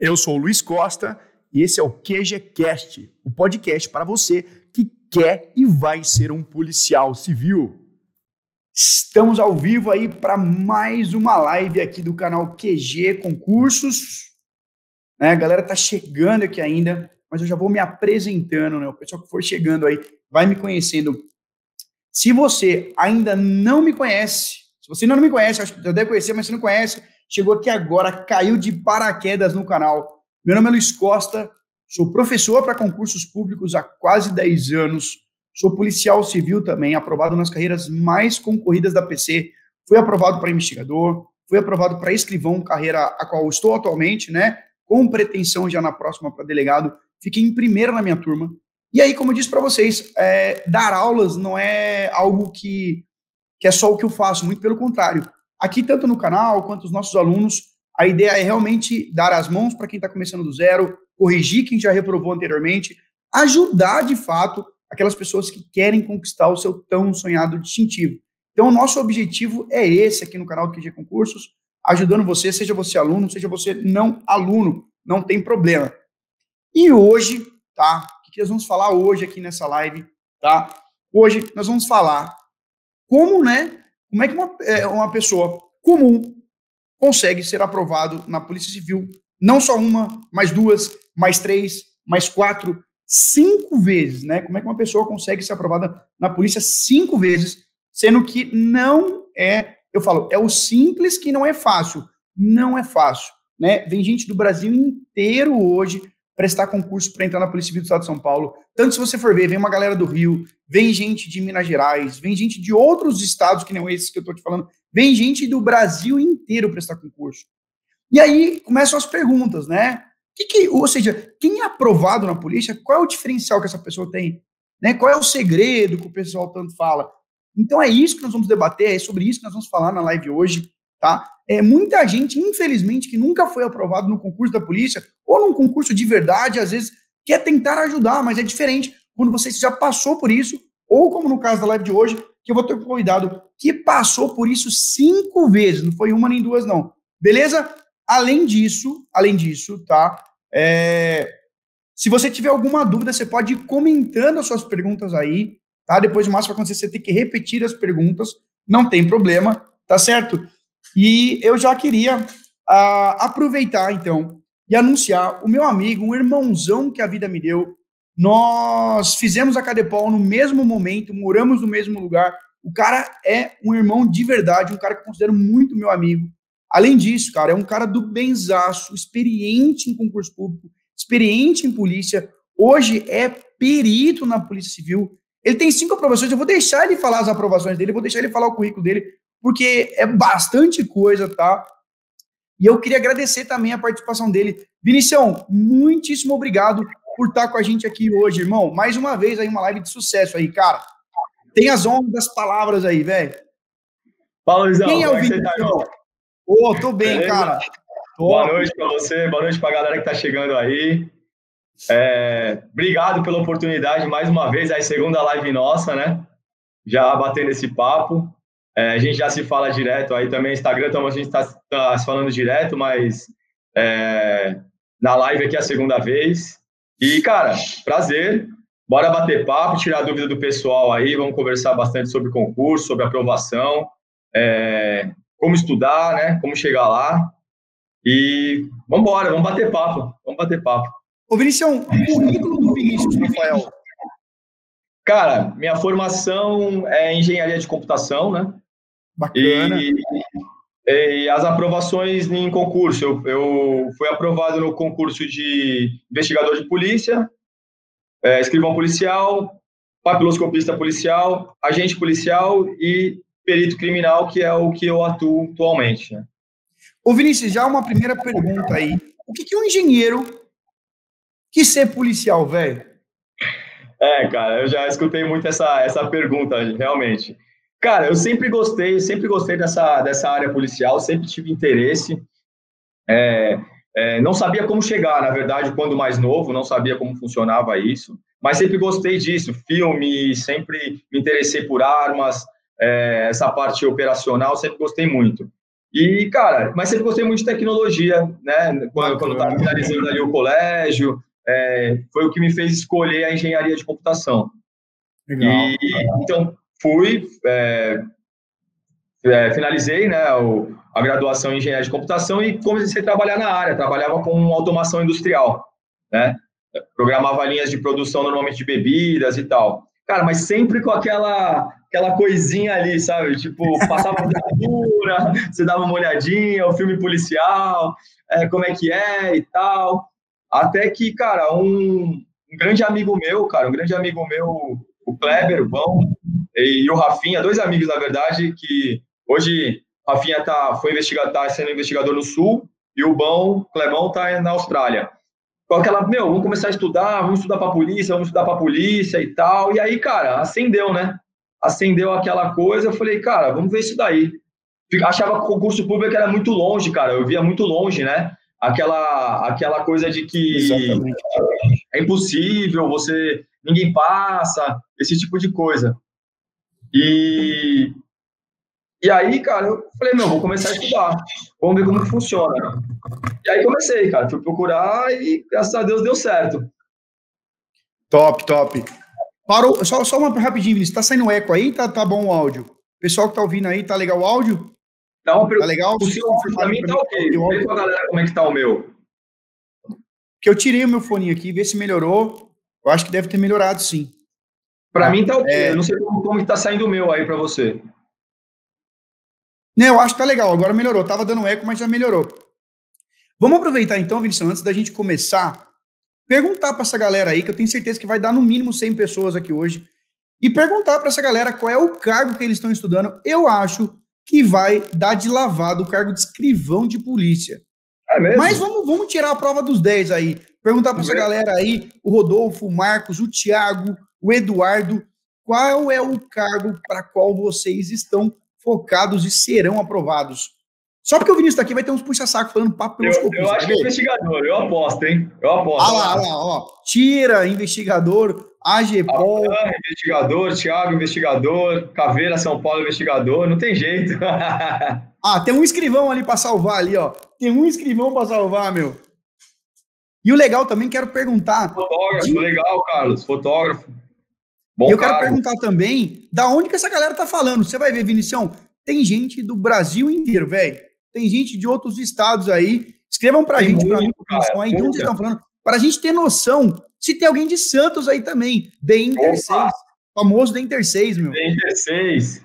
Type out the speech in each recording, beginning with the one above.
Eu sou o Luiz Costa e esse é o QGCast, o podcast para você que quer e vai ser um policial civil. Estamos ao vivo aí para mais uma live aqui do canal QG Concursos. Né, a galera tá chegando aqui ainda, mas eu já vou me apresentando, né? O pessoal que for chegando aí vai me conhecendo. Se você ainda não me conhece, se você ainda não me conhece, acho que já deve conhecer, mas se não conhece, chegou aqui agora, caiu de paraquedas no canal. Meu nome é Luiz Costa, sou professor para concursos públicos há quase 10 anos, sou policial civil também, aprovado nas carreiras mais concorridas da PC, fui aprovado para investigador, fui aprovado para escrivão, carreira a qual estou atualmente, né, com pretensão já na próxima para delegado, fiquei em primeira na minha turma. E aí, como eu disse para vocês, é, dar aulas não é algo que, que é só o que eu faço, muito pelo contrário. Aqui, tanto no canal quanto os nossos alunos, a ideia é realmente dar as mãos para quem está começando do zero, corrigir quem já reprovou anteriormente, ajudar de fato aquelas pessoas que querem conquistar o seu tão sonhado distintivo. Então, o nosso objetivo é esse aqui no canal do QG Concursos, ajudando você, seja você aluno, seja você não aluno, não tem problema. E hoje, tá? O que nós vamos falar hoje aqui nessa live, tá? Hoje nós vamos falar como, né, como é que uma, é, uma pessoa comum consegue ser aprovado na Polícia Civil? Não só uma, mais duas, mais três, mais quatro, cinco vezes, né? Como é que uma pessoa consegue ser aprovada na polícia cinco vezes, sendo que não é, eu falo, é o simples que não é fácil. Não é fácil, né? Vem gente do Brasil inteiro hoje prestar concurso para entrar na Polícia Civil do Estado de São Paulo. Tanto se você for ver, vem uma galera do Rio, vem gente de Minas Gerais, vem gente de outros estados que não esses que eu estou te falando, vem gente do Brasil inteiro prestar concurso. E aí começam as perguntas, né? Que que, ou seja, quem é aprovado na polícia, qual é o diferencial que essa pessoa tem? Né? Qual é o segredo que o pessoal tanto fala? Então é isso que nós vamos debater, é sobre isso que nós vamos falar na live hoje, tá? É muita gente, infelizmente, que nunca foi aprovado no concurso da polícia ou num concurso de verdade, às vezes quer tentar ajudar, mas é diferente quando você já passou por isso, ou como no caso da live de hoje, que eu vou ter um convidado que passou por isso cinco vezes, não foi uma nem duas, não. Beleza? Além disso, além disso, tá? É... Se você tiver alguma dúvida, você pode ir comentando as suas perguntas aí, tá? Depois de mais vai acontecer, você tem que repetir as perguntas, não tem problema, tá certo? E eu já queria uh, aproveitar, então, e anunciar o meu amigo, um irmãozão que a vida me deu. Nós fizemos a Cadepol no mesmo momento, moramos no mesmo lugar. O cara é um irmão de verdade, um cara que considero muito meu amigo. Além disso, cara, é um cara do benzaço, experiente em concurso público, experiente em polícia. Hoje é perito na Polícia Civil. Ele tem cinco aprovações. Eu vou deixar ele falar as aprovações dele, vou deixar ele falar o currículo dele, porque é bastante coisa, tá? E eu queria agradecer também a participação dele. Vinicião, muitíssimo obrigado por estar com a gente aqui hoje, irmão. Mais uma vez aí, uma live de sucesso aí, cara. Tem as honras das palavras aí, velho. Fala, Luizão. Quem é o tá, Vinicião? Ô, oh, tô bem, Beleza? cara. Tô. Boa noite para você, boa noite para a galera que tá chegando aí. É, obrigado pela oportunidade mais uma vez, aí segunda live nossa, né? Já batendo esse papo. É, a gente já se fala direto aí também, Instagram, então a gente está tá se falando direto, mas é, na live aqui é a segunda vez. E, cara, prazer. Bora bater papo, tirar dúvida do pessoal aí, vamos conversar bastante sobre concurso, sobre aprovação, é, como estudar, né? Como chegar lá. E vamos embora, vamos bater papo, vamos bater papo. Ô, Vinicius, o currículo do Vinícius, Rafael. Cara, minha formação é engenharia de computação, né? Bacana. E, e as aprovações em concurso. Eu, eu fui aprovado no concurso de investigador de polícia, é, escrivão policial, papiloscopista policial, agente policial e perito criminal, que é o que eu atuo atualmente. Né? Ô Vinícius, já uma primeira pergunta aí. O que, que um engenheiro quis ser policial, velho? É, cara, eu já escutei muito essa, essa pergunta, realmente. Cara, eu sempre gostei, sempre gostei dessa, dessa área policial, sempre tive interesse. É, é, não sabia como chegar, na verdade, quando mais novo, não sabia como funcionava isso, mas sempre gostei disso. Filme, sempre me interessei por armas, é, essa parte operacional, sempre gostei muito. E, cara, mas sempre gostei muito de tecnologia, né? Quando, quando estava finalizando ali o colégio, é, foi o que me fez escolher a engenharia de computação. Legal. E, então, fui, é, é, finalizei né, o, a graduação em engenharia de computação e comecei a trabalhar na área. Trabalhava com automação industrial, né? Programava linhas de produção normalmente de bebidas e tal. Cara, mas sempre com aquela aquela coisinha ali, sabe? Tipo, passava dura, você dava uma olhadinha, o filme policial, é, como é que é e tal. Até que, cara, um, um, grande amigo meu, cara, um grande amigo meu, o Kleber, o Bão, e, e o Rafinha, dois amigos, na verdade, que hoje Rafinha tá, foi investigador, tá sendo investigador no Sul, e o Bão, Clemão, tá na Austrália. Com aquela, meu, vamos começar a estudar, vamos estudar para polícia, vamos estudar para polícia e tal. E aí, cara, acendeu, né? Acendeu aquela coisa, eu falei, cara, vamos ver isso daí. Achava que o concurso público era muito longe, cara, eu via muito longe, né? Aquela, aquela coisa de que Exatamente. é impossível, você ninguém passa, esse tipo de coisa. E e aí, cara, eu falei, não, vou começar a estudar. Vamos ver como que funciona. E aí comecei, cara. Fui procurar e, graças a Deus, deu certo. Top, top. Parou, só, só uma rapidinho, Vinícius. Tá saindo eco aí? Tá, tá bom o áudio? Pessoal que tá ouvindo aí, tá legal o áudio? Tá, uma tá legal? O seu áudio pra mim tá ok. Vê com a galera como é que tá o meu. Que eu tirei o meu fone aqui, ver se melhorou. Eu acho que deve ter melhorado, sim. Pra ah, mim tá ok. É... Eu não sei como, como tá saindo o meu aí pra você. Não, eu acho que tá legal, agora melhorou. Tava dando eco, mas já melhorou. Vamos aproveitar então, Vinícius, antes da gente começar, perguntar para essa galera aí, que eu tenho certeza que vai dar no mínimo 100 pessoas aqui hoje, e perguntar para essa galera qual é o cargo que eles estão estudando. Eu acho que vai dar de lavado o cargo de escrivão de polícia. É? Mas vamos, vamos tirar a prova dos 10 aí. Perguntar para essa galera aí, o Rodolfo, o Marcos, o Tiago, o Eduardo, qual é o cargo para qual vocês estão focados e serão aprovados. Só porque o Vinícius está aqui, vai ter uns puxa-saco falando papo pelos Eu, eu acho que é investigador, eu aposto, hein? Eu aposto. Ah lá, ah lá, ó. Tira, investigador, AGPOL. Ah, investigador, Thiago, investigador, Caveira, São Paulo, investigador, não tem jeito. ah, tem um escrivão ali para salvar ali, ó. Tem um escrivão para salvar, meu. E o legal também, quero perguntar. Fotógrafo, de... legal, Carlos, fotógrafo. Bom e eu quero perguntar também, da onde que essa galera tá falando? Você vai ver, Vinicião, tem gente do Brasil inteiro, velho. Tem gente de outros estados aí. Escrevam pra tem gente, pra mim, cara, aí, de onde estão falando, para a gente ter noção se tem alguém de Santos aí também. The Inter 6. Famoso The Inter 6, meu. The Inter 6.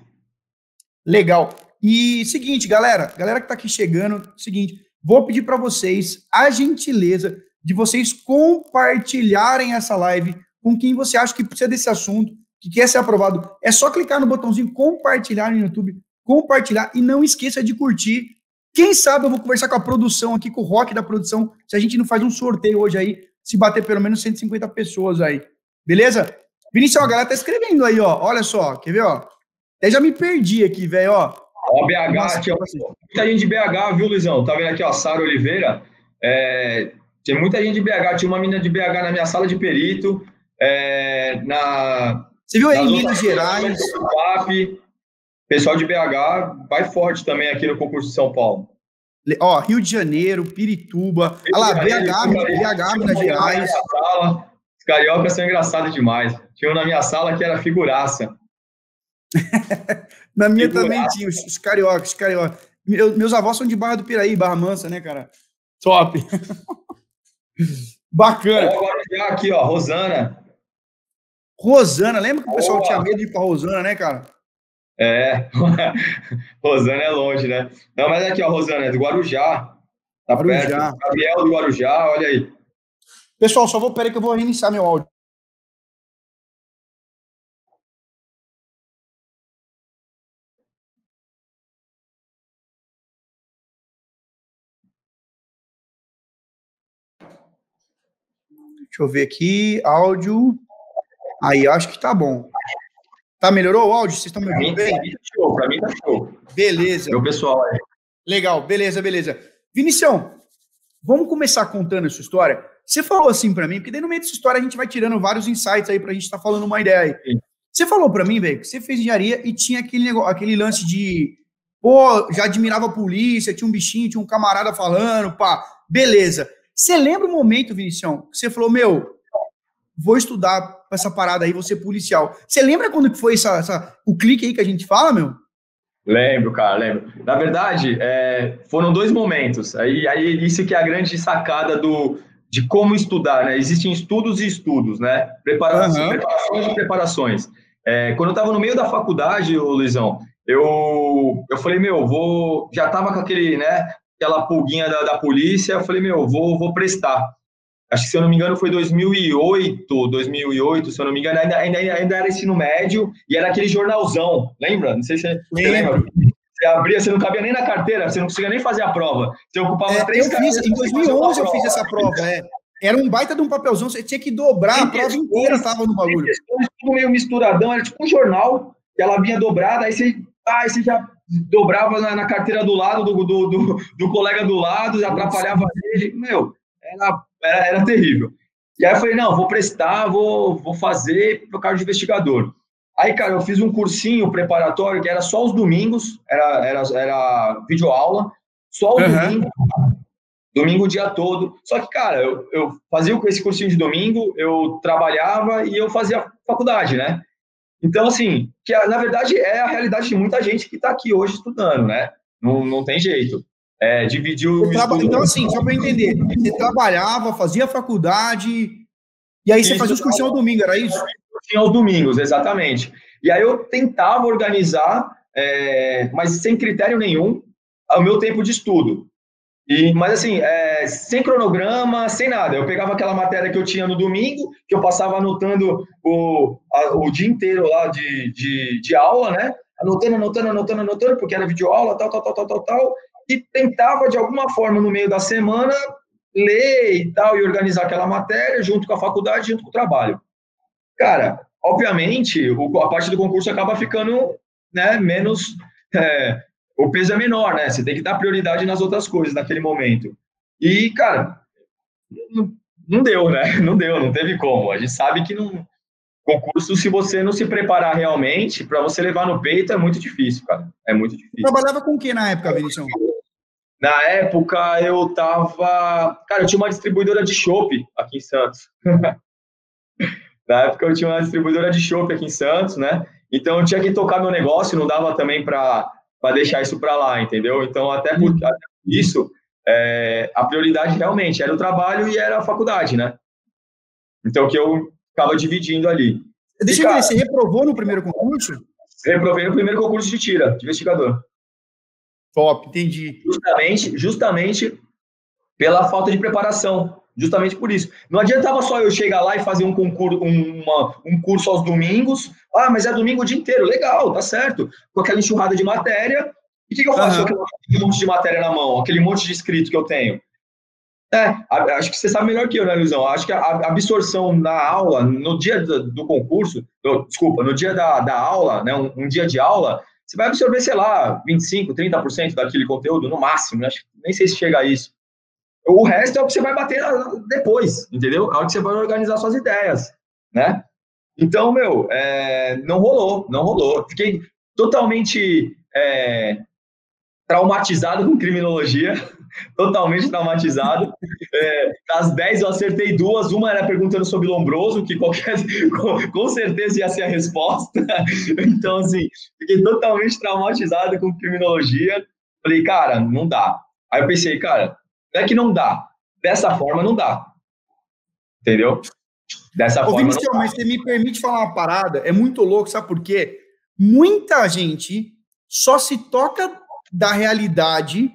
Legal. E seguinte, galera, galera que tá aqui chegando, seguinte, vou pedir para vocês a gentileza de vocês compartilharem essa live com quem você acha que precisa desse assunto, que quer ser aprovado. É só clicar no botãozinho compartilhar no YouTube, compartilhar e não esqueça de curtir. Quem sabe eu vou conversar com a produção aqui, com o Rock da produção, se a gente não faz um sorteio hoje aí, se bater pelo menos 150 pessoas aí. Beleza? Vinícius, a galera tá escrevendo aí, ó. Olha só, quer ver, ó? Até já me perdi aqui, velho, ó. Ó, BH, Nossa, aqui, ó. Muita gente de BH, viu, Luizão? Tá vendo aqui, ó, Sara Oliveira. É, tem muita gente de BH. Tinha uma menina de BH na minha sala de perito. É, na, Você viu aí em Minas Gerais? Pessoal de BH vai forte também aqui no concurso de São Paulo. Ó, Rio de Janeiro, Pirituba, olha lá, BH, BH, Minas Gerais. Sala, os cariocas são engraçados demais. Tinha um na minha sala que era figuraça. na minha figuraça. também tinha, os, os cariocas, os cariocas. Meu, meus avós são de Barra do Piraí, Barra Mansa, né, cara? Top. Bacana. Agora já aqui, ó, Rosana. Rosana, lembra que o pessoal tinha medo de ir para Rosana, né, cara? É, Rosana é longe, né? Não, mas aqui, ó, Rosana, é do Guarujá. Tá Guarujá. perto. Gabriel do Guarujá, olha aí. Pessoal, só vou, peraí que eu vou reiniciar meu áudio. Deixa eu ver aqui, áudio. Aí, acho que tá bom. Tá, melhorou o áudio? Vocês estão me ouvindo bem? Pra mim tá show, pra mim tá show. Beleza. Meu pessoal aí. Legal, beleza, beleza. Vinicião, vamos começar contando essa história? Você falou assim para mim, porque daí no meio dessa história a gente vai tirando vários insights aí pra gente estar tá falando uma ideia aí. Sim. Você falou para mim, velho, que você fez engenharia e tinha aquele negócio, aquele lance de Pô, já admirava a polícia, tinha um bichinho, tinha um camarada falando, pá, beleza. Você lembra o momento, Vinicião, que você falou, meu, vou estudar essa parada aí, vou ser policial. Você lembra quando que foi essa, essa, o clique aí que a gente fala, meu? Lembro, cara, lembro. Na verdade, é, foram dois momentos. Aí, aí isso que é a grande sacada do, de como estudar, né? Existem estudos e estudos, né? Preparações, uhum. preparações e preparações. É, quando eu estava no meio da faculdade, ô Luizão, eu, eu falei, meu, vou. Já tava com aquele, né? Aquela pulguinha da, da polícia, eu falei, meu, vou, vou prestar. Acho que, se eu não me engano, foi 2008, 2008, se eu não me engano, ainda, ainda, ainda era ensino médio e era aquele jornalzão, lembra? Não sei se você lembra. Você abria, você não cabia nem na carteira, você não conseguia nem fazer a prova. Você ocupava é, três eu fiz, Em 2011 eu fiz essa prova, é. Era um baita de um papelzão, você tinha que dobrar, a prova inteira estava no bagulho. Tudo meio misturadão, era tipo um jornal, que ela vinha dobrada, aí você Aí você já dobrava na, na carteira do lado do, do, do, do, colega do lado, atrapalhava ele. Meu, era, era, era, terrível. E aí eu falei, não, vou prestar, vou, vou fazer para o cargo de investigador. Aí, cara, eu fiz um cursinho preparatório que era só os domingos, era, era, era videoaula, só o uhum. domingo, domingo o dia todo. Só que, cara, eu, eu fazia esse cursinho de domingo, eu trabalhava e eu fazia faculdade, né? Então, assim, que na verdade é a realidade de muita gente que está aqui hoje estudando, né? Não, não tem jeito. É, dividiu o traba... Então, assim, só para entender, você trabalhava, fazia faculdade, e aí você isso, fazia os cursinhos ao domingo, era isso? Cursinho aos domingos, exatamente. E aí eu tentava organizar, é, mas sem critério nenhum, o meu tempo de estudo. E, mas assim, é, sem cronograma, sem nada. Eu pegava aquela matéria que eu tinha no domingo, que eu passava anotando o, a, o dia inteiro lá de, de, de, aula, né? Anotando, anotando, anotando, anotando, porque era videoaula, tal, tal, tal, tal, tal, tal. E tentava, de alguma forma, no meio da semana, ler e tal, e organizar aquela matéria junto com a faculdade, junto com o trabalho. Cara, obviamente, a parte do concurso acaba ficando né, menos. É, o peso é menor, né? Você tem que dar prioridade nas outras coisas naquele momento. E, cara, não, não deu, né? Não deu, não teve como. A gente sabe que não. Concurso, se você não se preparar realmente, para você levar no peito é muito difícil, cara. É muito difícil. Trabalhava com o que na época, Vinicius? Na época eu tava. Cara, eu tinha uma distribuidora de chopp aqui em Santos. na época eu tinha uma distribuidora de chopp aqui em Santos, né? Então eu tinha que tocar meu negócio, não dava também para deixar isso para lá, entendeu? Então, até por, até por isso, é, a prioridade realmente era o trabalho e era a faculdade, né? Então, que eu estava dividindo ali. Deixa eu ver, você reprovou no primeiro concurso? Reprovei no primeiro concurso de tira, de investigador. Top, entendi. Justamente, justamente pela falta de preparação. Justamente por isso. Não adiantava só eu chegar lá e fazer um concurso, uma, um curso aos domingos. Ah, mas é domingo o dia inteiro. Legal, tá certo. Com aquela enxurrada de matéria. E o que, que, eu faço uhum. com aquele monte de matéria na mão, aquele monte de escrito que eu tenho? É, acho que você sabe melhor que eu, né, Luizão? Acho que a absorção na aula, no dia do, do concurso, desculpa, no dia da, da aula, né, um, um, dia de aula, você vai absorver, sei lá, 25%, 30% daquele conteúdo, no máximo, né? nem sei se chega a isso. O resto é o que você vai bater depois, entendeu? É o que você vai organizar suas ideias, né? Então, meu, é, não rolou, não rolou. Fiquei totalmente é, traumatizado com criminologia, totalmente traumatizado. É, das 10 eu acertei duas, uma era perguntando sobre Lombroso, que qualquer, com, certeza ia ser a resposta. Então, assim, fiquei totalmente traumatizado com criminologia. Falei, cara, não dá. Aí eu pensei, cara, não é que não dá. Dessa forma, não dá. Entendeu? Dessa Ô, forma. Vinicius, mas você me permite falar uma parada? É muito louco, sabe por quê? Muita gente só se toca da realidade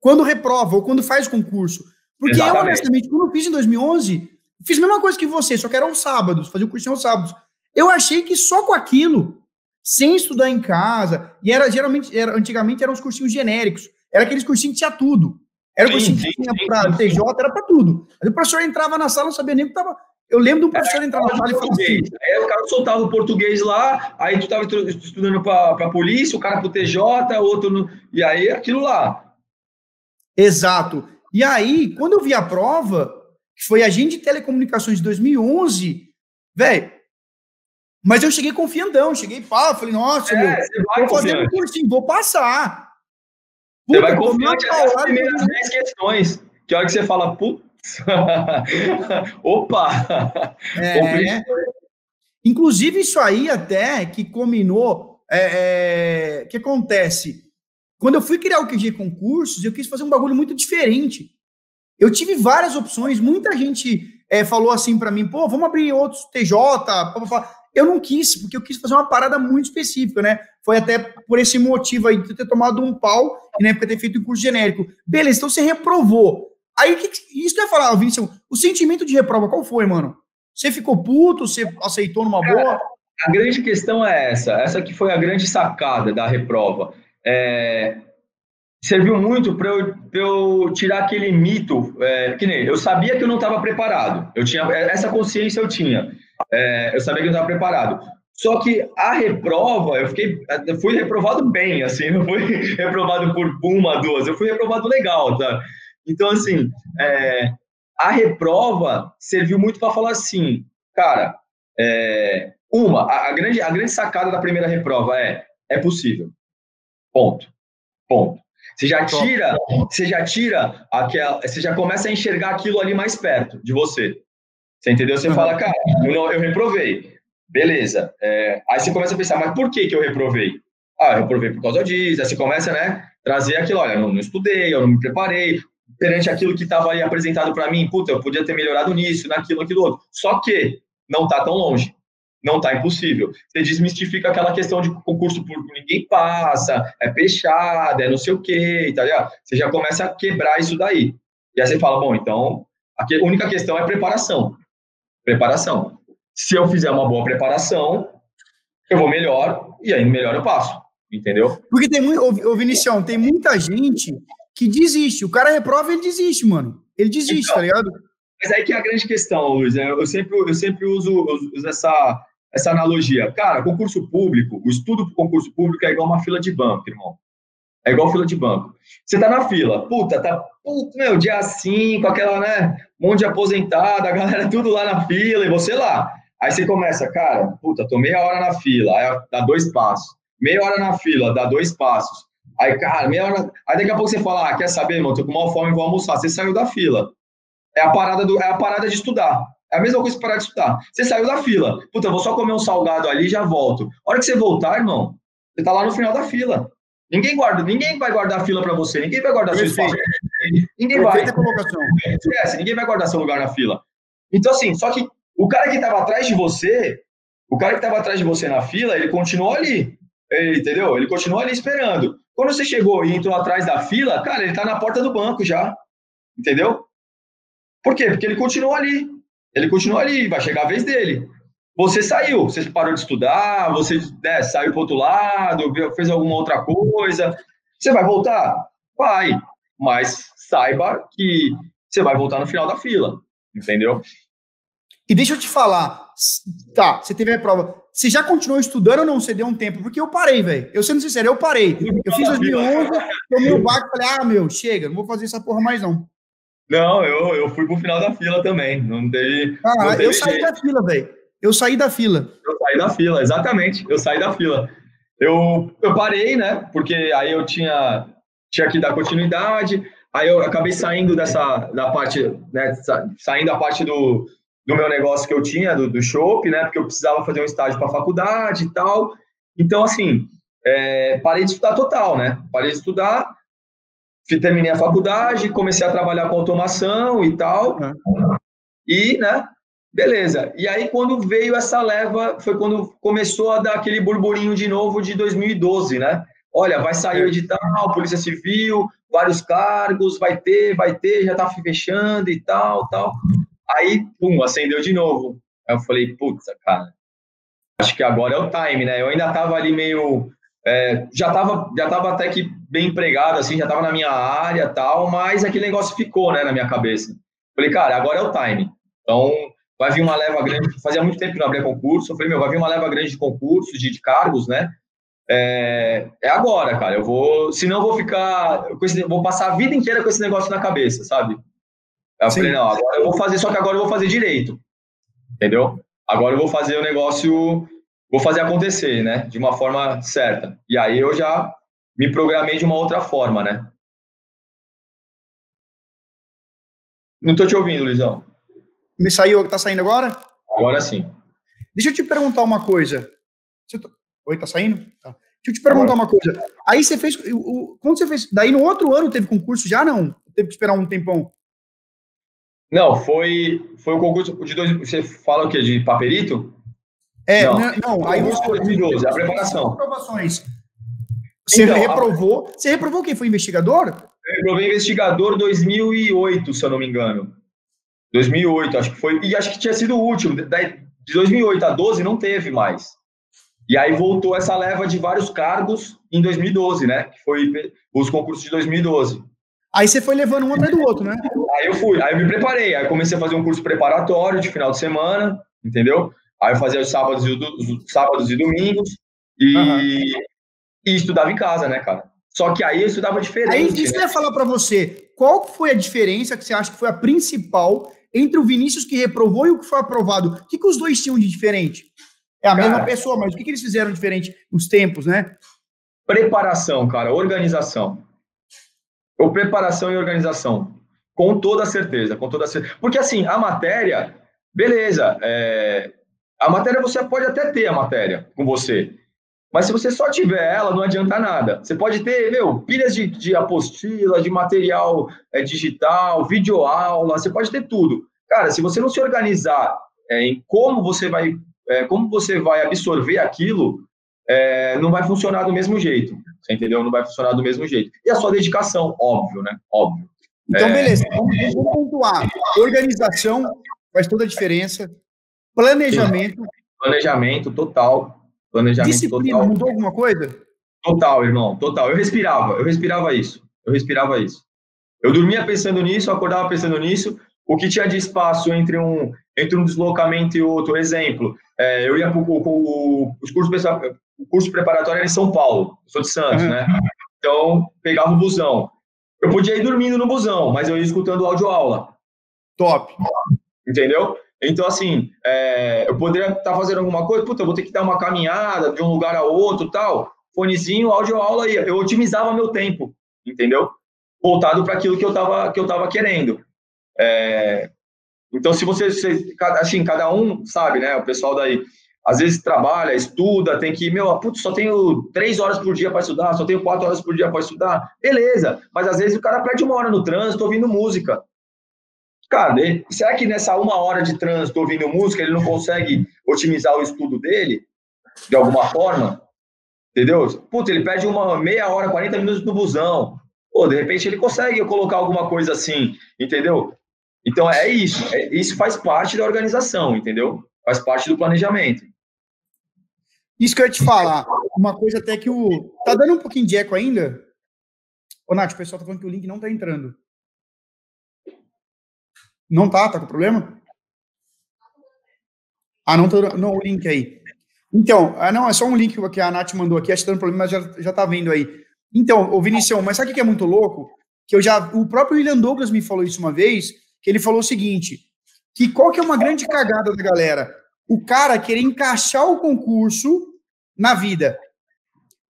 quando reprova ou quando faz concurso. Porque Exatamente. eu, honestamente, quando eu fiz em 2011, fiz a mesma coisa que você, só que eram sábados, fazia o curso aos sábados. Eu achei que só com aquilo, sem estudar em casa, e era geralmente, era, antigamente eram os cursinhos genéricos, era aqueles cursinhos que tinha tudo. Era o que tinha para TJ, era para tudo. Aí o professor entrava na sala, não sabia nem o que estava. Eu lembro do professor é, entrar na sala e falar assim. Aí o cara soltava o português lá, aí tu estava estudando para a polícia, o cara para o TJ, outro. No, e aí aquilo lá. Exato. E aí, quando eu vi a prova, que foi agente de telecomunicações de 2011, velho. Mas eu cheguei confiandão, cheguei pá, falei, nossa, é, meu, vou fazer um cursinho, vou passar. Puta, você vai confiante nas primeiras 10 questões. Que hora que você fala, putz, opa! É, inclusive, isso aí até que combinou. É, é, que acontece? Quando eu fui criar o QG Concursos, eu quis fazer um bagulho muito diferente. Eu tive várias opções, muita gente é, falou assim para mim, pô, vamos abrir outros TJ. Eu não quis, porque eu quis fazer uma parada muito específica, né? Foi até por esse motivo aí de ter tomado um pau e na época ter feito um curso genérico. Beleza, então você reprovou. Aí, que, isso que eu ia falar, Vinícius, o sentimento de reprova, qual foi, mano? Você ficou puto? Você aceitou numa boa? a grande questão é essa, essa que foi a grande sacada da reprova. É, serviu muito para eu, eu, tirar aquele mito, é, que nem eu sabia que eu não estava preparado, eu tinha essa consciência eu tinha, é, eu sabia que eu não estava preparado. Só que a reprova, eu fiquei, eu fui reprovado bem, assim, não fui reprovado por uma, duas, eu fui reprovado legal, tá? Então, assim, é, a reprova serviu muito para falar assim, cara, é, uma, a, a, grande, a grande sacada da primeira reprova é, é possível. Ponto. Ponto. Você já tira, você já tira aquela, você já começa a enxergar aquilo ali mais perto de você. Você entendeu? Você uhum. fala, cara, eu, não, eu reprovei. Beleza. É, aí você começa a pensar, mas por que, que eu reprovei? Ah, eu reprovei por causa disso. Aí você começa, né, trazer aquilo, olha, eu não, não estudei, eu não me preparei, perante aquilo que estava aí apresentado para mim, puta, eu podia ter melhorado nisso, naquilo, aquilo outro. Só que não está tão longe não está impossível. Você desmistifica aquela questão de concurso público, ninguém passa, é fechado, é não sei o quê, tá ligado? Você já começa a quebrar isso daí. E aí você fala, bom, então, a única questão é preparação. Preparação. Se eu fizer uma boa preparação, eu vou melhor, e aí melhor eu passo, entendeu? Porque tem muito, ô Vinicião, tem muita gente que desiste. O cara reprova ele desiste, mano. Ele desiste, então, tá ligado? Mas aí que é a grande questão, Luiz. Né? Eu sempre, eu sempre uso, uso essa, essa analogia. Cara, concurso público, o estudo para concurso público é igual uma fila de banco, irmão. É igual fila de banco. Você tá na fila, puta, tá, puta, meu, dia 5, aquela, né, um monte de aposentada, a galera tudo lá na fila e você lá. Aí você começa, cara, puta, tô meia hora na fila, aí dá dois passos. Meia hora na fila, dá dois passos. Aí, cara, meia hora. Aí daqui a pouco você fala, ah, quer saber, irmão, tô com mal fome, vou almoçar. Você saiu da fila. É a parada, do, é a parada de estudar. É a mesma coisa que parar de estudar. Você saiu da fila. Puta, eu vou só comer um salgado ali e já volto. A hora que você voltar, irmão, você tá lá no final da fila. Ninguém guarda, ninguém vai guardar a fila para você, ninguém vai guardar Perfeito. seu espaço. Ninguém vai. colocação. Esquece, ninguém vai guardar seu lugar na fila. Então, assim, só que o cara que estava atrás de você, o cara que estava atrás de você na fila, ele continuou ali. Ele, entendeu? Ele continuou ali esperando. Quando você chegou e entrou atrás da fila, cara, ele tá na porta do banco já. Entendeu? Por quê? Porque ele continuou ali. Ele continua ali, vai chegar a vez dele. Você saiu, você parou de estudar, você né, saiu para outro lado, fez alguma outra coisa. Você vai voltar? Vai. Mas saiba que você vai voltar no final da fila. Entendeu? E deixa eu te falar. Tá, você teve a prova. Você já continuou estudando ou não? Você deu um tempo? Porque eu parei, velho. Eu sendo sincero, eu parei. Eu fiz 2011, tomei o barco e falei, ah, meu, chega, não vou fazer essa porra mais não. Não, eu, eu fui pro final da fila também. Não teve. Ah, não teve eu saí jeito. da fila, velho. Eu saí da fila. Eu saí da fila, exatamente. Eu saí da fila. Eu, eu parei, né? Porque aí eu tinha, tinha que dar continuidade. Aí eu acabei saindo dessa da parte, né? Saindo da parte do, do meu negócio que eu tinha, do, do shopping, né? Porque eu precisava fazer um estágio para faculdade e tal. Então, assim, é, parei de estudar total, né? Parei de estudar terminei a faculdade, comecei a trabalhar com automação e tal. É. E, né, beleza. E aí, quando veio essa leva, foi quando começou a dar aquele burburinho de novo de 2012, né? Olha, vai sair o é. edital, Polícia Civil, vários cargos, vai ter, vai ter, já tá fechando e tal, tal. Aí, pum, acendeu de novo. Aí eu falei, putz, cara, acho que agora é o time, né? Eu ainda tava ali meio é, já estava já tava até que bem empregado, assim, já estava na minha área tal, mas aquele negócio ficou né, na minha cabeça. Falei, cara, agora é o time. Então, vai vir uma leva grande. Fazia muito tempo que não abria concurso. Eu falei, meu, vai vir uma leva grande de concursos, de, de cargos, né? É, é, agora, cara. Eu vou. Senão, eu vou ficar. Esse, vou passar a vida inteira com esse negócio na cabeça, sabe? Eu Sim. falei, não, agora eu vou fazer, só que agora eu vou fazer direito. Entendeu? Agora eu vou fazer o negócio vou fazer acontecer, né? De uma forma certa. E aí eu já me programei de uma outra forma, né? Não estou te ouvindo, Luizão. Me saiu, está saindo agora? Agora sim. Deixa eu te perguntar uma coisa. Tá- Oi, está saindo? Tá. Deixa eu te perguntar agora. uma coisa. Aí você fez. Quando você fez. Daí no outro ano teve concurso já, não? Teve que esperar um tempão? Não, foi, foi o concurso de dois. Você fala o quê? De paperito? É, não, não, não aí você. 2012, a preparação. Aprovações. Você então, reprovou. A... Você reprovou quem foi investigador? Eu reprovei investigador 2008, se eu não me engano. 2008, acho que foi. E acho que tinha sido o último. De 2008 a 12 não teve mais. E aí voltou essa leva de vários cargos em 2012, né? Que foi os concursos de 2012. Aí você foi levando um atrás do outro, né? Aí eu fui, aí eu me preparei, aí comecei a fazer um curso preparatório de final de semana, entendeu? Aí eu fazia os sábados e, os sábados e domingos e, uhum. e estudava em casa, né, cara? Só que aí eu estudava diferente. Aí isso né? eu ia falar para você. Qual foi a diferença que você acha que foi a principal entre o Vinícius que reprovou e o que foi aprovado? O que, que os dois tinham de diferente? É a cara, mesma pessoa, mas o que, que eles fizeram diferente nos tempos, né? Preparação, cara, organização. Ou preparação e organização. Com toda certeza, com toda certeza. Porque assim, a matéria, beleza, é... a matéria você pode até ter a matéria com você. Mas se você só tiver ela, não adianta nada. Você pode ter, meu, pilhas de, de apostila, de material é, digital, videoaula, você pode ter tudo. Cara, se você não se organizar é, em como você vai é, como você vai absorver aquilo, é, não vai funcionar do mesmo jeito. Você entendeu? Não vai funcionar do mesmo jeito. E a sua dedicação, óbvio, né? Óbvio. Então, é... beleza. Vamos, vamos pontuar. Organização faz toda a diferença. Planejamento. Planejamento total. Planejamento Disciplina total. mudou alguma coisa? Total, irmão. Total. Eu respirava. Eu respirava isso. Eu respirava isso. Eu dormia pensando nisso, acordava pensando nisso. O que tinha de espaço entre um, entre um deslocamento e outro, exemplo, é, eu ia para o curso, o curso preparatório era em São Paulo, sou de Santos, uhum. né? Então, pegava o busão. Eu podia ir dormindo no busão, mas eu ia escutando áudio-aula. Top. Entendeu? Então, assim, é, eu poderia estar tá fazendo alguma coisa, puta, eu vou ter que dar uma caminhada de um lugar a outro tal. Fonezinho, áudio-aula aí. Eu otimizava meu tempo, entendeu? Voltado para aquilo que eu estava que eu querendo. É, então, se você, você, assim, cada um sabe, né? O pessoal daí, às vezes trabalha, estuda, tem que, meu, putz, só tenho três horas por dia para estudar, só tenho quatro horas por dia para estudar. Beleza, mas às vezes o cara perde uma hora no trânsito ouvindo música. Cara, será que nessa uma hora de trânsito ouvindo música ele não consegue otimizar o estudo dele de alguma forma? Entendeu? Putz, ele perde uma meia hora, 40 minutos no busão. Pô, de repente ele consegue colocar alguma coisa assim, entendeu? Então é isso, é, isso faz parte da organização, entendeu? Faz parte do planejamento. Isso que eu ia te falar, uma coisa até que o. Tá dando um pouquinho de eco ainda? Ô, Nath, o pessoal tá falando que o link não tá entrando. Não tá? Tá com problema? Ah, não tá não, o link aí. Então, ah, não, é só um link que a Nath mandou aqui, acho que tá dando problema, mas já, já tá vendo aí. Então, o Vinicius, mas sabe o que é muito louco? Que eu já. O próprio William Douglas me falou isso uma vez que ele falou o seguinte, que qual que é uma grande cagada da galera? O cara querer encaixar o concurso na vida.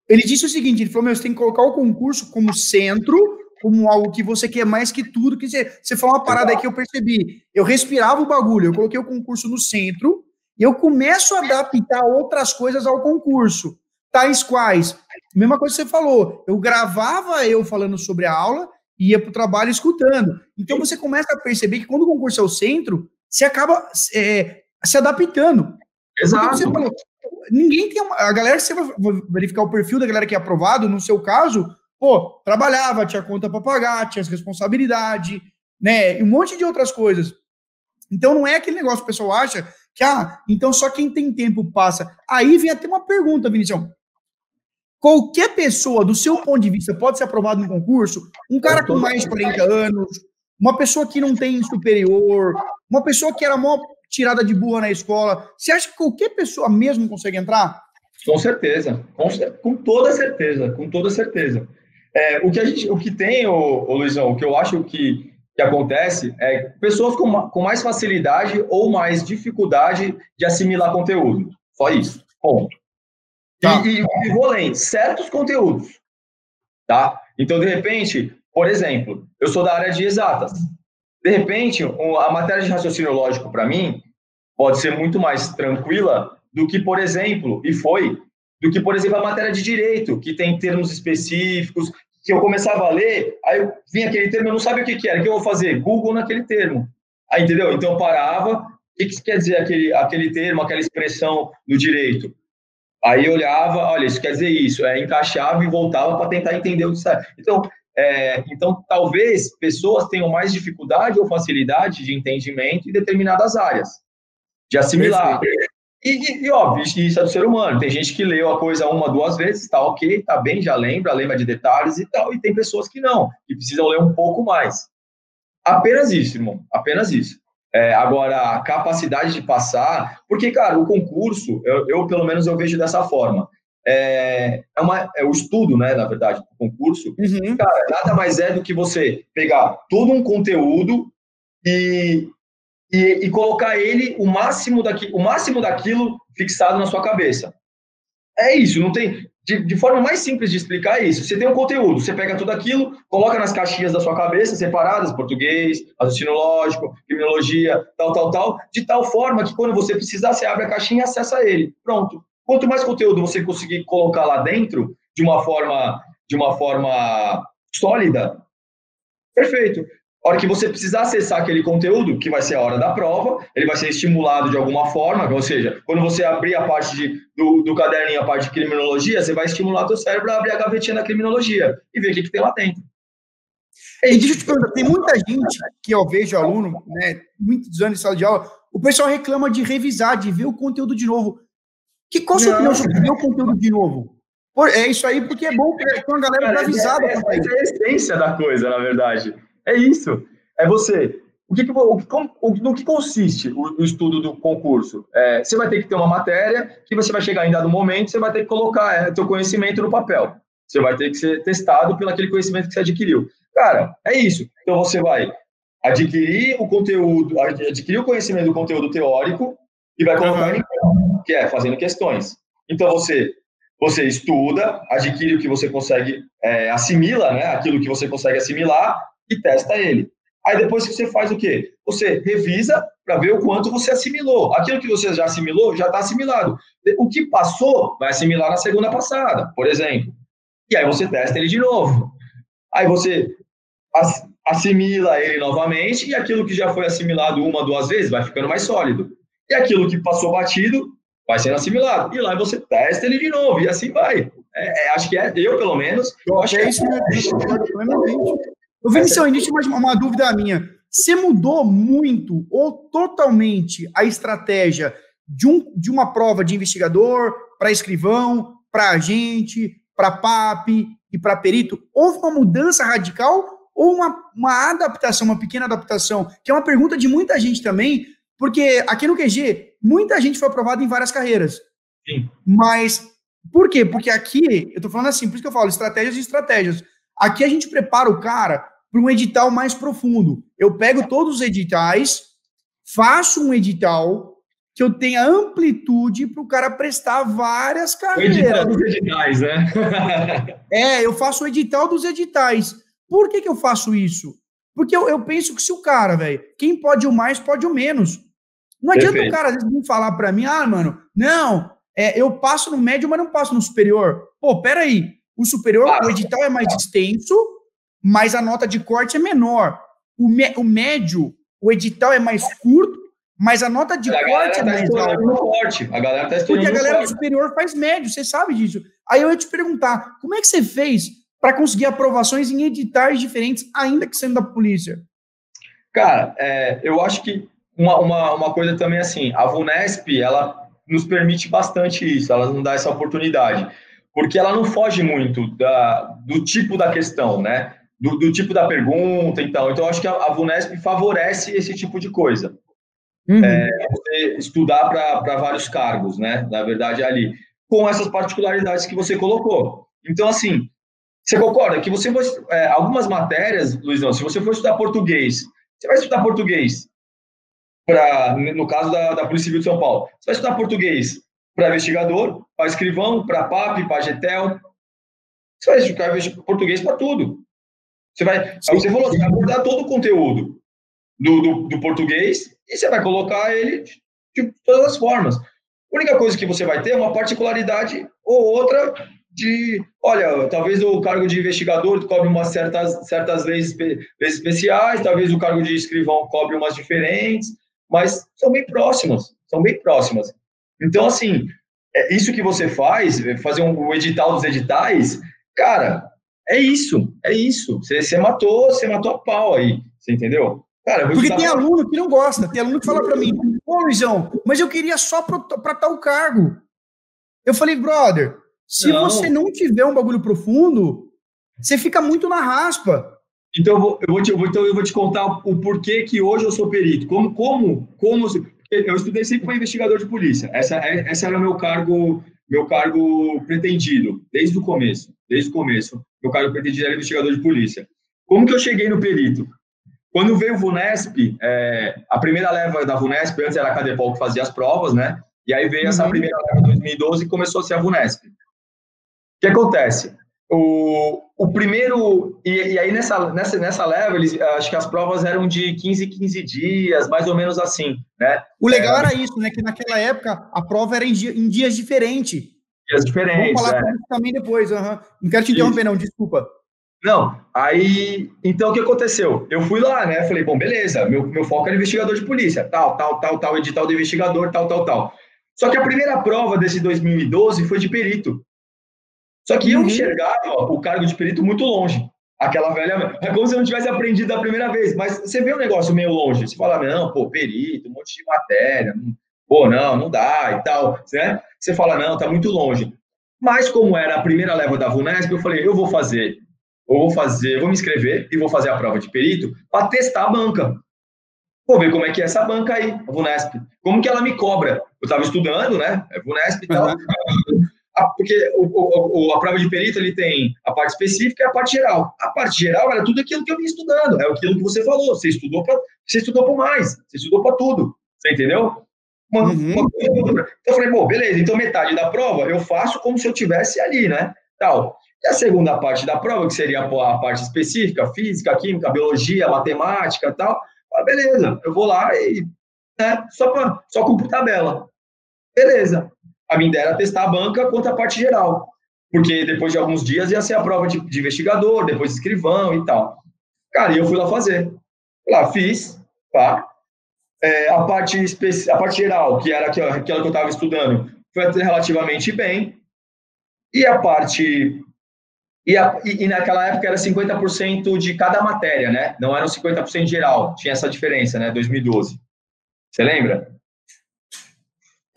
Ele disse o seguinte, ele falou, meu, você tem que colocar o concurso como centro, como algo que você quer mais que tudo, que você, você falou uma parada aí que eu percebi. Eu respirava o bagulho, eu coloquei o concurso no centro, e eu começo a adaptar outras coisas ao concurso. Tais quais, mesma coisa que você falou, eu gravava eu falando sobre a aula, ia para o trabalho escutando. Então você começa a perceber que quando o concurso é o centro, você acaba é, se adaptando. Exato. Falou, ninguém tem uma, a galera, você vai verificar o perfil da galera que é aprovado, no seu caso, pô, trabalhava, tinha conta para pagar, tinha as responsabilidades, né, e um monte de outras coisas. Então não é aquele negócio que o pessoal acha que, ah, então só quem tem tempo passa. Aí vem até uma pergunta, Vinicius. Qualquer pessoa, do seu ponto de vista, pode ser aprovado no concurso. Um cara com mais de 40 anos, uma pessoa que não tem superior, uma pessoa que era mó tirada de burra na escola. Você acha que qualquer pessoa mesmo consegue entrar? Com certeza, com, com toda certeza, com toda certeza. É, o que a gente, o que tem, o, o Luizão, o que eu acho que, que acontece é pessoas com, com mais facilidade ou mais dificuldade de assimilar conteúdo. Só isso. Ponto. Tá. E, e, vou além, certos conteúdos. Tá? Então, de repente, por exemplo, eu sou da área de exatas. de repente, a matéria de raciocínio lógico, para mim, pode ser muito mais tranquila do que, por exemplo, e foi, do que, por exemplo, a matéria de direito, que tem termos específicos, que eu começava a ler, aí eu vinha aquele termo, eu não sabia o que, que era, o que eu vou fazer? Google naquele termo. Aí, entendeu? Então, eu parava, o que, que quer dizer aquele, aquele termo, aquela expressão no direito? Aí eu olhava, olha, isso quer dizer isso, é, encaixava e voltava para tentar entender o que sai. Então, é, então, talvez pessoas tenham mais dificuldade ou facilidade de entendimento em determinadas áreas, de assimilar. E, e, e, óbvio, isso é do ser humano. Tem gente que leu a coisa uma, duas vezes, tá ok, tá bem, já lembra, lembra de detalhes e tal, e tem pessoas que não, que precisam ler um pouco mais. Apenas isso, irmão, apenas isso. É, agora, a capacidade de passar, porque, cara, o concurso, eu, eu pelo menos eu vejo dessa forma. É, é, uma, é o estudo, né, na verdade, do concurso. Uhum. Cara, nada mais é do que você pegar todo um conteúdo e, e, e, colocar ele o máximo, daqui, o máximo daquilo fixado na sua cabeça. É isso, não tem. De, de, forma mais simples de explicar é isso. Você tem um conteúdo, você pega tudo aquilo, coloca nas caixinhas da sua cabeça, separadas, português, raciocínio lógico, criminologia, tal, tal, tal, de tal forma que quando você precisar, você abre a caixinha e acessa ele. Pronto. Quanto mais conteúdo você conseguir colocar lá dentro, de uma forma, de uma forma sólida, perfeito. A hora que você precisar acessar aquele conteúdo, que vai ser a hora da prova, ele vai ser estimulado de alguma forma, ou seja, quando você abrir a parte de, do, do caderninho, a parte de criminologia, você vai estimular o seu cérebro a abrir a gavetinha da criminologia e ver o que, que tem lá dentro. E deixa eu te perguntar, tem muita gente que eu vejo aluno, né, muitos anos de sala de aula, o pessoal reclama de revisar, de ver o conteúdo de novo. Que, qual a sua opinião sobre ver o conteúdo de novo? É isso aí, porque é bom ter uma galera avisada. É, é, é, é a essência da coisa, na verdade. É isso. É você. O que, o, o, no que consiste o, o estudo do concurso? É, você vai ter que ter uma matéria que você vai chegar em dado momento, você vai ter que colocar é, teu conhecimento no papel. Você vai ter que ser testado pelo aquele conhecimento que você adquiriu. Cara, é isso. Então você vai adquirir o conteúdo, adquirir o conhecimento do conteúdo teórico e vai colocar uhum. em que é fazendo questões. Então você você estuda, adquire o que você consegue, é, assimila, né, aquilo que você consegue assimilar e testa ele. Aí depois que você faz o quê? Você revisa para ver o quanto você assimilou. Aquilo que você já assimilou já está assimilado. O que passou vai assimilar na segunda passada, por exemplo. E aí você testa ele de novo. Aí você assimila ele novamente e aquilo que já foi assimilado uma, duas vezes vai ficando mais sólido. E aquilo que passou batido vai sendo assimilado. E lá você testa ele de novo e assim vai. É, é, acho que é, eu pelo menos, eu acho que é isso. Eu Vinicius, início mais uma dúvida minha. Você mudou muito ou totalmente a estratégia de, um, de uma prova de investigador para escrivão, para agente, para PAP e para perito? Houve uma mudança radical ou uma, uma adaptação, uma pequena adaptação? Que é uma pergunta de muita gente também, porque aqui no QG, muita gente foi aprovada em várias carreiras. Sim. Mas por quê? Porque aqui, eu tô falando assim, por isso que eu falo estratégias e estratégias. Aqui a gente prepara o cara para um edital mais profundo. Eu pego todos os editais, faço um edital que eu tenha amplitude para o cara prestar várias carreiras. O edital dos editais, né? é, eu faço o edital dos editais. Por que, que eu faço isso? Porque eu, eu penso que se o cara, velho, quem pode o mais, pode o menos. Não adianta Perfeito. o cara, às vezes, vir falar para mim, ah, mano, não, é, eu passo no médio, mas não passo no superior. Pô, peraí, o superior, ah, o edital é mais extenso, mas a nota de corte é menor. O, me, o médio, o edital é mais curto, mas a nota de a corte é tá mais alta. Corte. A galera tá Porque a galera superior faz médio, você sabe disso. Aí eu ia te perguntar, como é que você fez para conseguir aprovações em editais diferentes, ainda que sendo da polícia? Cara, é, eu acho que uma, uma, uma coisa também assim, a VUNESP, ela nos permite bastante isso, ela nos dá essa oportunidade, porque ela não foge muito da, do tipo da questão, né? Do, do tipo da pergunta, então. Então, acho que a, a VUNESP favorece esse tipo de coisa. Uhum. É, você estudar para vários cargos, né? Na verdade, ali, com essas particularidades que você colocou. Então, assim, você concorda que você é, algumas matérias, Luizão, se você for estudar português, você vai estudar português para, no caso da, da Polícia Civil de São Paulo, você vai estudar português para investigador, para escrivão, para PAP, para GETEL. Você vai estudar português para tudo. Você vai, você falou, você vai abordar todo o conteúdo. do, do, do português e você vai colocar ele de todas as formas. A única coisa que você vai ter é uma particularidade ou outra de, olha, talvez o cargo de investigador cobre umas certas, certas leis, leis especiais, talvez o cargo de escrivão cobre umas diferentes, mas são bem próximas, são bem próximas. Então, assim, é isso que você faz, fazer um, o edital dos editais, cara, é isso, é isso. Você, você matou, você matou a pau aí, você entendeu? Cara, Porque tem aluno que não gosta, tem aluno que fala para mim, ô Luizão, mas eu queria só para tal cargo. Eu falei, brother, se não. você não tiver um bagulho profundo, você fica muito na raspa. Então eu vou, eu vou, te, eu vou, então eu vou te contar o porquê que hoje eu sou perito. Como, como, como eu estudei sempre para investigador de polícia. Essa, é, essa era o meu cargo, meu cargo pretendido desde o começo, desde o começo. Meu cargo pretendido era investigador de polícia. Como que eu cheguei no perito? Quando veio o VUNESP, é, a primeira leva da VUNESP, antes era a Cadepol que fazia as provas, né? E aí veio essa uhum. primeira leva de 2012 e começou a ser a VUNESP. O que acontece? O, o primeiro. E, e, aí, nessa, nessa, nessa leva, eles, acho que as provas eram de 15 15 dias, mais ou menos assim, né? O legal é, era isso, né? Que naquela época a prova era em, dia, em dias diferentes. Dias diferentes. Vamos falar é. também depois. Uhum. Não quero te interromper, isso. não, desculpa. Não, aí. Então o que aconteceu? Eu fui lá, né? Falei, bom, beleza, meu, meu foco era investigador de polícia, tal, tal, tal, tal, edital do investigador, tal, tal, tal. Só que a primeira prova desse 2012 foi de perito. Só que eu uhum. enxergava o cargo de perito muito longe. Aquela velha. É como se eu não tivesse aprendido da primeira vez. Mas você vê um negócio meio longe. Você fala, não, pô, perito, um monte de matéria. Pô, não, não dá e tal. Né? Você fala, não, tá muito longe. Mas como era a primeira leva da VUNESP, eu falei, eu vou fazer. Eu vou fazer, eu vou me inscrever e vou fazer a prova de perito para testar a banca. Vou ver como é que é essa banca aí, a VUNESP. Como que ela me cobra? Eu estava estudando, né? É VUNESP e tal. Uhum porque o, o, a prova de perito ele tem a parte específica e a parte geral. A parte geral era tudo aquilo que eu vim estudando, é aquilo que você falou. Você estudou para você estudou para mais, você estudou para tudo. Você entendeu? Uma, uhum. uma então eu falei, bom, beleza, então metade da prova eu faço como se eu tivesse ali, né? Tal. E a segunda parte da prova, que seria a parte específica, física, química, biologia, matemática tal, ah, beleza, eu vou lá e né, só, pra, só cumprir tabela. Beleza a minha ideia era testar a banca contra a parte geral, porque depois de alguns dias ia ser a prova de, de investigador, depois de escrivão e tal. Cara, e eu fui lá fazer. Lá fiz, tá? É, a, parte a parte geral, que era aquela, que eu estava estudando, foi relativamente bem. E a parte. E, a, e, e naquela época era 50% de cada matéria, né? Não era 50% geral. Tinha essa diferença, né? 2012. Você lembra?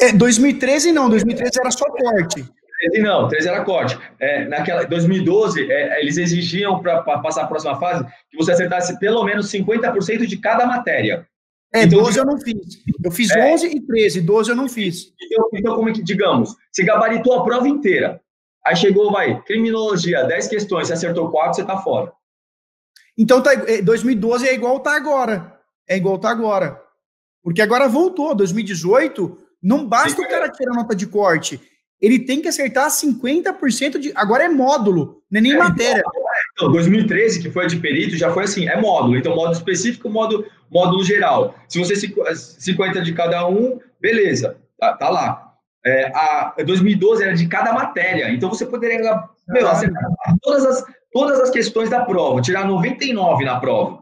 É, 2013 não, 2013 era só corte. 13 não, 13 era corte. É, naquela 2012, é, eles exigiam para passar a próxima fase que você acertasse pelo menos 50% de cada matéria. É, então, 12 eu não fiz. Eu fiz é, 11 e 13, 12 eu não fiz. Então, então, como é que, digamos, você gabaritou a prova inteira. Aí chegou, vai, criminologia, 10 questões, você acertou 4, você está fora. Então, tá, 2012 é igual tá agora. É igual tá agora. Porque agora voltou, 2018 não basta Sim, o cara tirar nota de corte. Ele tem que acertar 50% de. Agora é módulo, não é nem é, matéria. Então, 2013, que foi a de perito, já foi assim: é módulo. Então, módulo específico, módulo, módulo geral. Se você 50 de cada um, beleza, tá, tá lá. É, a 2012 era de cada matéria. Então, você poderia meu, acertar todas as, todas as questões da prova, tirar 99 na prova.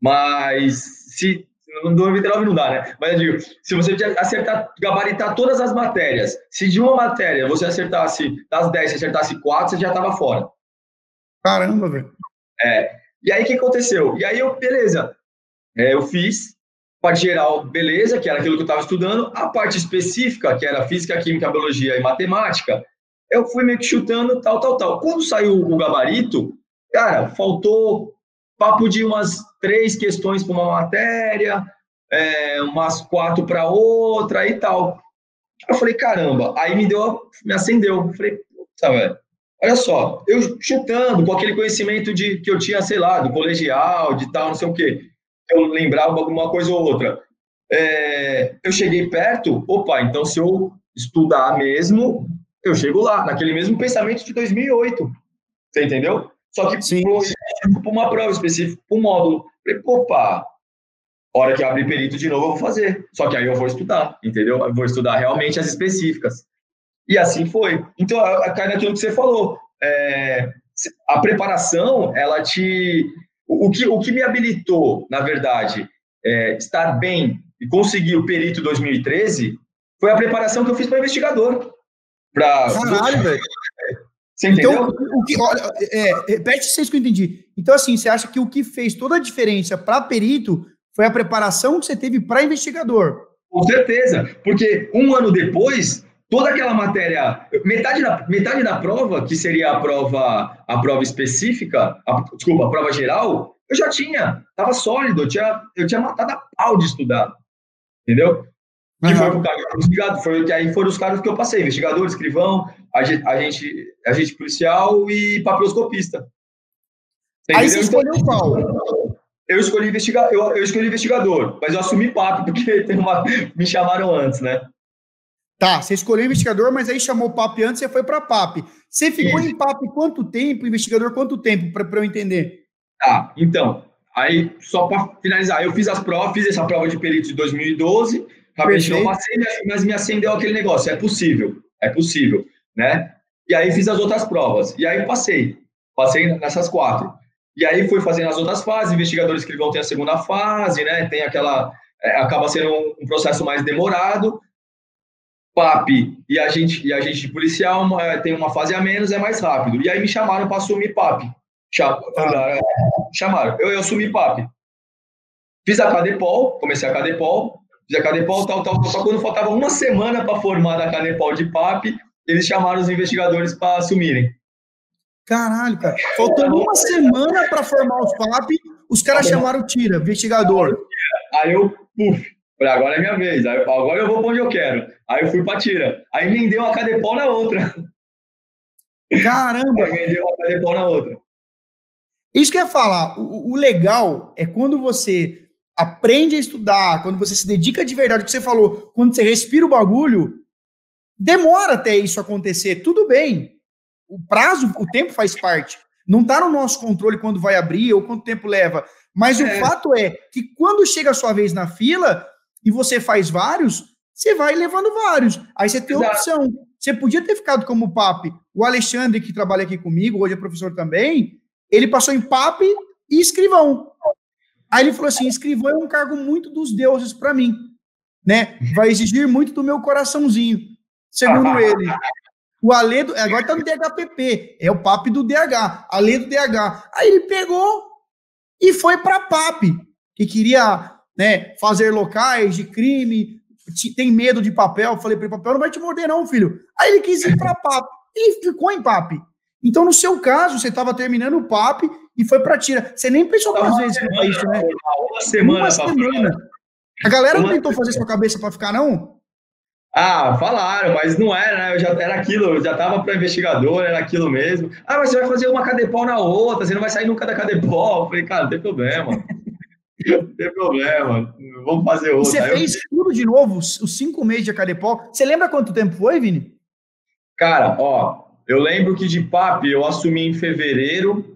Mas se no 99 não dá, né? Mas eu digo, se você acertar, gabaritar todas as matérias, se de uma matéria você acertasse, das 10, você acertasse 4, você já estava fora. Caramba, velho. É. E aí, o que aconteceu? E aí, eu, beleza, é, eu fiz, parte geral, beleza, que era aquilo que eu estava estudando, a parte específica, que era física, química, biologia e matemática, eu fui meio que chutando, tal, tal, tal. Quando saiu o gabarito, cara, faltou papo de umas três questões para uma matéria, é, umas quatro para outra e tal. Eu falei, caramba, aí me deu, me acendeu. Eu falei, puta, velho, olha só, eu chutando com aquele conhecimento de que eu tinha, sei lá, do colegial, de tal, não sei o quê, eu lembrava alguma coisa ou outra. É, eu cheguei perto, opa, então se eu estudar mesmo, eu chego lá, naquele mesmo pensamento de 2008. Você entendeu? Só que para uma prova específica, para um módulo. Falei, opa, hora que abrir perito de novo, eu vou fazer. Só que aí eu vou estudar, entendeu? Eu vou estudar realmente as específicas. E assim foi. Então, cai naquilo que você falou. É, a preparação, ela te. O que, o que me habilitou, na verdade, é, estar bem e conseguir o perito 2013 foi a preparação que eu fiz para investigador. Pra... Caralho, velho. Você entendeu? Então, o que, olha, é, repete se que eu entendi. Então, assim, você acha que o que fez toda a diferença para perito foi a preparação que você teve para investigador? Com certeza, porque um ano depois, toda aquela matéria, metade da, metade da prova, que seria a prova, a prova específica, a, desculpa, a prova geral, eu já tinha, estava sólido, eu tinha, eu tinha matado a pau de estudar, entendeu? Que foi pro cargo investigado, foi que aí foram os caras que eu passei, investigador, escrivão, agente, agente policial e papiloscopista. Aí você escolheu então, qual? Eu escolhi, investiga, eu, eu escolhi investigador, mas eu assumi PAP, porque uma, me chamaram antes, né? Tá, você escolheu investigador, mas aí chamou PAP antes, você foi para PAP. Você ficou Isso. em PAP quanto tempo, investigador quanto tempo, para eu entender? Tá, então, aí só para finalizar, eu fiz as provas, fiz essa prova de perito de 2012, realmente não passei, mas me acendeu aquele negócio, é possível, é possível, né? E aí fiz as outras provas, e aí passei, passei nessas quatro. E aí fui fazendo as outras fases, investigadores que vão ter a segunda fase, né? Tem aquela, é, acaba sendo um, um, processo mais demorado. PAP e a gente e a gente policial é, tem uma fase a menos, é mais rápido. E aí me chamaram para assumir PAP. Chamaram, eu, eu assumi PAP. Fiz a Cadepol, comecei a Cadepol, fiz a Cadepol, tal, tal, tal. Só quando faltava uma semana para formar da Cadepol de PAP, eles chamaram os investigadores para assumirem. Caralho, cara. Faltando uma semana para formar os PAP, os caras chamaram o Tira, investigador. Aí eu, puf, falei, agora é minha vez. Aí, agora eu vou para onde eu quero. Aí eu fui para Tira. Aí me deu uma cadepol na outra. Caramba! Aí me deu uma cadepol na outra. Isso que eu ia falar. O, o, legal é quando você aprende a estudar, quando você se dedica de verdade, o que você falou, quando você respira o bagulho, demora até isso acontecer. Tudo bem o prazo, o tempo faz parte. Não está no nosso controle quando vai abrir ou quanto tempo leva. Mas é. o fato é que quando chega a sua vez na fila e você faz vários, você vai levando vários. Aí você tem Exato. opção. Você podia ter ficado como PAP. O Alexandre, que trabalha aqui comigo, hoje é professor também, ele passou em PAP e escrivão. Aí ele falou assim: escrivão é um cargo muito dos deuses para mim. Né? Vai exigir muito do meu coraçãozinho, segundo ele. O Alê, do, agora tá no DHPP, é o PAP do DH, Alê do DH. Aí ele pegou e foi para PAP, que queria né, fazer locais de crime, tem medo de papel. Falei para ele: papel não vai te morder, não, filho. Aí ele quis ir para PAP e ficou em PAP. Então, no seu caso, você estava terminando o PAP e foi para tira. Você nem pensou duas vezes para isso, né? Uma semana. Uma semana. A galera não tentou fazer isso com a cabeça para ficar, não? Ah, falaram, mas não era, né? Eu já era aquilo, eu já estava para investigador, era aquilo mesmo. Ah, mas você vai fazer uma cadepol na outra, você não vai sair nunca da cadepol. Eu falei, cara, não tem problema. não tem problema, vamos fazer outra. E você fez eu... tudo de novo, os cinco meses de cadepol. Você lembra quanto tempo foi, Vini? Cara, ó, eu lembro que de PAP eu assumi em fevereiro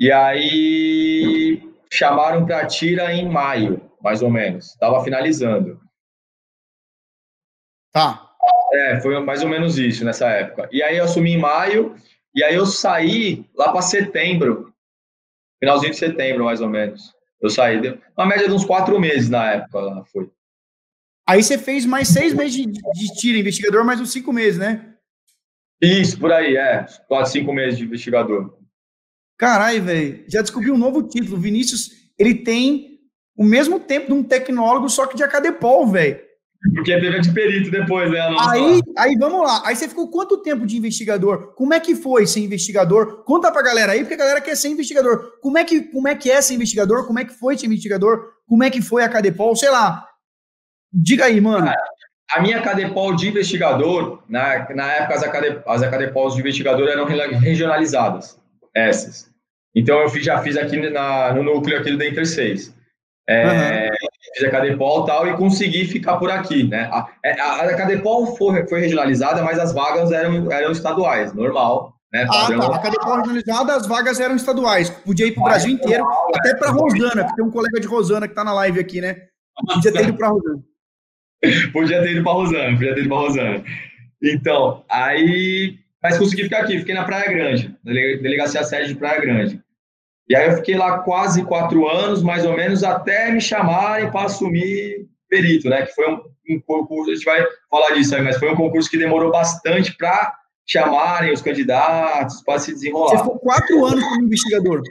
e aí chamaram para tira em maio, mais ou menos. Estava finalizando. Tá. É, foi mais ou menos isso nessa época. E aí eu assumi em maio, e aí eu saí lá para setembro, finalzinho de setembro, mais ou menos. Eu saí, deu uma média de uns quatro meses na época lá foi. Aí você fez mais seis meses de, de tiro investigador, mais uns cinco meses, né? Isso, por aí, é. Quatro, cinco meses de investigador. Caralho, velho. Já descobri um novo título. O Vinícius, ele tem o mesmo tempo de um tecnólogo, só que de Acadepol, velho. Porque teve de perito depois, né? Aí, aí vamos lá. Aí você ficou quanto tempo de investigador? Como é que foi ser investigador? Conta pra galera aí, porque a galera quer ser investigador. Como é que, como é, que é ser investigador? Como é que foi ser investigador? Como é que foi a Cadepol? Sei lá. Diga aí, mano. A minha Cadepol de investigador, na, na época as, Acadep, as Acadepols de investigador eram regionalizadas. Essas. Então eu fiz, já fiz aqui na, no núcleo aqui do Dentre 6. É, uhum. Fiz a Cadepol e tal e consegui ficar por aqui, né? A, é, a, a Cadepol foi, foi regionalizada, mas as vagas eram, eram estaduais, normal. Né, ah, tá. A cadeia regionalizada, as vagas eram estaduais. Podia ir para o Brasil inteiro, até para Rosana, que tem um colega de Rosana que está na live aqui, né? Podia ter ido para Rosana. podia ter ido para Rosana, podia ter ido para Rosana. Então, aí. Mas consegui ficar aqui, fiquei na Praia Grande, delegacia sede de Praia Grande. E aí eu fiquei lá quase quatro anos, mais ou menos, até me chamarem para assumir perito, né? Que foi um, um, concurso, a gente vai falar disso aí, mas foi um concurso que demorou bastante para chamarem os candidatos, para se desenrolar. Você ficou quatro anos como investigador?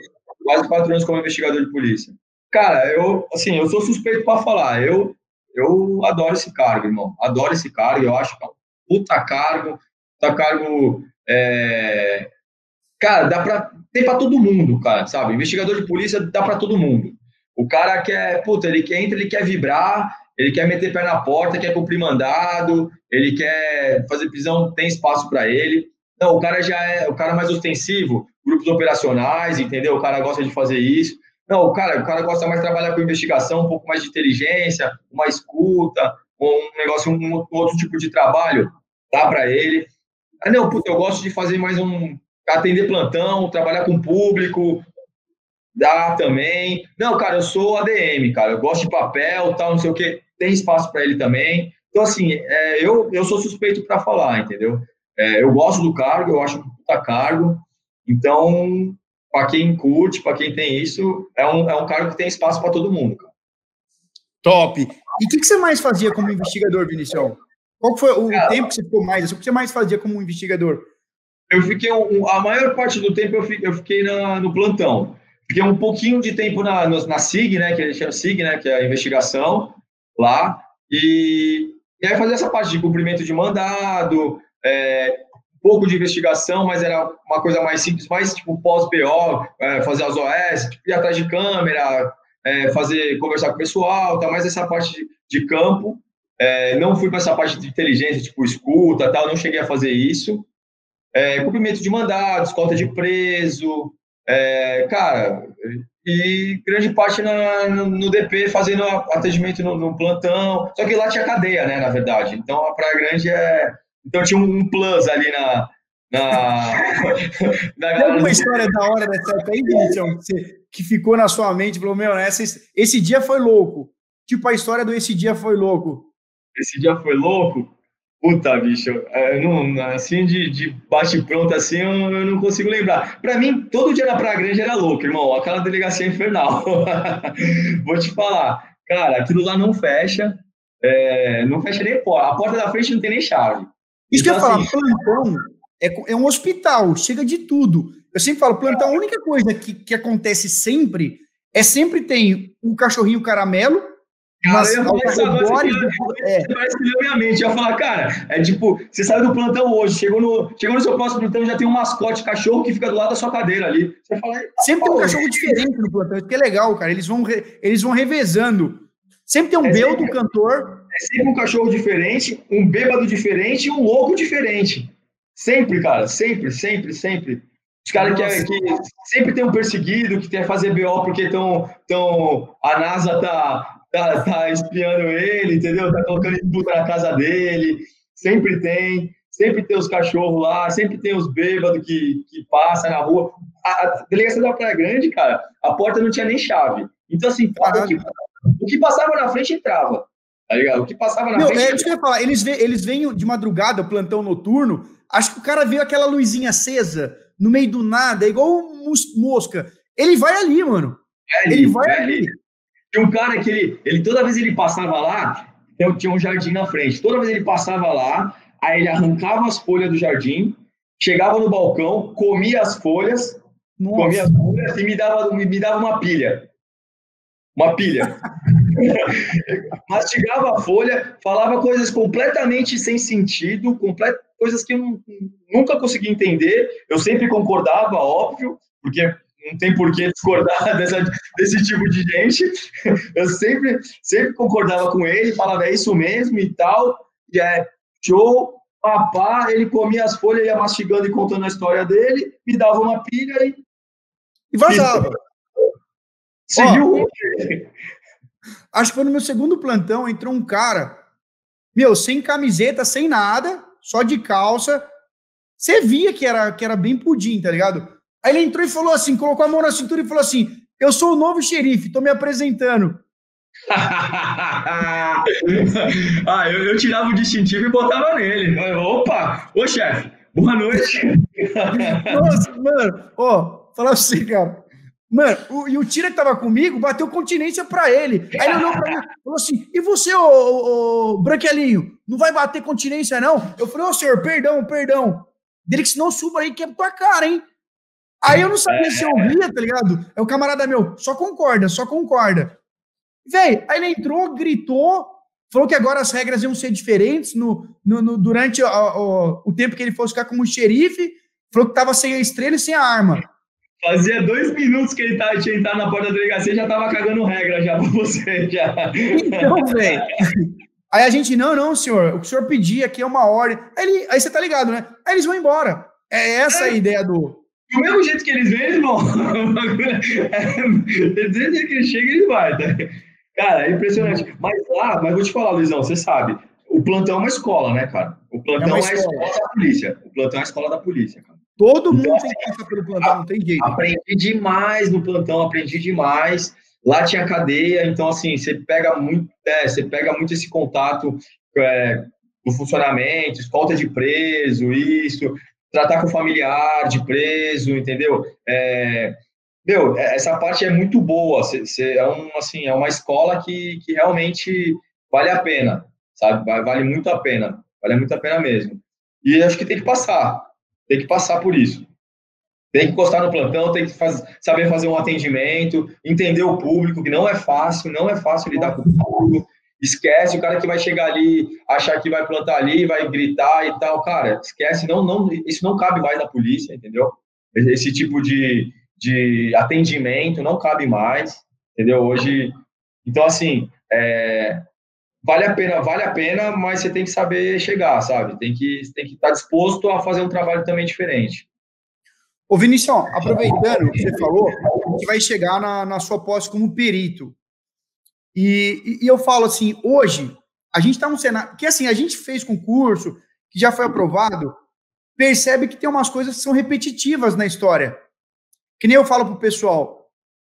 Quase quatro anos como investigador de polícia. Cara, eu, assim, eu sou suspeito para falar. Eu, eu adoro esse cargo, irmão. Adoro esse cargo. Eu acho que é um puta cargo. Puta cargo. É... Cara, dá para tem para todo mundo, cara, sabe? Investigador de polícia dá para todo mundo. O cara quer, puta, ele quer entra, ele quer vibrar, ele quer meter pé na porta, quer cumprir mandado, ele quer fazer prisão, tem espaço para ele. Não, o cara já é o cara mais ostensivo, grupos operacionais, entendeu? O cara gosta de fazer isso. Não, o cara, o cara gosta mais de trabalhar com investigação, um pouco mais de inteligência, uma escuta, um negócio, um, outro tipo de trabalho, dá para ele. Ah, não, puta, eu gosto de fazer mais um atender plantão, trabalhar com público, dá também. Não, cara, eu sou ADM, cara, eu gosto de papel, tal, não sei o quê, tem espaço para ele também. Então, assim, é, eu, eu sou suspeito para falar, entendeu? É, eu gosto do cargo, eu acho um puta cargo. Então, para quem curte, para quem tem isso, é um, é um cargo que tem espaço para todo mundo, cara. Top. E o que, que, você mais fazia como investigador, Vinicius? Qual foi o cara, tempo que você ficou mais? O que você mais fazia como investigador? eu fiquei um, a maior parte do tempo eu fiquei, eu fiquei na, no plantão. Fiquei um pouquinho de tempo na, na SIG, né, que a gente chama SIG, né, que é a investigação lá, e, e aí fazer essa parte de cumprimento de mandado, é, um pouco de investigação, mas era uma coisa mais simples, mais tipo pós-BO, é, fazer as OS, tipo, ir atrás de câmera, é, fazer, conversar com o pessoal, tá, mais essa parte de, de campo. É, não fui para essa parte de inteligência, tipo escuta, tal, não cheguei a fazer isso é, cumprimento de mandados, cota de preso, é, cara, e grande parte na, no, no, DP fazendo atendimento no, no, plantão. Só que lá tinha cadeia, né, na verdade. Então a Praia Grande é. Então tinha um, plus ali na. na, na Tem alguma história da hora dessa época aí, Vinícius, que ficou na sua mente? Falou, meu, essa, esse dia foi louco. Tipo a história do Esse Dia Foi Louco. Esse dia foi louco? Puta, bicho, é, não, assim, de, de bate-pronto, assim, eu, eu, não consigo lembrar. Para mim, todo dia na Praia Grande era louco, irmão. Aquela delegacia infernal. Vou te falar. Cara, aquilo lá não fecha. É, não fecha nem porta. A porta da frente não tem nem chave. Isso então, que eu ia assim, falar, plantão é, é um hospital, chega de tudo. Eu sempre falo, plantão, a única coisa que, que acontece sempre é sempre tem um cachorrinho caramelo Cara, eu ia falar é. parece que minha mente. Eu ia falar, cara, é tipo, você saiu do plantão hoje, chegou no, chegou no seu próximo plantão, já tem um mascote cachorro que fica do lado da sua cadeira ali. Você fala, Sempre tem um cachorro diferente no plantão, isso que é legal, cara. Eles vão, re, eles vão revezando. Sempre tem um é belo do cantor. É sempre um cachorro diferente, um bêbado diferente e um louco diferente. Sempre, cara, sempre, sempre, sempre. Os caras que, que, sempre tem um perseguido, que quer fazer BO porque tão, tão, a NASA tá tá, tá espiando ele, entendeu? Tá colocando disputa na casa dele. Sempre tem, sempre tem os cachorros lá, sempre tem os bêbados que, que passam na rua. A, a delegacia da Praia Grande, cara, a porta não tinha nem chave. Então, assim, o que, o que passava na frente entrava. Tá ligado? O que passava na Meu, frente. É que eu ia falar. Eles, vê, eles vêm de madrugada, plantão noturno. Acho que o cara viu aquela luzinha acesa no meio do nada, é igual mosca. Ele vai ali, mano. É ali, ele vai é ali. ali. Tinha um cara que ele, ele toda vez ele passava lá, então tinha um jardim na frente. Toda vez ele passava lá, aí ele arrancava as folhas do jardim, chegava no balcão, comia as folhas, Nossa. comia as folhas e me dava, me, me dava uma pilha. Uma pilha. Mastigava a folha, falava coisas completamente sem sentido, complet, coisas que eu nunca consegui entender. Eu sempre concordava, óbvio, porque não tem por que discordar dessa, desse tipo de gente. Eu sempre, sempre concordava com ele, falava, é isso mesmo e tal, e é show, papá, ele comia as folhas, ia mastigando e contando a história dele, me dava uma pilha e... E vazava. Seguiu Acho que foi no meu segundo plantão, entrou um cara, meu, sem camiseta, sem nada, só de calça, Você via que era, que era bem pudim, tá ligado? Aí ele entrou e falou assim, colocou a mão na cintura e falou assim: Eu sou o novo xerife, tô me apresentando. ah, eu, eu, tirava o distintivo e botava nele. Opa! Ô, chefe, boa noite. Nossa, mano, ó, falar assim, cara. Mano, o, e o Tira que tava comigo bateu continência pra ele. Aí ele olhou pra mim falou assim: E você, ô, ô, ô, Branquelinho, não vai bater continência, não? Eu falei, ô senhor, perdão, perdão. Dele que senão suba aí, que é tua cara, hein? Aí eu não sabia é. se eu via, tá ligado? É o camarada meu, só concorda, só concorda. Véi, aí ele entrou, gritou, falou que agora as regras iam ser diferentes no, no, no durante o, o, tempo que ele fosse ficar como xerife. Falou que tava sem a estrela e sem a arma. Fazia dois minutos que ele tava, tinha entrado na porta da delegacia já tava cagando regra já pra você. Já. Então, velho. Aí a gente, não, não, senhor, o que o senhor pedir aqui é uma ordem. Aí, ele, aí você tá ligado, né? Aí eles vão embora. É essa é. a ideia do. Do mesmo jeito que eles vêm, eles vão. Do jeito que eles chegam, eles vai. Tá? Cara, é impressionante. Mas lá, mas vou te falar, Luizão, você sabe, o plantão é uma escola, né, cara? O plantão é, é a escola da polícia. O plantão é a escola da polícia, cara. Todo mundo então, tem que passar pelo plantão, não tem jeito. Aprendi demais no plantão, aprendi demais. Lá tinha cadeia, então assim, você pega muito, é, você pega muito esse contato é, do funcionamento, escolta de preso, isso, tratar com familiar de preso, entendeu? É, meu, é, essa parte é muito boa. Cê, cê é, um, assim, é uma escola que, que realmente vale a pena, sabe? Vale muito a pena. Vale muito a pena mesmo. E acho que tem que passar. Tem que passar por isso. Tem que encostar no plantão, tem que faz, saber fazer um atendimento, entender o público, que não é fácil, não é fácil lidar com o público. Esquece o cara que vai chegar ali, achar que vai plantar ali, vai gritar e tal. Cara, esquece, não, não, isso não cabe mais na polícia, entendeu? Esse tipo de, de atendimento não cabe mais, entendeu? Hoje, então assim, é, vale a pena, vale a pena, mas você tem que saber chegar, sabe? Tem que, tem que estar disposto a fazer um trabalho também diferente. Ô Vinícius, aproveitando o que você falou, que vai chegar na, na sua posse como perito. E, e, eu falo assim, hoje, a gente está num cenário, que assim, a gente fez concurso, que já foi aprovado, percebe que tem umas coisas que são repetitivas na história. Que nem eu falo pro pessoal.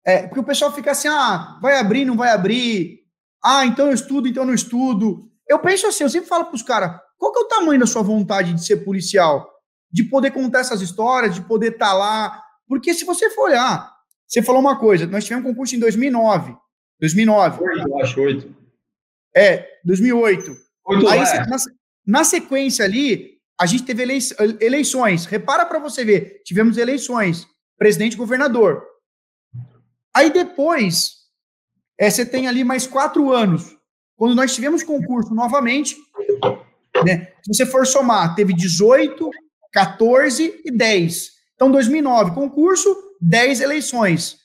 É, porque o pessoal fica assim, ah, vai abrir, não vai abrir. Ah, então eu estudo, então eu não estudo. Eu penso assim, eu sempre falo pros caras, qual que é o tamanho da sua vontade de ser policial? De poder contar essas histórias, de poder estar tá lá. Porque se você for olhar, você falou uma coisa, nós tivemos um concurso em 2009. 2009. Eu acho, oito. É, 2008. Oito, Aí, é. na, na sequência ali, a gente teve eleições. Repara para você ver, tivemos eleições presidente e governador. Aí depois, é, você tem ali mais quatro anos. Quando nós tivemos concurso novamente, né, se você for somar, teve 18, 14 e 10. Então, 2009, concurso, 10 eleições.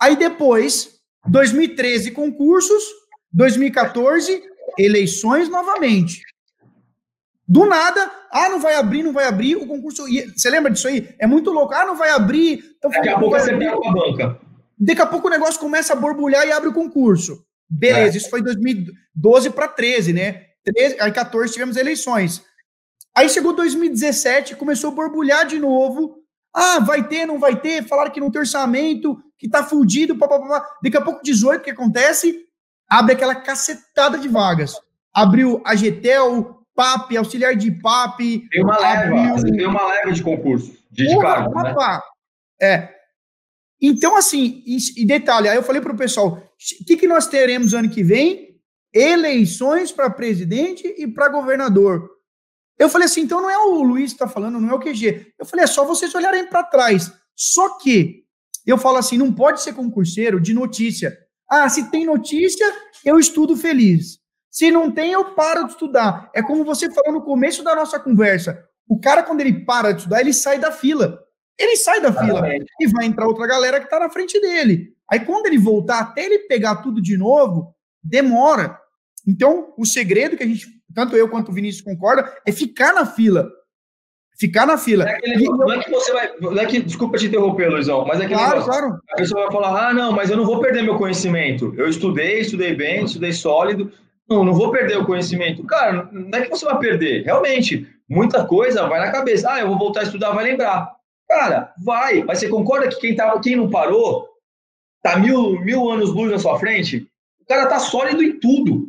Aí depois, 2013, concursos, 2014, eleições novamente. Do nada, ah, não vai abrir, não vai abrir, o concurso. Você lembra disso aí? É muito louco. Ah, não vai abrir. Então, Daqui a pouco você pega a banca. Daqui a pouco o negócio começa a borbulhar e abre o concurso. Beleza, é. isso foi 2012 para 13, né? 13, aí 14 tivemos eleições. Aí chegou 2017, começou a borbulhar de novo. Ah, vai ter, não vai ter, falaram que não tem orçamento, que tá fudido, papapá. Daqui a pouco 18, o que acontece? Abre aquela cacetada de vagas. Abriu a GTEL, PAP, auxiliar de PAP. Tem uma leva, abriu... tem uma leva de concurso, de, de cargo, né? É. Então, assim, e, detalhe, aí eu falei para o pessoal, o que, que nós teremos ano que vem? Eleições para presidente e para governador. Eu falei assim, então não é o Luiz que está falando, não é o QG. Eu falei, é só vocês olharem para trás. Só que, eu falo assim, não pode ser concurseiro de notícia. Ah, se tem notícia, eu estudo feliz. Se não tem, eu paro de estudar. É como você falou no começo da nossa conversa. O cara, quando ele para de estudar, ele sai da fila. Ele sai da fila e vai entrar outra galera que está na frente dele. Aí, quando ele voltar, até ele pegar tudo de novo, demora. Então, o segredo que a gente, tanto eu quanto o Vinícius concorda, é ficar na fila. Ficar na fila. É aquele, não é que você vai. Não é que, desculpa te interromper, Luizão, mas é que claro, negócio, claro. a pessoa vai falar: ah, não, mas eu não vou perder meu conhecimento. Eu estudei, estudei bem, estudei sólido, não, não vou perder o conhecimento. Cara, não é que você vai perder. Realmente, muita coisa vai na cabeça. Ah, eu vou voltar a estudar, vai lembrar. Cara, vai. Mas você concorda que quem, tava, quem não parou tá mil, mil anos luz na sua frente? O cara tá sólido em tudo.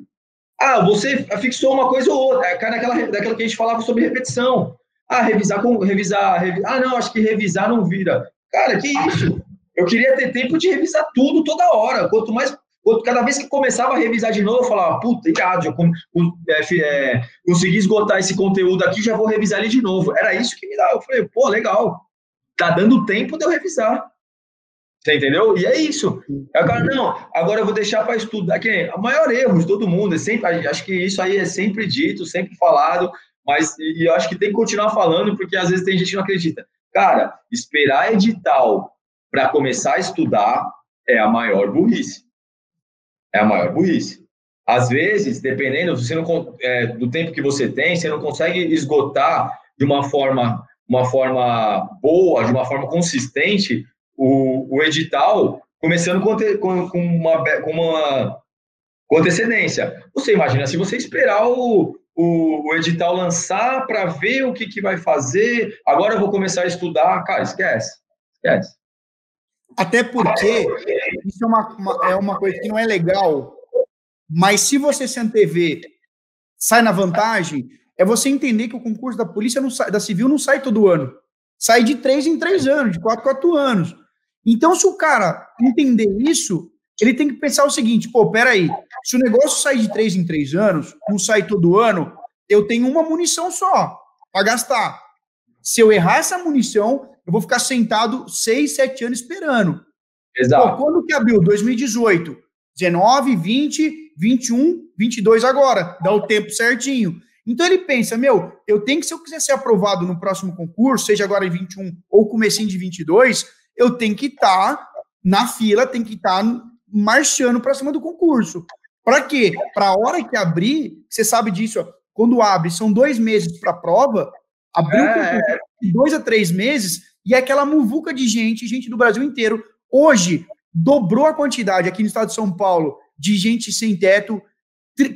Ah, você fixou uma coisa ou outra. É naquela, daquela que a gente falava sobre repetição. Ah, revisar com revisar, revisar. Ah, não, acho que revisar não vira. Cara, que isso? Eu queria ter tempo de revisar tudo toda hora. Quanto mais cada vez que começava a revisar de novo, eu falava, puta, irado, já é, é, consegui esgotar esse conteúdo aqui, já vou revisar ele de novo. Era isso que me dava. Eu falei, pô, legal. Tá dando tempo de eu revisar. Você entendeu? E é isso. Agora, não, agora eu vou deixar para estudar. Que o maior erro de todo mundo, é sempre, acho que isso aí é sempre dito, sempre falado, mas e eu acho que tem que continuar falando, porque às vezes tem gente que não acredita. Cara, esperar edital para começar a estudar é a maior burrice é a maior burrice. Às vezes, dependendo não, é, do tempo que você tem, você não consegue esgotar de uma forma, uma forma boa, de uma forma consistente, o, o edital, começando com, com, com, uma, com uma com antecedência. Você imagina, se você esperar o, o, o edital lançar para ver o que, que vai fazer, agora eu vou começar a estudar, cara, esquece, esquece. Até porque isso é uma, uma, é uma coisa que não é legal, mas se você se antever, sai na vantagem, é você entender que o concurso da polícia não sai, da civil não sai todo ano. Sai de três em três anos, de quatro em quatro anos. Então, se o cara entender isso, ele tem que pensar o seguinte: pô, peraí, se o negócio sai de três em três anos, não sai todo ano, eu tenho uma munição só para gastar. Se eu errar essa munição, eu vou ficar sentado seis, sete anos esperando. Exato. Pô, quando que abriu? 2018. 19, 20, 21, 22 agora. Dá o tempo certinho. Então ele pensa, meu, eu tenho que, se eu quiser ser aprovado no próximo concurso, seja agora em 21 ou comecinho de 22, eu tenho que estar tá na fila, tem que estar tá marchando para cima do concurso. Para quê? Para a hora que abrir, você sabe disso, ó, quando abre, são dois meses para a prova, abriu é. dois a três meses, e é aquela muvuca de gente, gente do Brasil inteiro. Hoje, dobrou a quantidade aqui no estado de São Paulo de gente sem teto,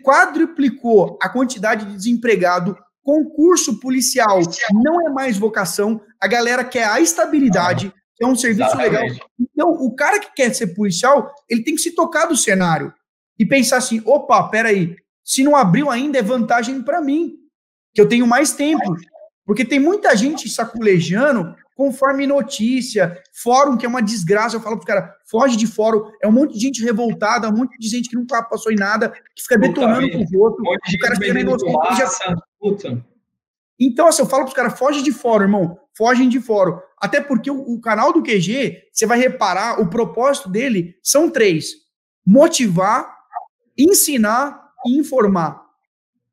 quadruplicou a quantidade de desempregado. Concurso policial não é mais vocação, a galera quer a estabilidade, é um serviço Exatamente. legal. Então, o cara que quer ser policial, ele tem que se tocar do cenário e pensar assim: opa, peraí, se não abriu ainda é vantagem para mim, que eu tenho mais tempo. Porque tem muita gente saculejando conforme notícia, fórum, que é uma desgraça. Eu falo para cara, foge de fórum. É um monte de gente revoltada, um monte de gente que nunca passou em nada, que fica Puta detonando com os outros. Um o cara fica inocente. Já... Puta. Então, assim, eu falo para os caras, foge de fórum, irmão. Fogem de fórum. Até porque o, o canal do QG, você vai reparar, o propósito dele são três: motivar, ensinar e informar.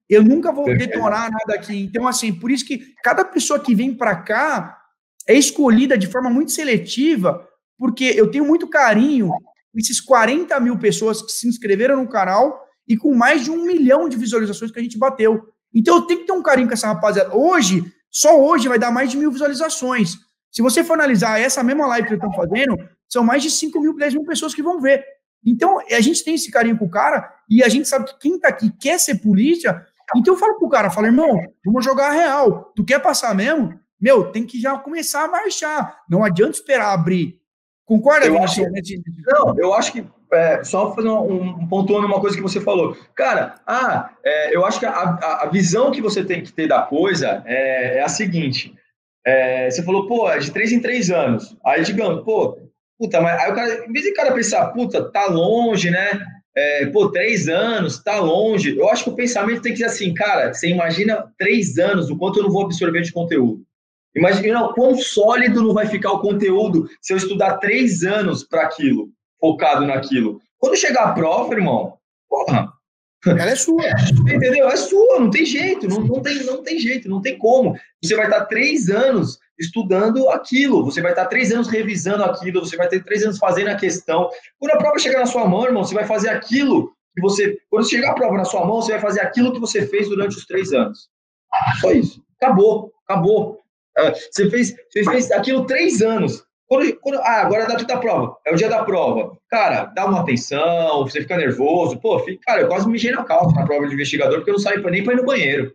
Eu nunca vou detonar nada aqui. Então, assim, por isso que cada pessoa que vem para cá, é escolhida de forma muito seletiva, porque eu tenho muito carinho com esses 40 mil pessoas que se inscreveram no canal e com mais de um milhão de visualizações que a gente bateu. Então eu tenho que ter um carinho com essa rapaziada. Hoje, só hoje vai dar mais de mil visualizações. Se você for analisar essa mesma live que eu estou fazendo, são mais de 5 mil, 10 mil pessoas que vão ver. Então, a gente tem esse carinho com o cara e a gente sabe que quem está aqui quer ser polícia. Então eu falo pro cara, falo, irmão, vamos jogar a real. Tu quer passar mesmo? meu, tem que já começar a marchar. Não adianta esperar abrir. Concorda, eu acho, Não, eu acho que é, só fazer um, um, pontuando uma coisa que você falou. Cara, ah, é, eu acho que a, a, a, visão que você tem que ter da coisa é, é a seguinte. É, você falou, pô, é de três em três anos. Aí, digamos, pô, puta, mas aí o cara, em vez de cara pensar, puta, tá longe, né? É, pô, três anos, tá longe. Eu acho que o pensamento tem que ser assim, cara, você imagina três anos, o quanto eu não vou absorver de conteúdo. Imagina o quão sólido não vai ficar o conteúdo se eu estudar três anos para aquilo, focado naquilo. Quando chegar a prova, irmão, porra. Ela é sua. Entendeu? É sua, não tem jeito, não, não, tem, não tem jeito, não tem como. Você vai estar três anos estudando aquilo, você vai estar três anos revisando aquilo, você vai ter três anos fazendo a questão. Quando a prova chegar na sua mão, irmão, você vai fazer aquilo que você. Quando chegar a prova na sua mão, você vai fazer aquilo que você fez durante os três anos. Só isso. Acabou, acabou. Ah, você fez, você fez aquilo três anos. Quando, quando, ah, agora é a data da prova. É o dia da prova. Cara, dá uma atenção, você fica nervoso. Pô, fica, cara, eu quase me mijei na calça na prova de investigador, porque eu não saí nem para ir no banheiro.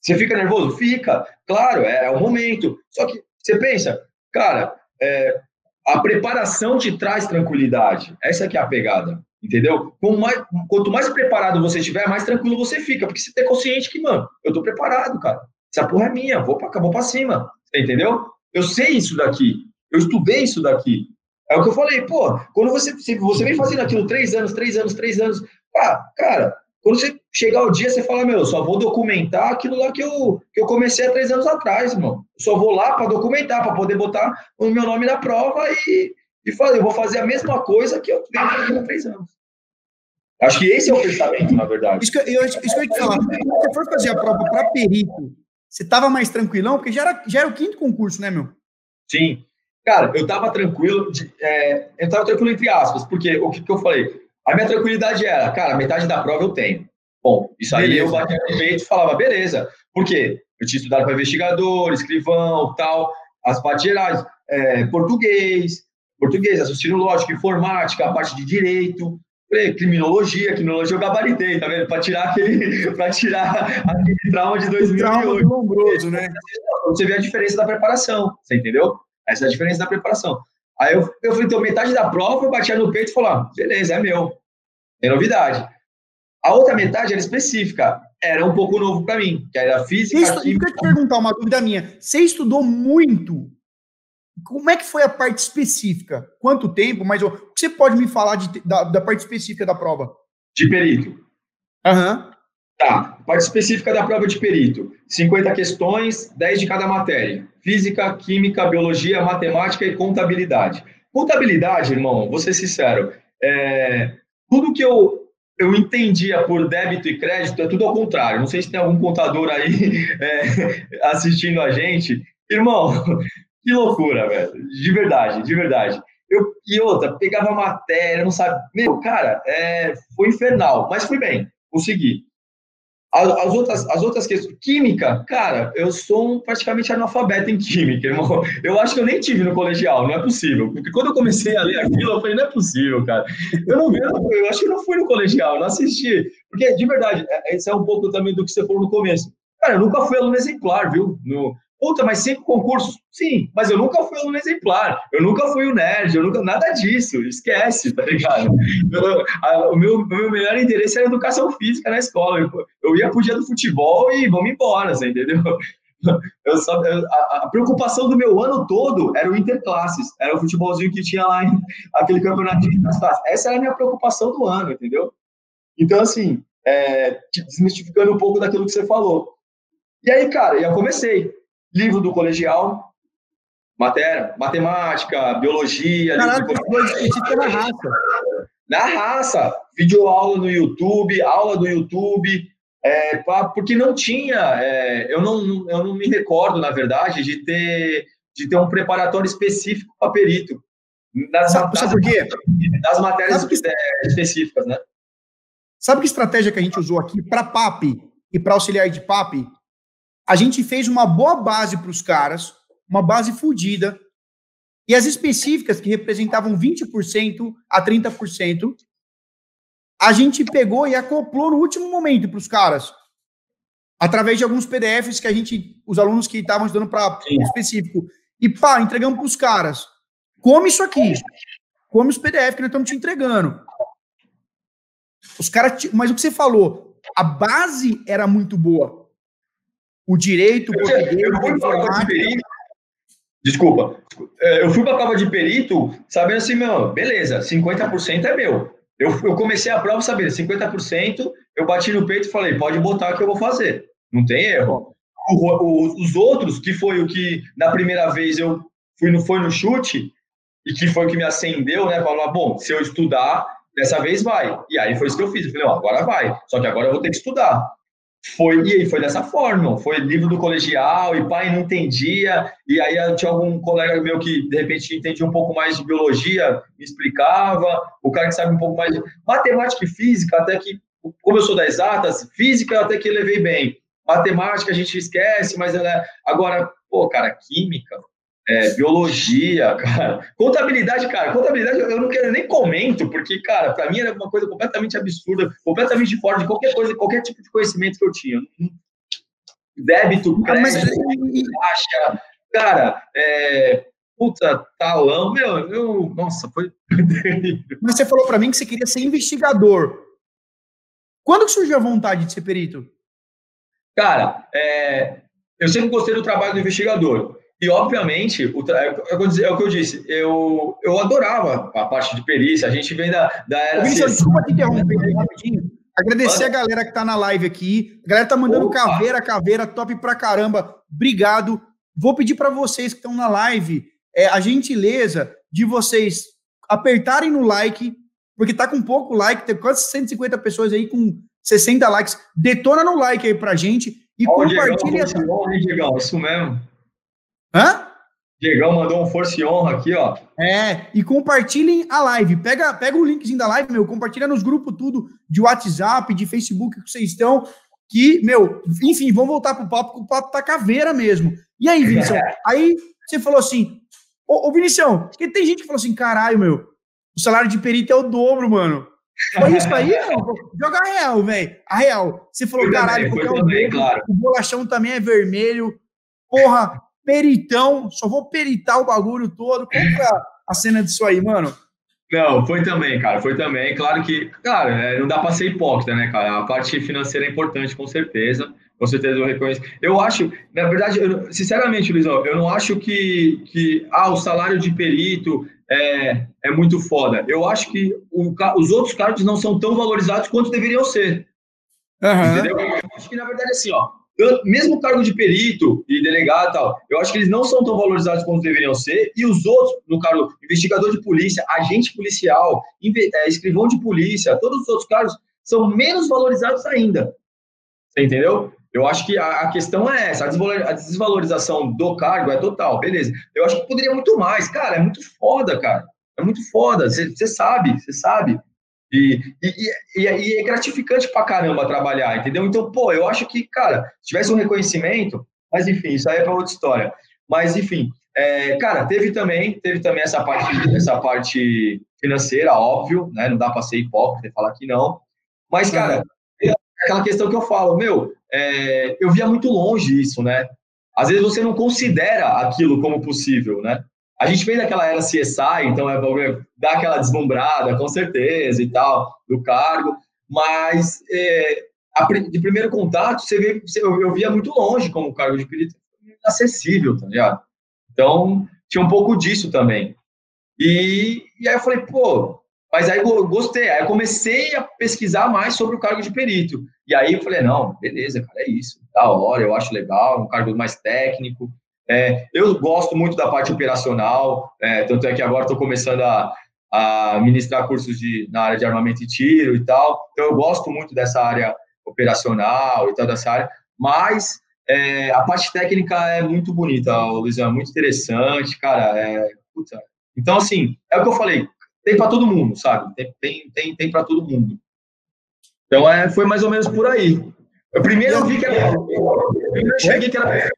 Você fica nervoso? Fica, claro, é, é o momento. Só que você pensa, cara, é, a preparação te traz tranquilidade. Essa que é a pegada, entendeu? Mais, quanto mais preparado você estiver, mais tranquilo você fica, porque você tá consciente que, mano, eu tô preparado, cara. Essa porra é minha, vou pra, vou pra cima, entendeu? Eu sei isso daqui, eu estudei isso daqui. É o que eu falei, pô, quando você, você vem fazendo aquilo três anos, três anos, três anos, pá, cara, quando você chegar o dia, você fala, meu, só vou documentar aquilo lá que eu, que eu comecei há três anos atrás, irmão. só vou lá para documentar, para poder botar o meu nome na prova e, e fazer. Eu vou fazer a mesma coisa que eu venho fazendo há três anos. Acho que esse é o pensamento, na verdade. Isso que eu, isso que eu ia te falar. Se você for fazer a prova para perito, você estava mais tranquilão? Porque já era, já era o quinto concurso, né, meu? Sim. Cara, eu estava tranquilo, de, é, eu estava tranquilo entre aspas, porque o que, que eu falei? A minha tranquilidade era, cara, metade da prova eu tenho. Bom, isso aí beleza. eu batia no peito e falava, beleza. Por quê? Eu tinha estudado para investigador, escrivão, tal, as partes gerais, é, português, português, raciocínio lógico, informática, a parte de direito, criminologia, criminologia eu gabaritei, tá vendo? Para tirar aquele, para tirar aquele trauma de 2008. Trauma lombroso, né? Você vê a diferença da preparação, você entendeu? Essa é a diferença da preparação. Aí eu, eu falei, então, metade da prova eu batia no peito e falava, ah, beleza, é meu. Tem novidade. A outra metade era específica, era um pouco novo para mim, que era física, Isso, química... Eu te perguntar uma dúvida minha. Você estudou muito como é que foi a parte específica? Quanto tempo? Mas o que você pode me falar de, da, da parte específica da prova? De perito. Aham. Uhum. Tá, parte específica da prova de perito. 50 questões, 10 de cada matéria. Física, química, biologia, matemática e contabilidade. Contabilidade, irmão, vou ser sincero, é, tudo que eu, eu entendia por débito e crédito é tudo ao contrário. Não sei se tem algum contador aí é, assistindo a gente. Irmão, que loucura, velho. De verdade, de verdade. Eu, e outra, pegava matéria, não sabe. Meu, cara, é, foi infernal, mas fui bem, consegui. As, as, outras, as outras questões. Química, cara, eu sou um praticamente analfabeto em química, irmão. Eu acho que eu nem tive no colegial, não é possível. Porque quando eu comecei a ler aquilo, eu falei, não é possível, cara. Eu não vi, eu acho que eu não fui no colegial, não assisti. Porque, de verdade, é, isso é um pouco também do que você falou no começo. Cara, eu nunca fui aluno exemplar, viu? No, Puta, mas cinco concursos? Sim, mas eu nunca fui aluno exemplar, eu nunca fui o nerd, eu nunca, nada disso, esquece, tá ligado? Eu, a, o, meu, meu melhor interesse era educação física na escola, eu, eu ia pro dia do futebol e vamos embora, você entendeu? Eu só, eu, a, a, preocupação do meu ano todo era o interclasses, era o futebolzinho que tinha lá, em, aquele campeonatinho das classes. Essa era a minha preocupação do ano, entendeu? Então, assim, é, desmistificando um pouco daquilo que você falou. E aí, cara, eu comecei livro do colegial, matéria, matemática, biologia. Caralho, livro na raça. Na raça, videoaula no YouTube, aula do YouTube, é, porque não tinha, é, eu, não, eu não me recordo, na verdade, de ter, de ter um preparatório específico para perito. Das, sabe, sabe por quê? Das matérias que, específicas, né? Sabe que estratégia que a gente usou aqui para PAP e para auxiliar de PAP? A gente fez uma boa base para os caras, uma base fodida, e as específicas, que representavam 20% a 30%, a gente pegou e acoplou no último momento para os caras, através de alguns PDFs que a gente, os alunos que estavam estudando para específico, e pá, entregamos para os caras. Come isso aqui. Come os PDF que nós estamos te entregando. Os caras, mas o que você falou, a base era muito boa o direito o português, eu fui para de perito, Desculpa, é, eu fui para a prova de perito sabendo assim, meu, beleza, 50% é meu. Eu, eu comecei a prova sabendo, 50%, eu bati no peito e falei, pode botar que eu vou fazer. Não tem erro. O, o, os outros, que foi o que na primeira vez eu fui no, foi no chute, e que foi o que me acendeu, né? Falar, bom, se eu estudar, dessa vez vai. E aí foi isso que eu fiz. Eu falei, ó, agora vai. Só que agora eu vou ter que estudar. Foi, e foi dessa forma, foi livro do colegial, e pai não entendia, e aí tinha algum colega meu que de repente entendia um pouco mais de biologia, me explicava, o cara que sabe um pouco mais de matemática e física, até que, como eu sou das exatas, física até que levei bem, matemática a gente esquece, mas ela, agora, pô, cara, química, é, biologia, cara. Contabilidade, cara, contabilidade eu não quero nem comento, porque, cara, para mim era uma coisa completamente absurda, completamente fora de qualquer coisa, qualquer tipo de conhecimento que eu tinha. débito, crédito, mas... taxa, cara, é, puta, talão, meu, eu, nossa, foi Mas você falou para mim que você queria ser investigador. Quando que surgiu a vontade de ser perito? Cara, é, eu sempre gostei do trabalho do investigador. E, obviamente, o, é, é, o que eu disse, eu, eu adorava a parte de perícia, a gente vem da, da era... Vinícius, desculpa te interromper rapidinho. Agradecer a galera que tá na live aqui. A galera tá mandando Opa. caveira, caveira, top pra caramba. Obrigado. Vou pedir para vocês que estão na live é, a gentileza de vocês apertarem no like, porque tá com pouco like, tem quase 150 pessoas aí com 60 likes. Detona no like aí pra gente e compartilha. Diegão, isso mesmo. Hã? Diegão mandou um força e honra aqui, ó. É, e compartilhem a live. Pega, pega o linkzinho da live, meu, compartilha nos grupos tudo de WhatsApp, de Facebook que vocês estão. Que, meu, enfim, vamos voltar pro papo, porque o papo tá caveira mesmo. E aí, Vinicius? aí você falou assim, ô, ô Vinicius, porque tem gente que falou assim, caralho, meu, o salário de perito é o dobro, mano. Foi isso aí, não? Joga a real, velho. A real. Você falou, caralho, porque é o claro. o bolachão também é vermelho. Porra, peritão, só vou peritar o bagulho todo. Como é a cena disso aí, mano? Não, foi também, cara, foi também. Claro que, cara, é, não dá para ser hipócrita, né, cara? A parte financeira é importante, com certeza. Com certeza eu reconheço. Eu acho, na verdade, eu, sinceramente, Luizão, eu não acho que, que ah, o salário de perito é, é muito foda. Eu acho que o, os outros cargos não são tão valorizados quanto deveriam ser. Uhum. Entendeu? Eu acho que, na verdade, assim, ó, mesmo cargo de perito e delegado e tal, eu acho que eles não são tão valorizados quanto deveriam ser, e os outros, no cargo investigador de polícia, agente policial, é, escrivão de polícia, todos os outros cargos são menos valorizados ainda. Você entendeu? Eu acho que a questão é essa, a desvalorização do cargo é total, beleza. Eu acho que poderia muito mais, cara, é muito foda, cara. É muito foda, você sabe, você sabe. E, e, e, e, é gratificante pra caramba trabalhar, entendeu? Então, pô, eu acho que, cara, se tivesse um reconhecimento, mas enfim, isso aí é para outra história. Mas, enfim, é, cara, teve também, teve também essa parte, essa parte financeira, óbvio, né? Não dá para ser hipócrita e falar que não. Mas, cara, é aquela questão que eu falo, meu, é, eu via muito longe isso, né? Às vezes você não considera aquilo como possível, né? A gente vem daquela era CSI, então é dar aquela deslumbrada, com certeza, e tal, do cargo, mas é, a, de primeiro contato, você vê, eu, eu via muito longe como cargo de perito inacessível, tá ligado? Então, tinha um pouco disso também. E, e aí eu falei, pô, mas aí eu gostei, aí eu comecei a pesquisar mais sobre o cargo de perito. E aí eu falei, não, beleza, cara, é isso, da hora, eu acho legal, um cargo mais técnico, é, eu gosto muito da parte operacional, é, tanto é que agora estou começando a, a ministrar cursos de, na área de armamento e tiro e tal. Então, eu gosto muito dessa área operacional e tal, dessa área, mas é, a parte técnica é muito bonita, Luizão, é muito interessante, cara. É, puta. Então, assim, é o que eu falei, tem para todo mundo, sabe? Tem, tem, tem, tem para todo mundo. Então, é, foi mais ou menos por aí. Eu primeiro eu vi que era. Eu cheguei que era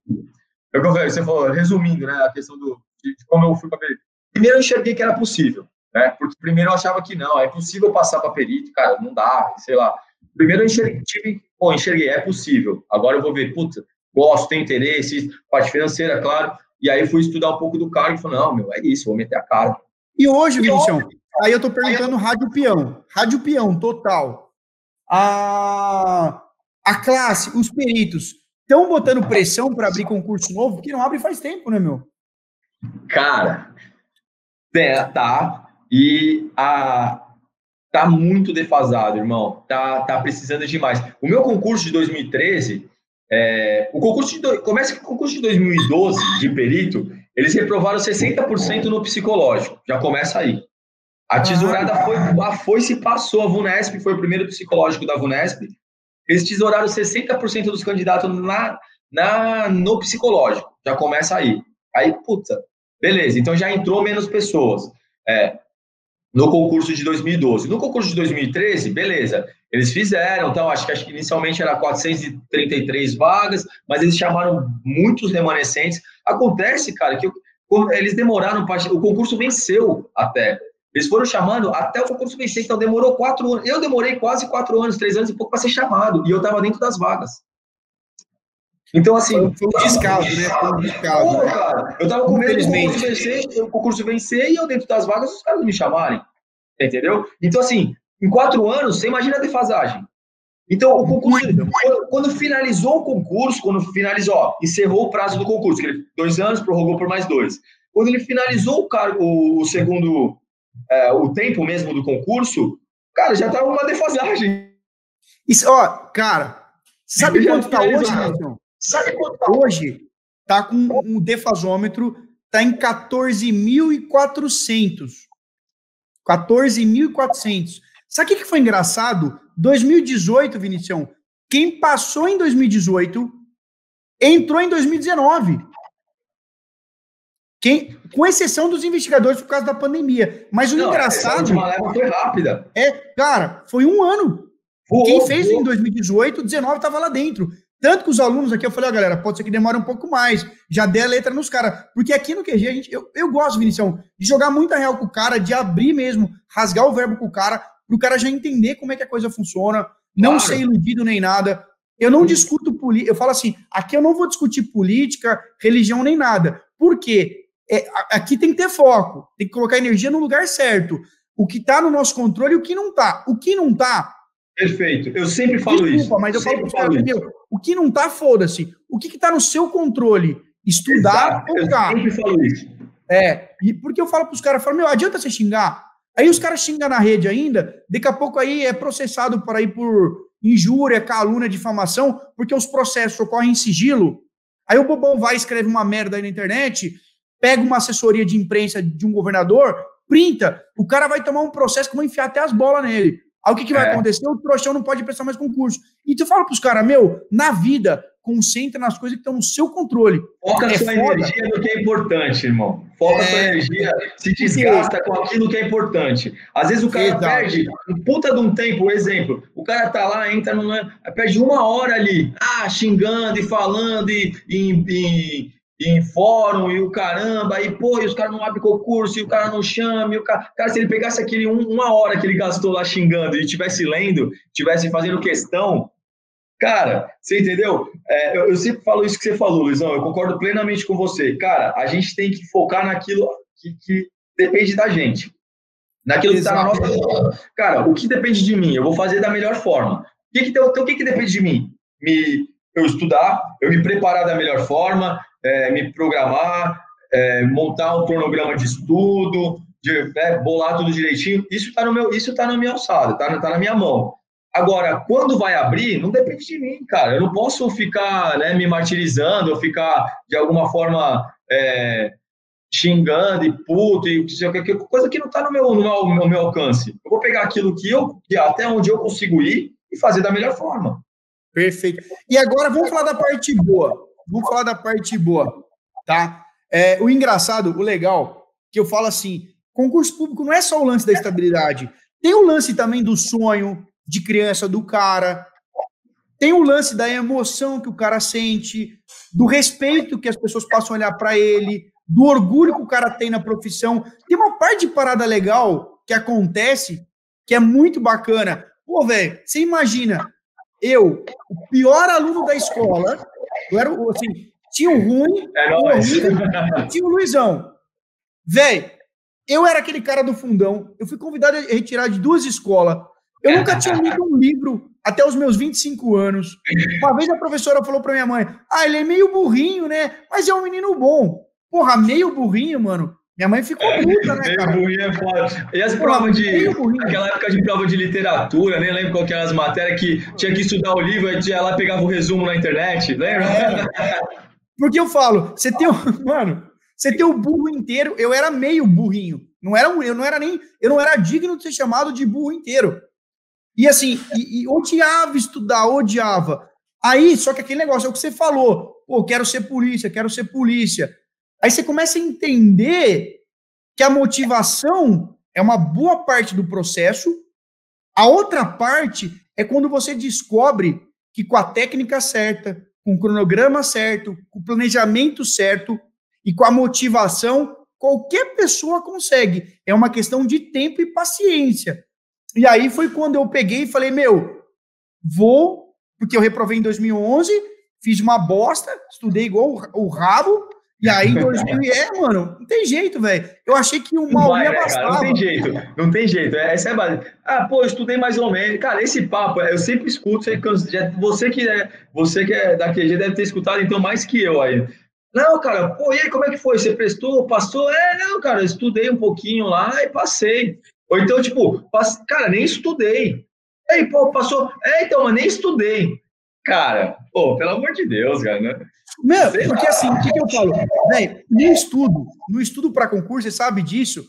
eu falei, você falou, resumindo, né, a questão do, de, de como eu fui para perito. Primeiro eu enxerguei que era possível, né, porque primeiro eu achava que não, é impossível passar para perito, cara, não dá, sei lá. Primeiro eu enxerguei, tive, enxerguei, é possível. Agora eu vou ver, puta, gosto, tenho interesse, parte financeira, claro. E aí fui estudar um pouco do cargo e falei, não, meu, é isso, vou meter a cara. E hoje, Vinicius, aí eu tô perguntando eu... rádio peão, rádio peão, total. A, a classe, os peritos, Estão botando pressão para abrir concurso novo, porque não abre faz tempo, né, meu? Cara, é, tá. E a, tá muito defasado, irmão. Tá, tá precisando demais. O meu concurso de 2013, é, o concurso de, começa que o concurso de 2012 de perito, eles reprovaram 60% no psicológico. Já começa aí. A tesourada foi, a foi se passou a Vunesp, foi o primeiro psicológico da Vunesp, eles tesouraram 60% dos candidatos na, na, no psicológico. Já começa aí. Aí, puta, beleza. Então já entrou menos pessoas. É, no concurso de 2012. No concurso de 2013, beleza, eles fizeram, então acho que, acho que inicialmente era 433 vagas, mas eles chamaram muitos remanescentes. Acontece, cara, que eles demoraram, o concurso venceu até. Eles foram chamando até o concurso vencer, então demorou quatro anos. Eu demorei quase quatro anos, três anos e pouco para ser chamado, e eu estava dentro das vagas. Então, assim. Foi, um descaso, né? Foi um descaso. Pô, cara, eu tava com medo do concurso vencer, o concurso vencer e eu dentro das vagas os caras me chamarem. Entendeu? Então, assim, em quatro anos, você imagina a defasagem. Então, o concurso, quando, quando, finalizou o concurso, quando finalizou, ó, encerrou o prazo do concurso, que ele, dois anos, prorrogou por mais dois. Quando ele finalizou o, cargo, o, o segundo, é, o tempo mesmo do concurso, cara, já estava uma defasagem. Isso, ó, cara, sabe quanto está hoje, Sabe quanto tá hoje? Tá com um defasômetro, tá em 14.400. 14.400. Sabe o que foi engraçado? 2018, Vinicião, quem passou em 2018 entrou em 2019. Quem, com exceção dos investigadores por causa da pandemia. Mas o Não, engraçado. Essa foi rápida. É, cara, foi um ano. Quem fez em 2018, 19 estava lá dentro. Tanto que os alunos aqui, eu falei, ó, galera, pode ser que demore um pouco mais. Já dê a letra nos caras. Porque aqui no QG, a gente, eu, eu gosto, Vinicião, de jogar muita real com o cara, de abrir mesmo, rasgar o verbo com o cara, para o cara já entender como é que a coisa funciona, não claro. ser iludido nem nada. Eu não discuto política, eu falo assim, aqui eu não vou discutir política, religião nem nada. Por quê? É, aqui tem que ter foco, tem que colocar energia no lugar certo. O que está no nosso controle e o que não está. O que não está, Perfeito. Eu sempre falo Desculpa, isso. mas eu sempre falo para os o que não tá, foda-se. O que está no seu controle? Estudar Exato, ou tá? Eu sempre falo isso. É, e porque eu falo para os caras, falo, meu, adianta você xingar. Aí os caras xingam na rede ainda, daqui a pouco aí é processado por aí por injúria, calúnia, difamação, porque os processos ocorrem em sigilo. Aí o bobão vai escreve uma merda aí na internet, pega uma assessoria de imprensa de um governador, printa, o cara vai tomar um processo que vai enfiar até as bolas nele. Aí o que, que vai é. acontecer? O trouxão não pode prestar mais concurso. E tu fala pros caras, meu, na vida, concentra nas coisas que estão no seu controle. Foca é sua foda. energia no que é importante, irmão. Foca é. sua energia, se desgasta com aquilo que é importante. Às vezes o cara Exato. perde um puta de um tempo, exemplo, o cara tá lá, entra numa. perde uma hora ali, ah, xingando e falando e, e, e em fórum e o caramba, e pô, e os caras não abrem concurso, e o cara não chama, e o cara, cara se ele pegasse aquele um, uma hora que ele gastou lá xingando e estivesse lendo, estivesse fazendo questão, cara, você entendeu? É, eu, eu, sempre falo isso que você falou, Luizão, eu concordo plenamente com você. Cara, a gente tem que focar naquilo que, que depende da gente. Naquilo que está na nossa. Cara, o que depende de mim? Eu vou fazer da melhor forma. O que, que, então, o que, que depende de mim? Me, eu estudar, eu me preparar da melhor forma, é, me programar, é, montar um cronograma de estudo, de né, bolar tudo direitinho. Isso está no meu, isso tá na minha alçada, está tá na minha mão. Agora, quando vai abrir, não depende de mim, cara. Eu não posso ficar né, me martirizando, ou ficar de alguma forma é, xingando e puto, e coisa que não está no meu, no, meu, no meu alcance. Eu vou pegar aquilo que eu, até onde eu consigo ir e fazer da melhor forma. Perfeito. E agora vamos falar da parte boa vamos falar da parte boa, tá? É, o engraçado, o legal, que eu falo assim, concurso público não é só o lance da estabilidade, tem o lance também do sonho de criança do cara, tem o lance da emoção que o cara sente, do respeito que as pessoas passam a olhar para ele, do orgulho que o cara tem na profissão. Tem uma parte de parada legal que acontece que é muito bacana. Pô, velho, você imagina, eu, o pior aluno da escola, eu era, assim, tinha o ruim, é o horrível, tinha o Luizão. Véi, eu era aquele cara do fundão. Eu fui convidado a retirar de duas escolas. Eu nunca tinha lido um livro até os meus 25 anos. Uma vez a professora falou para minha mãe: Ah, ele é meio burrinho, né? Mas é um menino bom. Porra, meio burrinho, mano. Minha mãe ficou puta, né, cara? Burrinho é foda. E as provas de. Aquela época de prova de literatura, nem lembro qual que eram as matérias que tinha que estudar o livro, e ia lá pegava o resumo na internet, lembra? É. Porque eu falo, você tem o. Mano, você tem o burro inteiro, eu era meio burrinho. Não era um, eu não era nem. Eu não era digno de ser chamado de burro inteiro. E assim, e, e odiava estudar, odiava. Aí, só que aquele negócio é o que você falou. Pô, quero ser polícia, quero ser polícia. Aí você começa a entender que a motivação é uma boa parte do processo, a outra parte é quando você descobre que com a técnica certa, com o cronograma certo, com o planejamento certo e com a motivação, qualquer pessoa consegue. É uma questão de tempo e paciência. E aí foi quando eu peguei e falei: meu, vou, porque eu reprovei em 2011, fiz uma bosta, estudei igual o, rabo, e aí, em 2000, é, mano, não tem jeito, velho. Eu achei que não vai, né, bastava. Não tem jeito, não tem jeito. É, essa é a base. Ah, pô, eu estudei mais ou menos. Cara, esse papo, eu sempre escuto, você que é, você que é da QG deve ter escutado, então, mais que eu aí. Não, cara, pô, e aí, como é que foi? Você prestou, passou? É, não, cara, eu estudei um pouquinho lá e passei. Ou então, tipo, passe... cara, nem estudei. Aí, pô, passou. É, então, mas nem estudei. Cara, pô, pelo amor de Deus, cara, né? Meu, porque assim, o que, que eu falo? Véi, no estudo, no estudo para concurso, você sabe disso,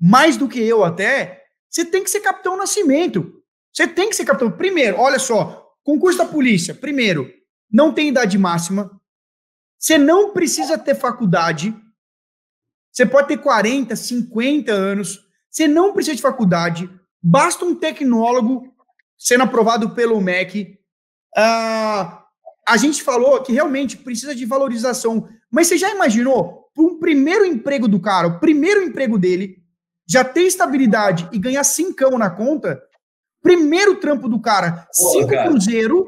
mais do que eu até, você tem que ser capitão nascimento. Você tem que ser capitão. Primeiro, olha só, concurso da polícia, primeiro, não tem idade máxima. Você não precisa ter faculdade. Você pode ter 40, 50 anos. Você não precisa de faculdade. Basta um tecnólogo sendo aprovado pelo MEC. Uh, a gente falou que realmente precisa de valorização. Mas você já imaginou? Para um primeiro emprego do cara, o primeiro emprego dele, já ter estabilidade e ganhar cincão na conta, primeiro trampo do cara, Pô, cinco cara. cruzeiro,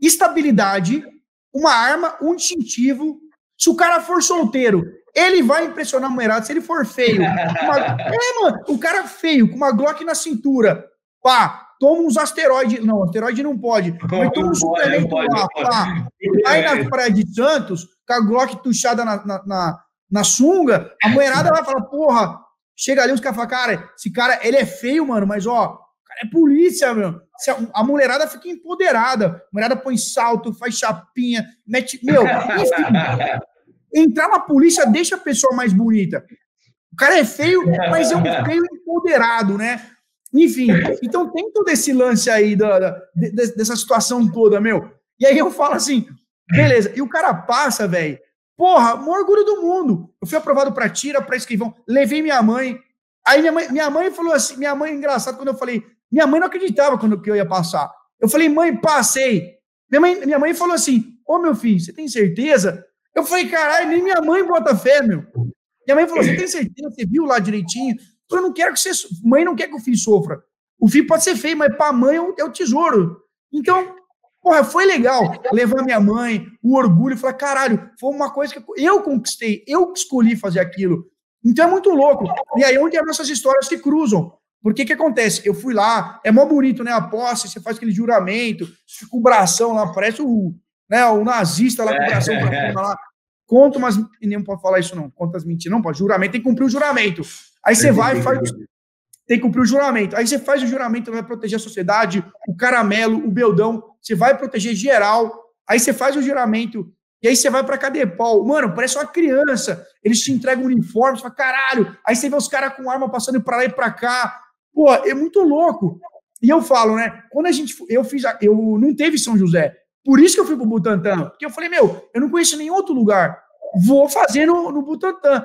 estabilidade, uma arma, um distintivo. Se o cara for solteiro, ele vai impressionar a mulherada. Se ele for feio, uma... é, mano, o cara feio, com uma Glock na cintura, pá, toma uns asteroides. Não, asteroide não pode. Mas toma um suplemento lá, pá. Aí na Praia de Santos, com a Glock tuchada na, na, na, na sunga, a mulherada vai falar, porra, chega ali, os caras falam, cara, esse cara, ele é feio, mano, mas ó, cara é polícia, meu. A mulherada fica empoderada. A mulherada põe salto, faz chapinha, mete. Meu, enfim. Entrar na polícia deixa a pessoa mais bonita. O cara é feio, mas é um feio empoderado, né? Enfim, então tem todo esse lance aí da, da, dessa situação toda, meu. E aí eu falo assim, beleza, e o cara passa, velho. Porra, o orgulho do mundo. Eu fui aprovado para tira, para escrivão, levei minha mãe. Aí minha mãe, minha mãe falou assim, minha mãe, engraçado, quando eu falei, minha mãe não acreditava quando que eu ia passar. Eu falei, mãe, passei. Minha mãe, minha mãe falou assim, ô meu filho, você tem certeza? Eu falei, caralho, nem minha mãe bota fé, meu. Minha mãe falou, você tem certeza? Você viu lá direitinho? Eu não quero que você. Mãe não quer que o filho sofra. O filho pode ser feio, mas para a mãe é o, é tesouro. Então, porra, foi legal levar minha mãe, o orgulho, falar, caralho, foi uma coisa que eu conquistei, eu escolhi fazer aquilo. Então é muito louco. E aí, onde as nossas histórias se cruzam. Porque que acontece? Eu fui lá, é mó bonito, né? A posse, você faz aquele juramento, fica o bração lá, parece o, né, o nazista lá com o bração pra cima lá. Conta umas. E nem pode falar isso, não. Conta as mentiras. Não pode. Juramento tem que cumprir o juramento. Aí você vai e faz. Tem que cumprir o juramento. Aí você faz o juramento, vai proteger a sociedade, o caramelo, o beldão. Você vai proteger geral. Aí você faz o juramento. E aí você vai pra Cadepol. Mano, parece uma criança. Eles te entregam um uniforme, você fala, caralho. Aí você vê os caras com arma passando pra lá e pra cá. Pô, é muito louco. E eu falo, né? Quando a gente. Eu fiz. Eu não teve São José. Por isso que eu fui pro Butantã. Porque eu falei, meu, eu não conheço nenhum outro lugar. Vou fazer no, no Butantã.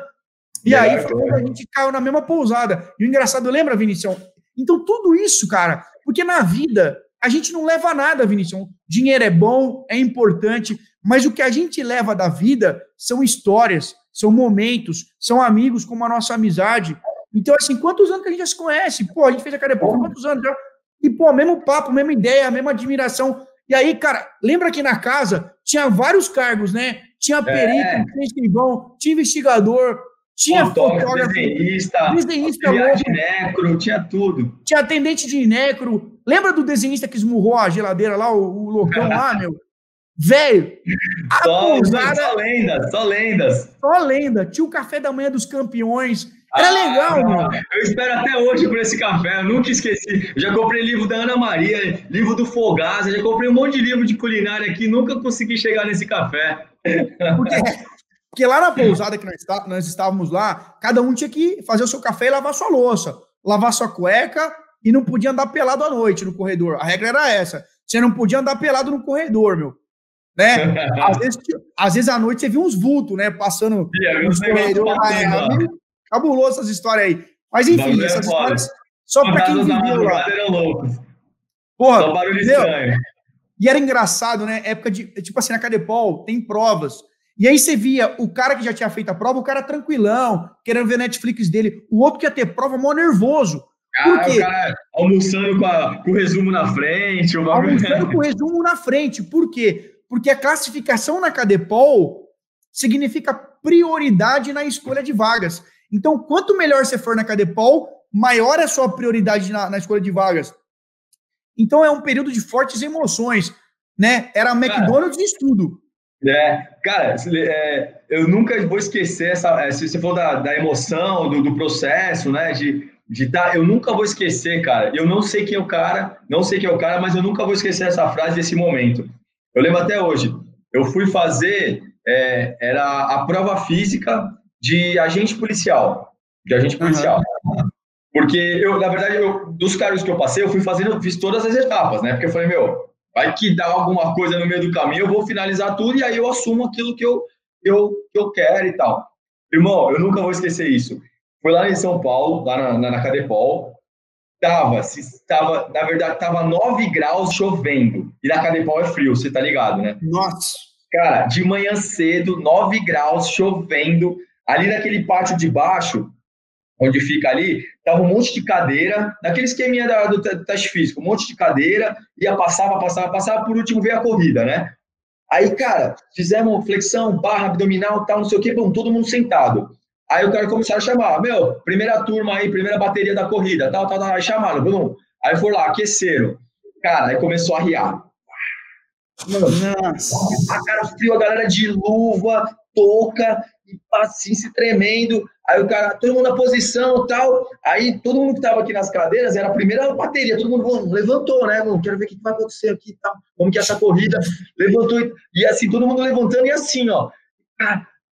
E é, aí foi a gente caiu na mesma pousada. E o engraçado, lembra, Vinicius? Então, tudo isso, cara, porque na vida a gente não leva nada, Vinicius. Dinheiro é bom, é importante, mas o que a gente leva da vida são histórias, são momentos, são amigos como a nossa amizade. Então, assim, quantos anos que a gente já se conhece? Pô, a gente fez a cara por quantos anos já? E, pô, mesmo papo, mesma ideia, mesma admiração. E aí, cara, lembra que na casa tinha vários cargos, né? Tinha perito, é. tinha escrivão, tinha investigador, tinha fotógrafo, desenhista, desenhista de necro, tinha tudo. Tinha atendente de necro. Lembra do desenhista que esmurrou a geladeira lá, o, o loucão lá, meu? Velho, só, pousada, só lendas, só lendas. Só lenda. Tinha o café da manhã dos campeões. Era ah, legal, mano. Eu espero até hoje por esse café, eu nunca esqueci. Eu já comprei livro da Ana Maria, livro do Fogasa, já comprei um monte de livro de culinária aqui, nunca consegui chegar nesse café. Porque porque lá na pousada que nós, está, nós estávamos lá, cada um tinha que fazer o seu café e lavar sua louça, lavar sua cueca e não podia andar pelado à noite no corredor. A regra era essa. Você não podia andar pelado no corredor, meu. Né? às, vezes, às vezes à noite você viu uns vultos, né? Passando nos corredores. É, cabuloso essas histórias aí. Mas enfim, é essas histórias só para quem viveu lá. Porra, Só barulho estranho. E era engraçado, né? Época de. Tipo assim, na Cadepol tem provas. E aí você via o cara que já tinha feito a prova, o cara tranquilão, querendo ver Netflix dele. O outro que ia ter prova, mó nervoso. Por quê? O cara almoçando com, a, com, o resumo na frente. Uma... Almoçando com o resumo na frente. Por quê? Porque a classificação na Cadepol significa prioridade na escolha de vagas. Então, quanto melhor você for na Cadepol, maior é a sua prioridade na, na escolha de vagas. Então, é um período de fortes emoções, né? Era McDonald's de estudo. É, cara, é, eu nunca vou esquecer essa. É, se você for da, da emoção, do, do, processo, né? De, de tá, eu nunca vou esquecer, cara. Eu não sei quem é o cara, não sei quem é o cara, mas eu nunca vou esquecer essa frase desse momento. Eu lembro até hoje. Eu fui fazer, é, era a prova física de agente policial. De agente policial. Uhum. Porque eu, na verdade, eu, dos cargos que eu passei, eu fui fazendo, fiz todas as etapas, né? Porque eu falei, meu, vai que dá alguma coisa no meio do caminho, eu vou finalizar tudo e aí eu assumo aquilo que eu, eu, que eu quero e tal. Irmão, eu nunca vou esquecer isso. Foi lá em São Paulo, lá na, na, na Cadepol, tava, se, tava, na verdade, tava 9 graus chovendo, e na Cadepol é frio, você tá ligado, né? Nossa! Cara, de manhã cedo, 9 graus, chovendo, ali naquele pátio de baixo, onde fica ali, tava um monte de cadeira, naquele esqueminha da, do teste físico, um monte de cadeira, ia passava, passava, passava, por último veio a corrida, né? Aí, cara, fizemos flexão, barra abdominal, tal, não sei o quê, bom, todo mundo sentado. Aí o cara começou a chamar, meu, primeira turma aí, primeira bateria da corrida, tal, tal, tal, aí chamaram, bom. Aí foi lá, aqueceram. Cara, aí começou a riar. Nossa. A cara frio, a galera de luva, touca, e assim, se tremendo. Aí o cara, todo mundo na posição tal. Aí todo mundo que estava aqui nas cadeiras era a primeira bateria, todo mundo levantou, né? Mano, quero ver o que vai acontecer aqui e tal. Como que é essa corrida levantou e, assim, todo mundo levantando e assim, ó.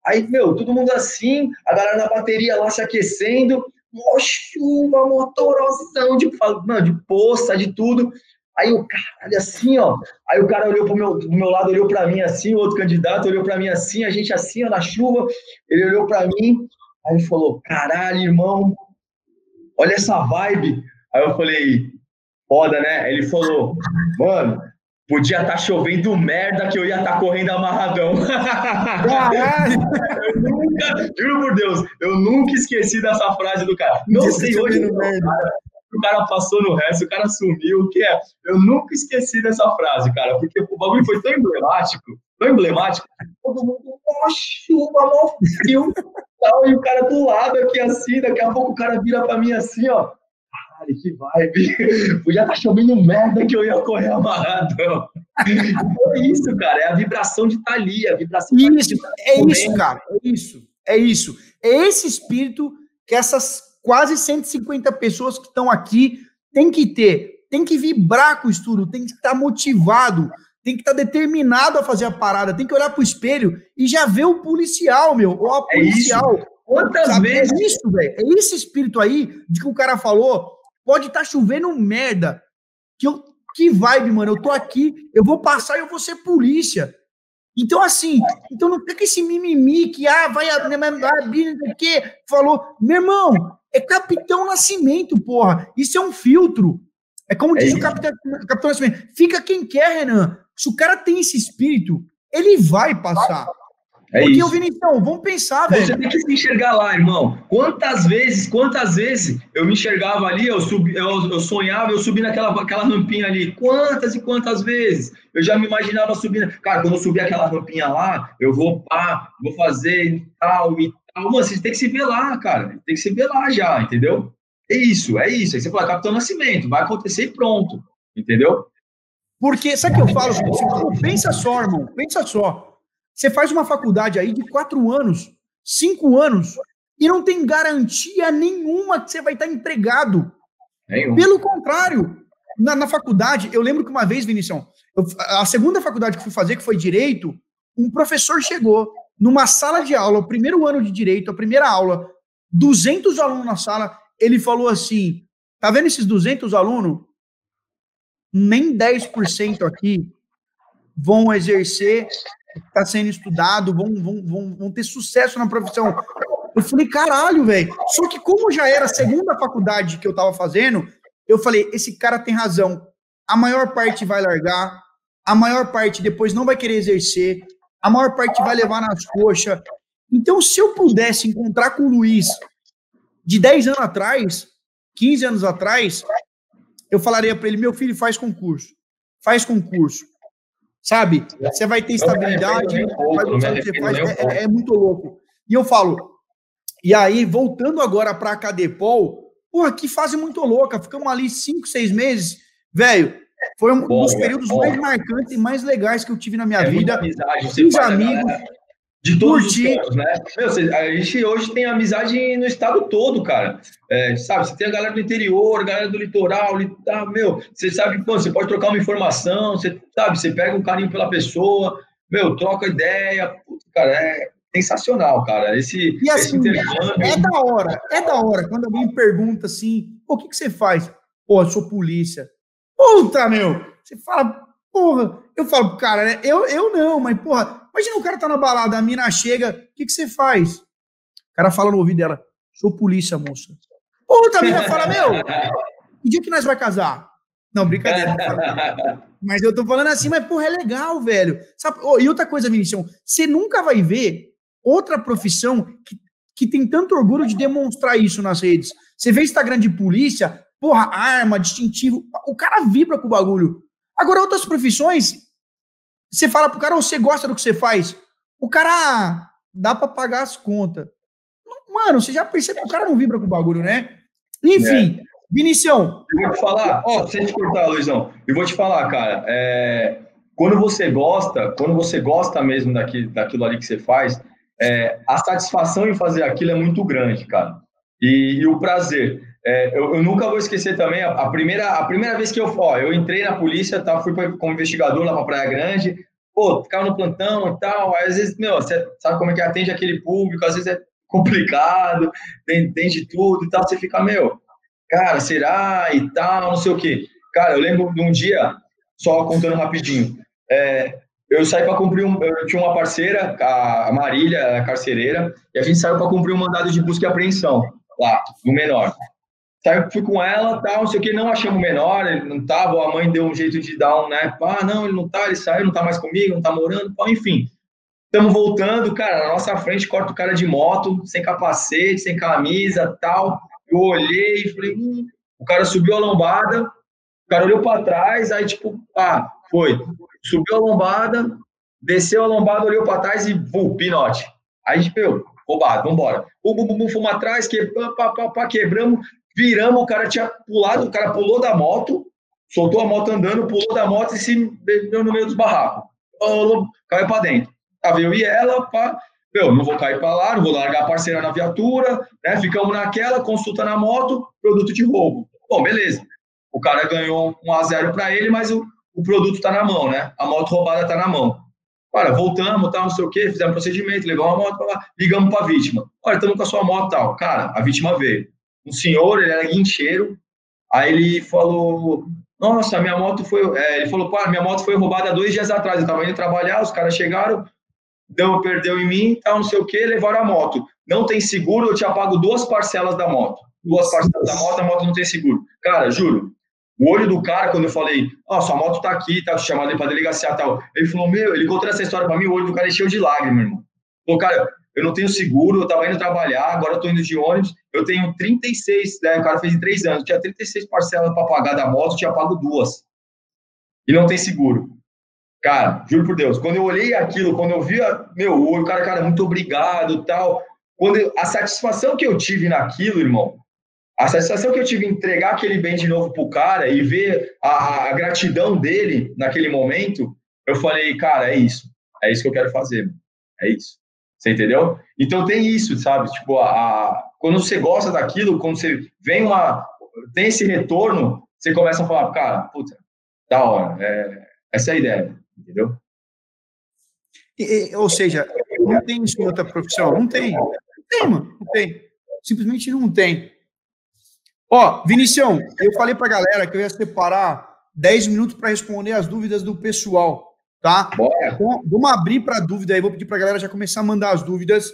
Aí, meu, todo mundo assim, a galera na bateria lá se aquecendo, mó chuva, motoroção de, mano, de poça, de tudo. Aí o caralho, assim, ó. Aí o cara olhou pro meu, do meu lado, olhou para mim assim, o outro candidato olhou para mim assim, a gente assim, ó, na chuva. Ele olhou para mim, Aí falou: caralho, irmão, olha essa vibe. Aí eu falei: foda, né? Ele falou: mano, podia estar tá chovendo merda que eu ia estar tá correndo amarradão. eu nunca, juro por Deus, eu nunca esqueci dessa frase do cara. Não sei hoje. Não, cara, o cara passou no resto, o cara sumiu, o que é? Eu nunca esqueci dessa frase, cara, porque o bagulho foi tão emblemático, tão emblemático, todo mundo, mó chuva, mó frio, tal, e o cara do lado aqui assim, daqui a pouco o cara vira pra mim assim, ó. Caralho, que vibe. Estar tá chovendo merda que eu ia correr amarradão. é isso, cara. É a vibração de estar tá ali, a vibração Isso, tá é isso, cara. É isso. É isso. É esse espírito que essas quase 150 pessoas que estão aqui têm que ter. Tem que vibrar com o estudo, tem que estar motivado, tem que estar tá determinado a fazer a parada, tem que olhar pro espelho e já ver o policial, meu, ou a policial. É Quantas sabe? vezes? É isso, velho. É esse espírito aí de que o cara falou. Pode estar tá chovendo merda. Que, eu, que vibe, mano. Eu tô aqui, eu vou passar e eu vou ser polícia. Então, assim, então não fica esse mimimi que, ah, vai abrir, não que, falou. Meu irmão, é Capitão Nascimento, porra. Isso é um filtro. É como é diz o Capitão, Capitão Nascimento. Fica quem quer, Renan. Se o cara tem esse espírito, ele vai passar. É Porque, isso. Vinicius, vamos pensar, velho. Você tem que se enxergar lá, irmão. Quantas vezes, quantas vezes eu me enxergava ali, eu, subi, eu, eu sonhava, eu subi naquela aquela rampinha ali. Quantas e quantas vezes? Eu já me imaginava subindo. Cara, quando eu subir aquela rampinha lá, eu vou pá, vou fazer tal e tal. Mano, você tem que se ver lá, cara. Tem que se ver lá já, entendeu? É isso, é isso. Aí você fala, Capitão Nascimento, vai acontecer e pronto. Entendeu? Porque, sabe o que eu falo? Pensa só, irmão, pensa só. Você faz uma faculdade aí de quatro anos, cinco anos, e não tem garantia nenhuma que você vai estar empregado. Nenhum. Pelo contrário, na, na, faculdade, eu lembro que uma vez, Vinicius, eu, a segunda faculdade que fui fazer, que foi Direito, um professor chegou numa sala de aula, o primeiro ano de Direito, a primeira aula, 200 alunos na sala, ele falou assim, tá vendo esses 200 alunos? nem 10% aqui vão exercer, está sendo estudado, vão, vão, vão, vão ter sucesso na profissão. Eu falei, caralho, velho. Só que como já era a segunda faculdade que eu estava fazendo, eu falei, esse cara tem razão. A maior parte vai largar, a maior parte depois não vai querer exercer, a maior parte vai levar nas coxas. Então, se eu pudesse encontrar com o Luiz de 10 anos atrás, 15 anos atrás, eu falaria para ele: meu filho, faz concurso, faz concurso. sabe? Você vai ter estabilidade, faz, é, é, é, muito louco. E eu falo, e aí, voltando agora para a Cadepol, porra, que fase muito louca, ficamos ali cinco, seis meses, velho, foi um dos períodos mais marcantes e mais legais que eu tive na minha é vida. Amizade, os amigos, de todos os pontos, né? Meu, a gente hoje tem amizade no estado todo, cara. É, sabe, você tem a galera do interior, a galera do litoral, tá, meu, você sabe que você pode trocar uma informação, você sabe, você pega um carinho pela pessoa, meu, troca ideia, putz, cara, é sensacional, cara. Esse, e assim, esse é da hora, é da hora. Quando alguém pergunta assim, o que, que você faz? Pô, eu sou polícia. Puta, meu! Você fala, porra, eu falo, cara, né, eu, eu não, mas porra, Imagina o cara tá na balada, a mina chega, o que, que você faz? O cara fala no ouvido dela, sou polícia, moça. Outra mina fala, meu, que dia que nós vai casar? Não, brincadeira. Não mas eu tô falando assim, mas porra, é legal, velho. Sabe? Oh, e outra coisa, Vinicius, você nunca vai ver outra profissão que, que tem tanto orgulho de demonstrar isso nas redes. Você vê Instagram de polícia, porra, arma, distintivo, o cara vibra com o bagulho. Agora, outras profissões, você fala pro cara, você gosta do que você faz? O cara, ah, dá para pagar as contas. Mano, você já percebe que o cara não vibra com o bagulho, né? Enfim, é. Vinicião. Eu vou te falar, ó, sem te cortar, Luizão, eu vou te falar, cara, é, quando você gosta, quando você gosta mesmo daquilo, daquilo ali que você faz, é, a satisfação em fazer aquilo é muito grande, cara. E, e o prazer. É, eu, eu, nunca vou esquecer também a, a, primeira, a primeira vez que eu, ó, eu entrei na polícia, tá, fui pra, como investigador lá para Praia Grande, pô, ficava no plantão e tal, aí, às vezes, meu, você sabe como é que atende aquele público, às vezes é complicado, tem, tem de tudo e tal, você fica, meu, cara, será e tal, não sei o quê. Cara, eu lembro de um dia, só contando rapidinho, é, eu saí para cumprir um. Eu tinha uma parceira, a Marília, a carcereira, e a gente saiu para cumprir um mandado de busca e apreensão lá, no menor. Saiu, fui com ela, tal, não sei o que, não achamos menor, ele não tava, a mãe deu um jeito de dar um, né, ah, não, ele não tá, ele saiu, não tá mais comigo, não tá morando, enfim. Estamos voltando, cara, na nossa frente corta o cara de moto, sem capacete, sem camisa, tal. Eu olhei e falei, hum, o cara subiu a lombada, o cara olhou para trás, aí tipo, ah, foi. Subiu a lombada, desceu a lombada, olhou para trás e, pum, pinote. Aí, tipo, eu, roubado, vambora. Bum, bum, bum, fomos atrás, que, pá, pá, pá, quebramos, viramos, o cara tinha pulado, o cara pulou da moto, soltou a moto andando, pulou da moto e se bebeu no meio dos barracos. Caiu para dentro. Tava eu e ela, pá, eu não vou cair para lá, não vou largar a parceira na viatura, né? Ficamos naquela, consulta na moto, produto de roubo. Bom, beleza. O cara ganhou um a 0 para ele, mas o, o produto está na mão, né? A moto roubada está na mão. Olha, voltamos, tal, não sei o quê, fizemos procedimento, levamos a moto para lá, ligamos para vítima. Olha, estamos com a sua moto tal. Cara, a vítima veio um senhor, ele era guincheiro, aí ele falou, nossa, minha moto foi, é, ele falou, pá, minha moto foi roubada dois dias atrás, eu estava indo trabalhar, os caras chegaram, deu, perdeu em mim, tal, não sei o que, levaram a moto. Não tem seguro, eu te apago duas parcelas da moto. Duas parcelas da moto, a moto não tem seguro. Cara, juro, o olho do cara, quando eu falei, ó, oh, sua moto tá aqui, tá chamando ele pra delegacia tal. Ele falou, meu, ele contou essa história pra mim, o olho do cara encheu de lágrimas, irmão. Falou, cara, eu não tenho seguro, eu estava indo trabalhar, agora eu tô indo de ônibus, eu tenho 36, né, o cara fez em três anos, tinha 36 parcelas para pagar da moto, tinha pago duas. E não tem seguro. Cara, juro por Deus, quando eu olhei aquilo, quando eu vi, meu, o cara, cara, muito obrigado, tal. Quando eu, a satisfação que eu tive naquilo, irmão, a satisfação que eu tive em entregar aquele bem de novo pro cara e ver a, a gratidão dele naquele momento, eu falei, cara, é isso. É isso que eu quero fazer. É isso. Você entendeu? Então tem isso, sabe? Tipo, a, a, quando você gosta daquilo, quando você vem uma. tem esse retorno, você começa a falar, cara, puta, da hora. É, essa é a ideia, entendeu? E, ou seja, não tem isso em outra profissão. Não tem. Não tem, mano. Não tem. Simplesmente não tem. Ó, Vinicião, eu falei pra galera que eu ia separar 10 minutos para responder as dúvidas do pessoal tá? Então, vamos abrir para dúvida aí, vou pedir para a galera já começar a mandar as dúvidas.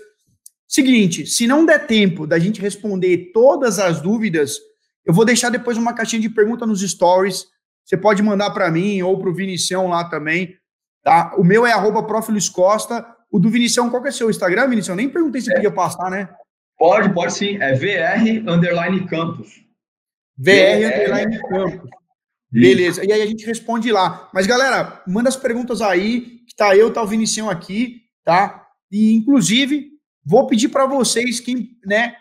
Seguinte, se não der tempo da gente responder todas as dúvidas, eu vou deixar depois uma caixinha de pergunta nos stories. Você pode mandar para mim ou para o Vinicião lá também, tá? O meu é arroba Costa. O do Vinicião, qual que é seu Instagram, Vinicião? Nem perguntei se é. podia passar, né? Pode, pode sim. É VR Underline Campus. VR, Underline Campus. Beleza. E aí a gente responde lá. Mas, galera, manda as perguntas aí, que tá eu, tá o Vinicião aqui, tá? E, inclusive, vou pedir para vocês que, né,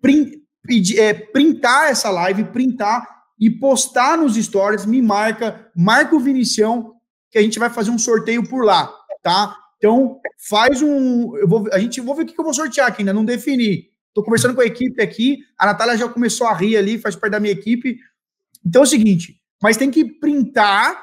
print, pedir, é, printar essa live, printar e postar nos stories, me marca, marca o Vinicião, que a gente vai fazer um sorteio por lá, tá? Então, faz um. Eu vou, a gente vou ver o que eu vou sortear aqui, ainda não defini. Estou conversando com a equipe aqui, a Natália já começou a rir ali, faz parte da minha equipe. Então é o seguinte, mas tem que printar,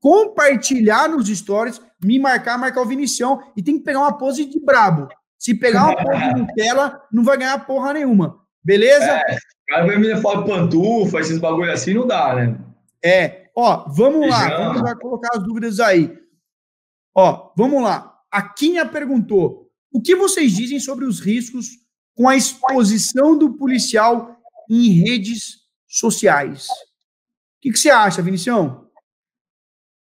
compartilhar nos stories, me marcar, marcar o Vinicião e tem que pegar uma pose de brabo. Se pegar uma pose de Nutella, não vai ganhar porra nenhuma. Beleza? É, cara vai me levar pantufa, esses bagulho assim, não dá, né? É. Ó, vamos lá, vamos lá colocar as dúvidas aí. Ó, vamos lá. A Quinha perguntou: o que vocês dizem sobre os riscos com a exposição do policial em redes sociais? O que, que você acha, Vinicião?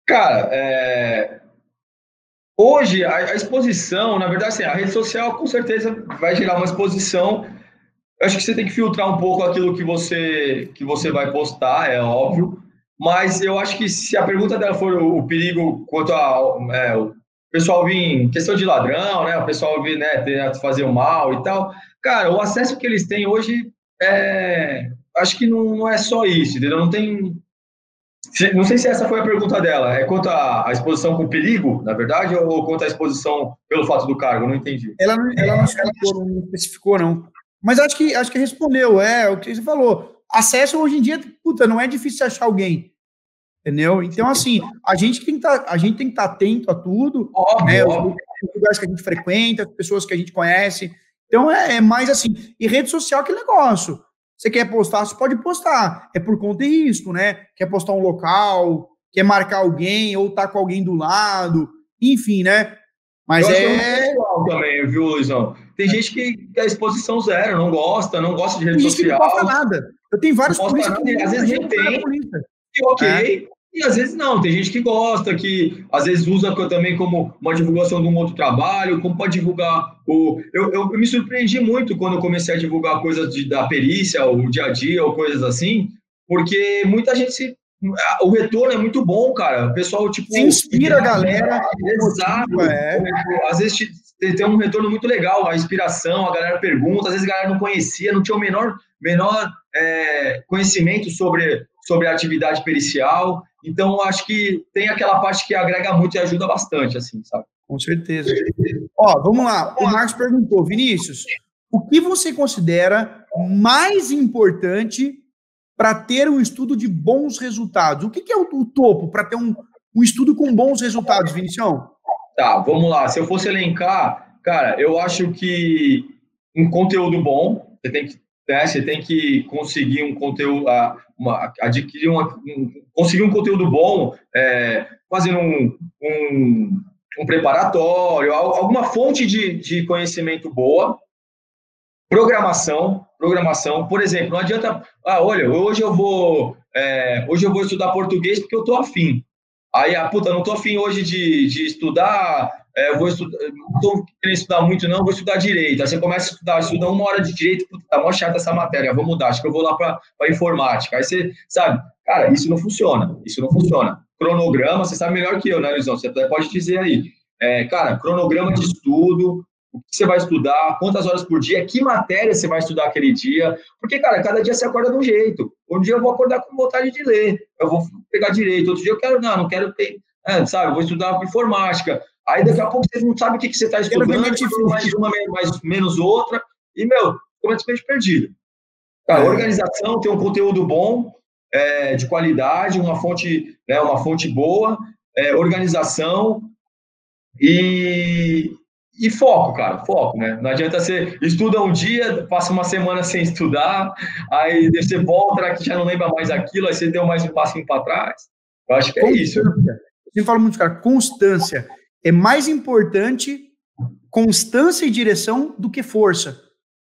Cara, é... hoje a, a, exposição, na verdade, assim, a rede social com certeza vai gerar uma exposição. Eu acho que você tem que filtrar um pouco aquilo que você que você vai postar, é óbvio. Mas eu acho que se a pergunta dela for o, o perigo quanto a é, o pessoal vir questão de ladrão, né? O pessoal vir né, fazer o mal e tal. Cara, o acesso que eles têm hoje é, acho que não, não é só isso, entendeu? Não tem. Não sei se essa foi a pergunta dela. É quanto à exposição com perigo, na verdade, ou quanto à exposição pelo fato do cargo? Não entendi. Ela não, ela não, explicou, não especificou, não. Mas acho que, acho que respondeu, é o que você falou. Acesso hoje em dia, puta, não é difícil achar alguém. Entendeu? Então, assim, a gente tem que tá, estar tá atento a tudo. Óbvio, né, óbvio. Os lugares que a gente frequenta, as pessoas que a gente conhece. Então, é, é mais assim. E rede social, que negócio. Você quer postar, você pode postar. É por conta de risco, né? Quer postar um local, quer marcar alguém, ou tá com alguém do lado, enfim, né? Mas Eu é. é também, viu, Luizão? Tem gente que a exposição zero, não gosta, não gosta de rede tem social. Tem gente que não posta nada. Eu tenho vários polícias às vezes nem tem. E ok, é. E às vezes não, tem gente que gosta, que às vezes usa também como uma divulgação de um outro trabalho, como para divulgar o. Eu, eu, eu, me surpreendi muito quando eu comecei a divulgar coisas de, da perícia, o dia a dia, ou coisas assim, porque muita gente se. O retorno é muito bom, cara. O pessoal, tipo. Se inspira a galera. Exato. É. Às vezes tem um retorno muito legal, a inspiração, a galera pergunta, às vezes a galera não conhecia, não tinha o menor, menor é, conhecimento sobre, sobre a atividade pericial. Então, acho que tem aquela parte que agrega muito e ajuda bastante, assim, sabe? Com certeza. Ó, vamos lá. O Marcos perguntou, Vinícius, o que você considera mais importante para ter um estudo de bons resultados? O que, que é o, o topo para ter um, um estudo com bons resultados, Vinicião? Tá, vamos lá. Se eu fosse elencar, cara, eu acho que um conteúdo bom, você tem que né? Você tem que conseguir um conteúdo, uma, adquirir uma, um, conseguir um conteúdo bom, é, fazendo um, um, um, preparatório, alguma fonte de, de conhecimento boa, programação, programação, por exemplo, não adianta, ah, olha, hoje eu vou, é, hoje eu vou estudar português porque eu tô afim. Aí, ah, puta, não tô afim hoje de, de estudar é, vou estudar, não estou querendo estudar muito, não, vou estudar direito. Aí você começa a estudar, estuda uma hora de direito, puta, tá mó chata essa matéria, vou mudar, acho que eu vou lá para informática. Aí você, sabe, cara, isso não funciona, isso não funciona. Cronograma, você sabe melhor que eu, né, Luizão? Você pode dizer aí. É, cara, cronograma de estudo, o que você vai estudar, quantas horas por dia, que matéria você vai estudar aquele dia. Porque, cara, cada dia você acorda de um jeito. Um dia eu vou acordar com vontade de ler, eu vou pegar direito, outro dia eu quero, não, não quero ter, é, sabe, eu vou estudar informática. Aí daqui a pouco você não sabe o que, que você está estudando, mais uma, mais, menos outra, e, meu, completamente perdido. Cara, é. organização, ter um conteúdo bom, é, de qualidade, uma fonte, né, uma fonte boa, é, organização e, e foco, cara, foco, né? Não adianta você estuda um dia, passa uma semana sem estudar, aí você volta que já não lembra mais aquilo, aí você deu mais um passinho para trás. Eu acho que é isso. Eu falo muito, cara, constância é mais importante constância e direção do que força.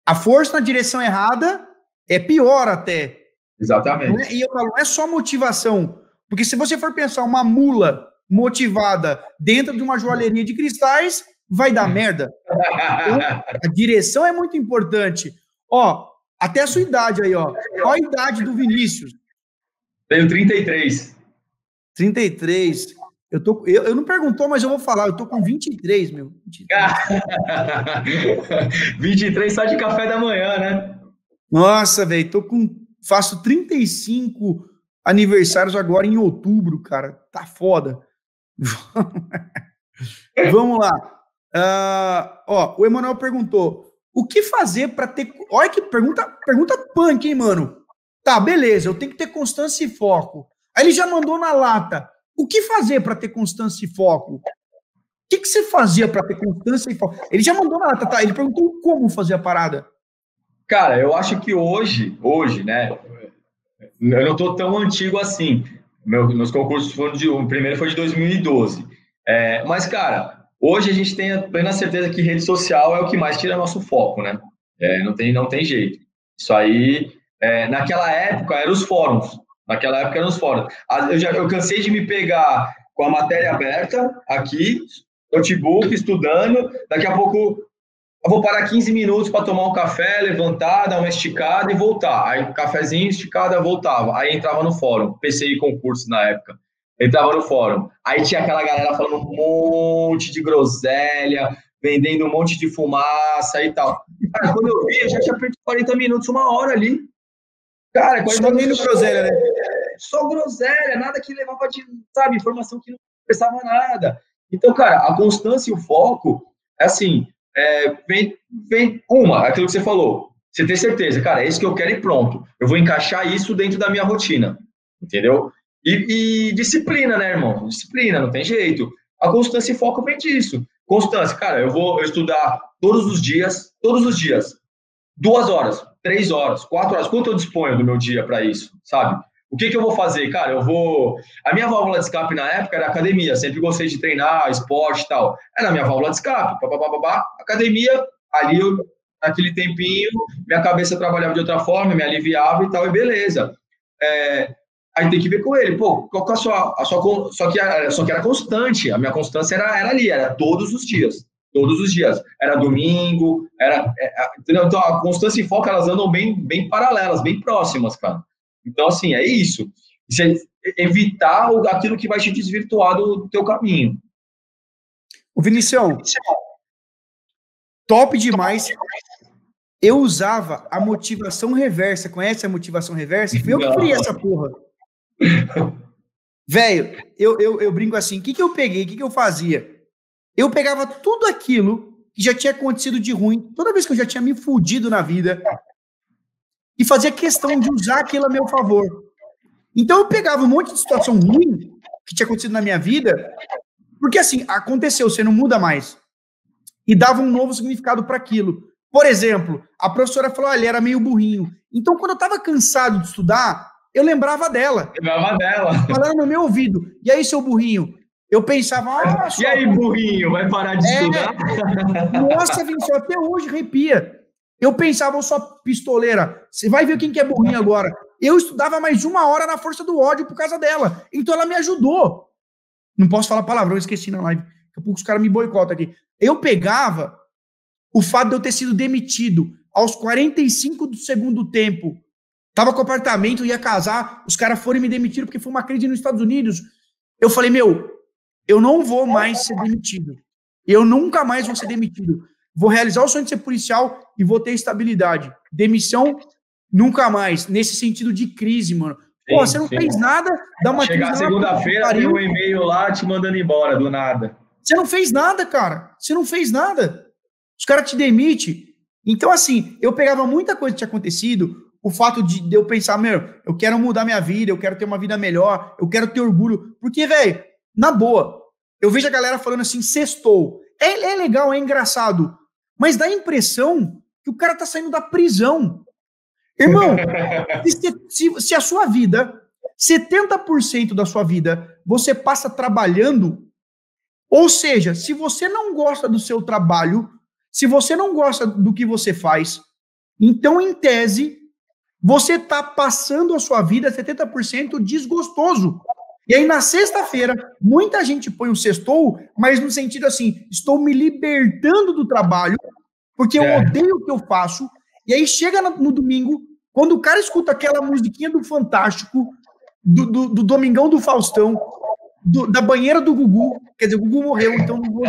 A força na direção errada é pior até. Exatamente. É, e eu falo, não é só motivação. Porque se você for pensar uma mula motivada dentro de uma joalheria de cristais, vai dar merda. Então, a direção é muito importante. Ó, até a sua idade aí, ó. Qual a idade do Vinícius? Tenho 33. 33. Eu, tô, eu, eu não perguntou, mas eu vou falar. Eu tô com 23, meu. 23, 23 só de café da manhã, né? Nossa, velho. Tô com. Faço 35 aniversários agora em outubro, cara. Tá foda. Vamos lá. Uh, ó, o Emanuel perguntou: o que fazer para ter. Olha que pergunta, pergunta punk, hein, mano? Tá, beleza, eu tenho que ter constância e foco. Aí ele já mandou na lata. O que fazer para ter constância e foco? O que, que você fazia para ter constância e foco? Ele já mandou na lata, tá? Ele perguntou como fazer a parada. Cara, eu acho que hoje, hoje, né? Eu não tô tão antigo assim. Meu, meus concursos foram de. O primeiro foi de 2012. É, mas, cara, hoje a gente tem a plena certeza que rede social é o que mais tira nosso foco, né? É, não, tem, não tem jeito. Isso aí, é, naquela época, eram os fóruns. Naquela época eram os fóruns. Eu, já, eu cansei de me pegar com a matéria aberta aqui, notebook, estudando. Daqui a pouco eu vou parar 15 minutos para tomar um café, levantar, dar uma esticada e voltar. Aí, cafezinho, esticada, voltava. Aí entrava no fórum, PCI concurso na época. Entrava no fórum. Aí tinha aquela galera falando um monte de groselha, vendendo um monte de fumaça e tal. Cara, quando eu vi, eu já tinha perdido 40 minutos, uma hora ali. Cara, 40 Só minutos. groselha, né? Só groselha, nada que levava de, sabe, informação que não prestava nada. Então, cara, a constância e o foco, é assim, é, vem, vem uma, aquilo que você falou. Você tem certeza, cara, é isso que eu quero e pronto. Eu vou encaixar isso dentro da minha rotina, entendeu? E, e disciplina, né, irmão? Disciplina, não tem jeito. A constância e foco vem disso. Constância, cara, eu vou estudar todos os dias, todos os dias, duas horas, três horas, quatro horas. Quanto eu disponho do meu dia para isso, sabe? O que, que eu vou fazer? Cara, eu vou. A minha válvula de escape na época era academia. Sempre gostei de treinar, esporte e tal. Era a minha válvula de escape. Pá, Academia, ali eu, naquele tempinho, minha cabeça trabalhava de outra forma, me aliviava e tal, e beleza. É, aí tem que ver com ele. Pô, qual que é a sua. A sua só, que, só que era constante. A minha constância era, era ali, era todos os dias. Todos os dias. Era domingo, era. É, entendeu? Então a constância e foco, elas andam bem, bem paralelas, bem próximas, cara. Então, assim, é isso. É evitar aquilo que vai te desvirtuar do teu caminho. O Vinicião, top demais. Eu usava a motivação reversa. Conhece a motivação reversa? Foi eu que criei essa porra. Velho, eu, eu, eu brinco assim: o que, que eu peguei? O que, que eu fazia? Eu pegava tudo aquilo que já tinha acontecido de ruim, toda vez que eu já tinha me fudido na vida, e fazia questão de usar aquilo a meu favor. Então eu pegava um monte de situação ruim que tinha acontecido na minha vida, porque assim, aconteceu, você não muda mais. E dava um novo significado para aquilo. Por exemplo, a professora falou: olha, ele era meio burrinho. Então, quando eu estava cansado de estudar, eu lembrava dela. Lembrava dela. Falando no meu ouvido. E aí, seu burrinho? Eu pensava, ah, E aí, burrinho, vai parar de é... estudar? Nossa, Vinícius, até hoje arrepia. Eu pensava, só pistoleira, você vai ver quem que é burrinho agora. Eu estudava mais uma hora na força do ódio por causa dela. Então ela me ajudou. Não posso falar palavrão, esqueci na live. Daqui a pouco os caras me boicotam aqui. Eu pegava o fato de eu ter sido demitido aos 45 do segundo tempo. Tava com apartamento, ia casar, os caras foram me demitiram porque foi uma crise nos Estados Unidos. Eu falei, meu, eu não vou mais ser demitido. Eu nunca mais vou ser demitido vou realizar o sonho de ser policial e vou ter estabilidade. Demissão, nunca mais. Nesse sentido de crise, mano. Pô, sim, você não sim. fez nada, dá uma Chegar segunda-feira, tem um e-mail lá te mandando embora do nada. Você não fez nada, cara. Você não fez nada. Os caras te demitem. Então, assim, eu pegava muita coisa que tinha acontecido, o fato de, de eu pensar, meu, eu quero mudar minha vida, eu quero ter uma vida melhor, eu quero ter orgulho. Porque, velho, na boa, eu vejo a galera falando assim, sextou. É, é legal, é engraçado mas dá a impressão que o cara tá saindo da prisão. Irmão, se, se, se a sua vida, 70% da sua vida, você passa trabalhando, ou seja, se você não gosta do seu trabalho, se você não gosta do que você faz, então, em tese, você está passando a sua vida 70% desgostoso. E aí, na sexta-feira, muita gente põe o sextou, mas no sentido assim, estou me libertando do trabalho, porque eu é. odeio o que eu faço. E aí chega no, domingo, quando o cara escuta aquela musiquinha do Fantástico, do, do, do Domingão do Faustão, do, da banheira do Gugu, quer dizer, o Gugu morreu, então não vou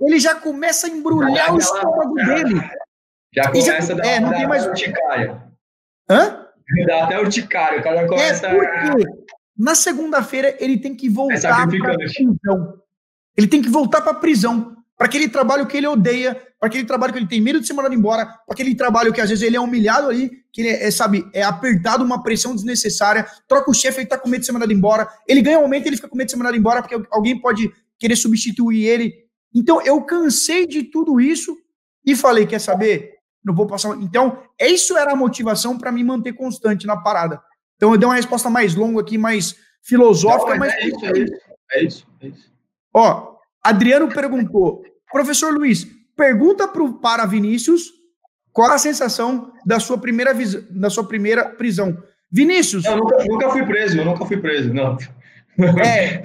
Ele já começa a embrulhar o estômago dele. Já começa a dar, é, não tem mais urticária. Hã? Dá até urticária, o cara começa... É porque na segunda-feira ele tem que voltar para prisão. Ele tem que voltar para prisão para aquele trabalho que ele odeia, para aquele trabalho que ele tem medo de ser mandado embora, para aquele trabalho que às vezes ele é humilhado ali, que ele é, é sabe, é apertado, uma pressão desnecessária, troca o chefe, ele tá com medo de ser mandado embora, ele ganha um aumento, ele fica com medo de ser mandado embora, porque alguém pode querer substituir ele. Então eu cansei de tudo isso e falei, quer saber? Não vou passar. Então, isso era a motivação para me manter constante na parada. Então eu dei uma resposta mais longa aqui, mais filosófica, Não, mas. É isso, é isso, é isso, é isso. Ó, Adriano perguntou, professor Luiz, pergunta pro, para Vinícius qual a sensação da sua primeira, da sua primeira prisão. Vinícius. Eu nunca, nunca fui preso, eu nunca fui preso, não. É.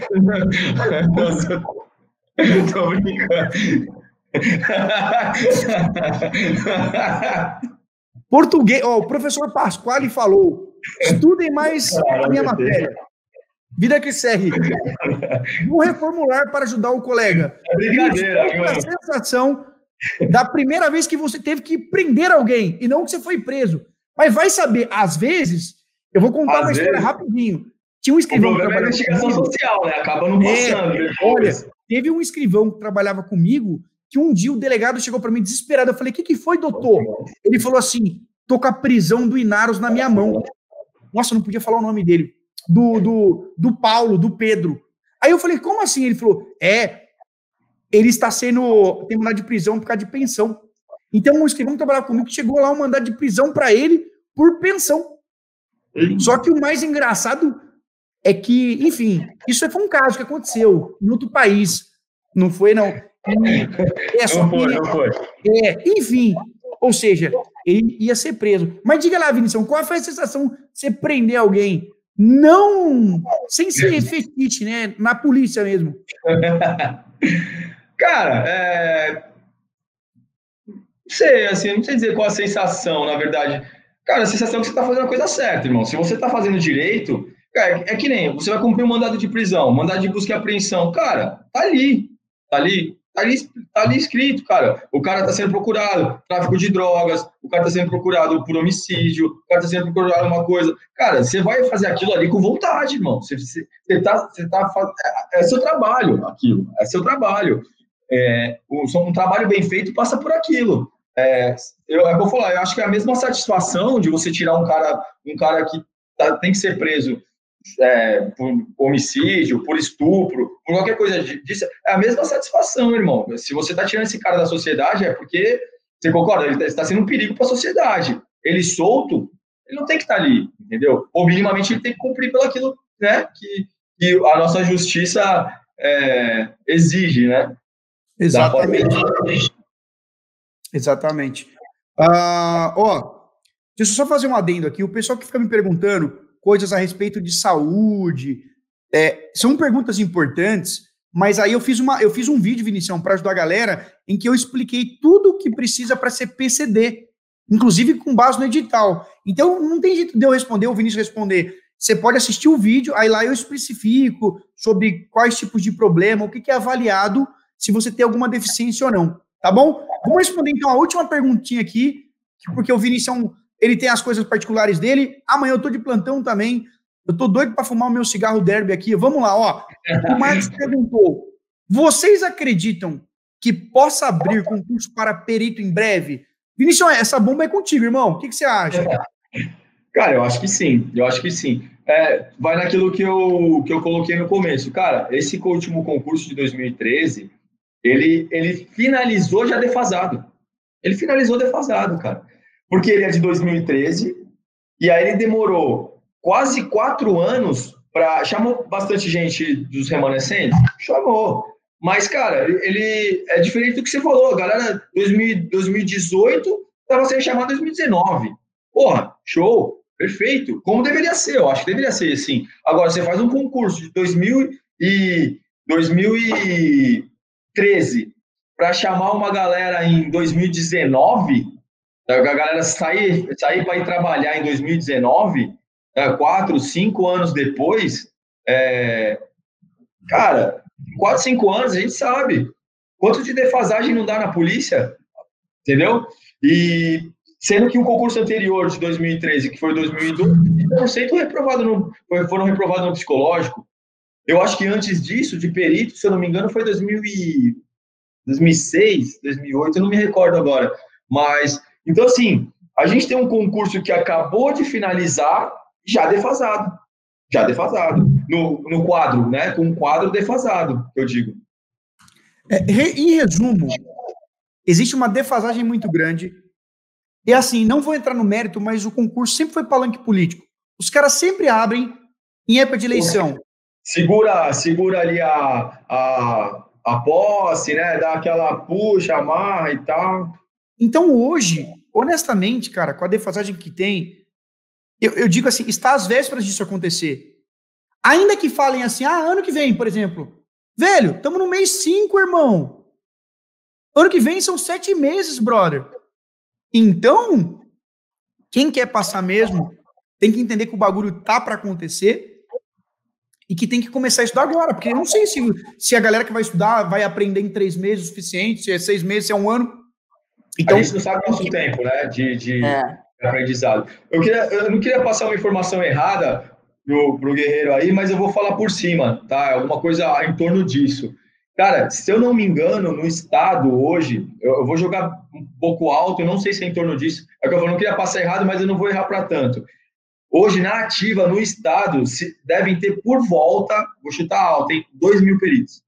Tô brincando. Português, ó, o professor Pasquale falou: estudem mais a minha matéria. Vida que segue. Vou reformular para ajudar o colega. É brincadeira. a sensação da primeira vez que você teve que prender alguém e não que você foi preso. Mas vai saber, às vezes, eu vou contar às uma vezes, história rapidinho. Tinha um escrivão. O problema é investigação comigo. social, né? Acaba não passando. É, olha, teve um escrivão que trabalhava comigo que um dia o delegado chegou para mim desesperado. Eu falei: O que, que foi, doutor? Ele falou assim: tô com a prisão do Inaros na minha mão. Nossa, não podia falar o nome dele do, do, do Paulo, do Pedro. Aí eu falei, como assim? Ele falou, é, ele está sendo, tem mandado de prisão por causa de pensão. Então, um escrivão que trabalhava comigo chegou lá um mandado de prisão para ele por pensão. Só que o mais engraçado é que, enfim, isso foi um caso que aconteceu em outro país. Não foi, não. É, só não foi, não foi. É, enfim, ou seja, ele ia ser preso. Mas diga lá, Vinicius, qual foi a sensação de você prender alguém não sem ser fetiche, né? Na polícia mesmo. Cara, é... não sei, assim, não sei dizer qual a sensação, na verdade. Cara, a sensação é que você está fazendo a coisa certa, irmão. Se você está fazendo direito, cara, é que nem você vai cumprir um mandado de prisão, mandado de busca e apreensão. Cara, tá ali, tá ali. Tá ali, tá ali escrito, cara. O cara tá sendo procurado, tráfico de drogas, o cara tá sendo procurado por homicídio, o cara tá sendo procurado uma coisa. Cara, você vai fazer aquilo ali com vontade, irmão. Você, você, tá, você tá é, é seu trabalho aquilo, é seu trabalho. É, um, um trabalho bem feito passa por aquilo. É, eu, é eu vou falar, eu acho que é a mesma satisfação de você tirar um cara, um cara que tá, tem que ser preso é, por homicídio, por estupro, por qualquer coisa disso, é a mesma satisfação, irmão. Se você está tirando esse cara da sociedade, é porque, você concorda? Ele está tá sendo um perigo para a sociedade. Ele solto, ele não tem que estar tá ali, entendeu? Ou minimamente ele tem que cumprir pelo aquilo né, que, que a nossa justiça é, exige, né? Exatamente. Exatamente. Ah, ó, deixa eu só fazer um adendo aqui. O pessoal que fica me perguntando coisas a respeito de saúde. É, são perguntas importantes, mas aí eu fiz, uma, eu fiz um vídeo, Vinicião, para ajudar a galera, em que eu expliquei tudo o que precisa para ser PCD, inclusive com base no edital. Então, não tem jeito de eu responder, o Vinícius responder. Você pode assistir o vídeo, aí lá eu especifico sobre quais tipos de problema, o que, que é avaliado, se você tem alguma deficiência ou não. Tá bom? Vamos responder então a última perguntinha aqui, porque o Vinícius ele tem as coisas particulares dele. Amanhã eu tô de plantão também. Eu tô doido para fumar o meu cigarro derby aqui. Vamos lá, ó. O Marcos perguntou: vocês acreditam que possa abrir concurso para perito em breve? Vinícius, essa bomba é contigo, irmão. O que, que você acha? Cara, eu acho que sim. Eu acho que sim. É, vai naquilo que eu, que eu coloquei no começo. Cara, esse último concurso de 2013, ele, ele finalizou já defasado. Ele finalizou defasado, cara porque ele é de 2013, e aí ele demorou quase quatro anos para. Chamou bastante gente dos remanescentes? Chamou. Mas, cara, ele é diferente do que você falou. A galera, 2018 estava sendo chamado em 2019. Porra, show, perfeito. Como deveria ser, eu acho que deveria ser assim. Agora, você faz um concurso de 2000 e 2013 para chamar uma galera em 2019, a galera sair, sair para ir trabalhar em 2019, é, quatro, cinco anos depois, é, cara, quatro, cinco anos a gente sabe quanto de defasagem não dá na polícia, entendeu? E sendo que o concurso anterior de 2013, que foi 2012, 100% reprovado no, foram reprovados no psicológico. Eu acho que antes disso, de perito, se eu não me engano, foi 2000 e, 2006, 2008, eu não me recordo agora. Mas, então, assim, a gente tem um concurso que acabou de finalizar, já defasado. Já defasado. No, no quadro, né? Com um quadro defasado, eu digo. É, em resumo, existe uma defasagem muito grande. E assim, não vou entrar no mérito, mas o concurso sempre foi palanque político. Os caras sempre abrem em época de eleição. Segura, segura ali a, a, a posse, né? Dá aquela puxa, amarra e tal. Então hoje, honestamente, cara, com a defasagem que tem, eu, eu digo assim, está às vésperas disso acontecer. Ainda que falem assim, ah, ano que vem, por exemplo. Velho, estamos no mês 5, irmão. Ano que vem são sete meses, brother. Então, quem quer passar mesmo tem que entender que o bagulho tá para acontecer e que tem que começar a estudar agora, porque eu não sei se, se a galera que vai estudar vai aprender em três meses o suficiente, se é seis meses, se é um ano. Então, a gente não sabe o nosso tempo, né, de, de é. aprendizado. Eu, queria, eu não queria passar uma informação errada pro, pro Guerreiro aí, mas eu vou falar por cima, tá? Alguma coisa em torno disso. Cara, se eu não me engano, no estado hoje, eu, eu vou jogar um pouco alto, eu não sei se é em torno disso. É que eu não queria passar errado, mas eu não vou errar para tanto. Hoje, na ativa, no estado, se, devem ter por volta, vou chutar alto, tem 2 mil peritos.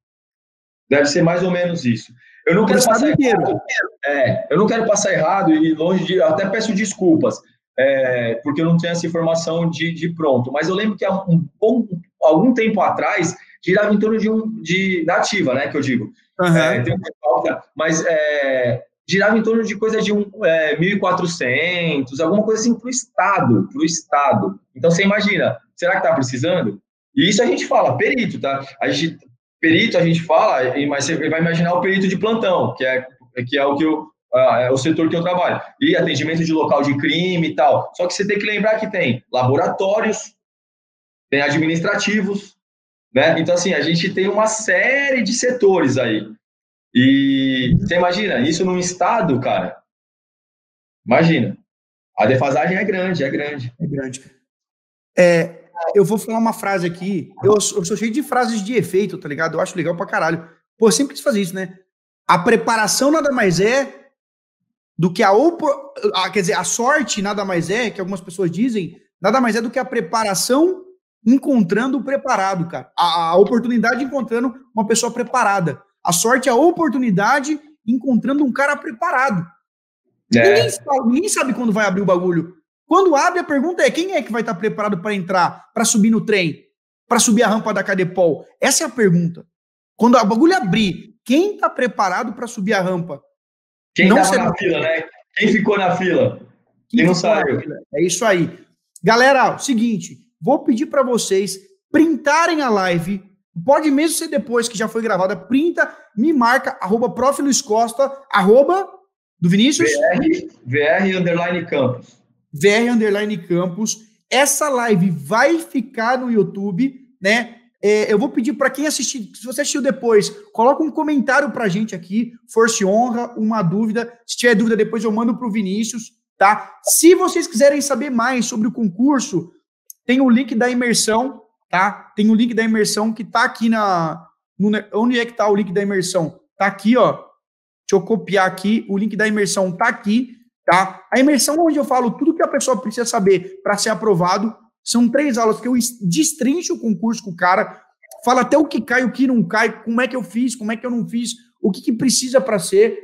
Deve ser mais ou menos isso. Eu não quero passar errado. É, eu não quero passar errado e longe de. Até peço desculpas, é, porque eu não tenho essa informação de, de pronto. Mas eu lembro que há um bom, algum tempo atrás girava em torno de um de nativa, né? Que eu digo. Uhum. É, mas é, girava em torno de coisa de um, é, 1.400, alguma coisa assim para o Estado, para o Estado. Então, você imagina, será que está precisando? E isso a gente fala, perito, tá? A gente, perito a gente fala, mas você vai imaginar o perito de plantão, que é, que é o que eu, é o setor que eu trabalho. E atendimento de local de crime e tal. Só que você tem que lembrar que tem laboratórios, tem administrativos, né? Então, assim, a gente tem uma série de setores aí. E você imagina, isso num estado, cara. Imagina. A defasagem é grande, é grande. É grande. É, eu vou falar uma frase aqui. Eu, eu sou cheio de frases de efeito, tá ligado? Eu acho legal pra caralho. Pô, eu sempre quis fazer isso, né? A preparação nada mais é do que a, a. Quer dizer, a sorte nada mais é, que algumas pessoas dizem, nada mais é do que a preparação encontrando o preparado, cara. A, a oportunidade encontrando uma pessoa preparada. A sorte é a oportunidade encontrando um cara preparado. É. Ninguém, sabe, ninguém, sabe, quando vai abrir o bagulho. Quando abre, a pergunta é quem é que vai estar preparado para entrar, para subir no trem, para subir a rampa da Cadepol? Essa é a pergunta. Quando o bagulho abrir, quem está preparado para subir a rampa? Quem não estava na fila, né? Quem ficou na fila? Quem, quem não saiu? É isso aí. Galera, seguinte, vou pedir para vocês printarem a live Pode mesmo ser depois que já foi gravada, printa, me marca, arroba prof. Luiz Costa, arroba do Vinícius? VR, VR underline campus. VR underline campus. Essa live vai ficar no YouTube, né? É, eu vou pedir para quem assistir, se você assistiu depois, coloca um comentário para a gente aqui, força e honra, uma dúvida. Se tiver dúvida, depois eu mando para o Vinícius, tá? Se vocês quiserem saber mais sobre o concurso, tem o link da imersão tá? Tem o link da imersão que tá aqui na. No, onde é que tá o link da imersão? Tá aqui, ó. Deixa eu copiar aqui. O link da imersão tá aqui, tá? A imersão onde eu falo tudo que a pessoa precisa saber para ser aprovado. São três aulas que eu destrincho o concurso com o cara. Fala até o que cai, o que não cai, como é que eu fiz, como é que eu não fiz, o que, que precisa para ser.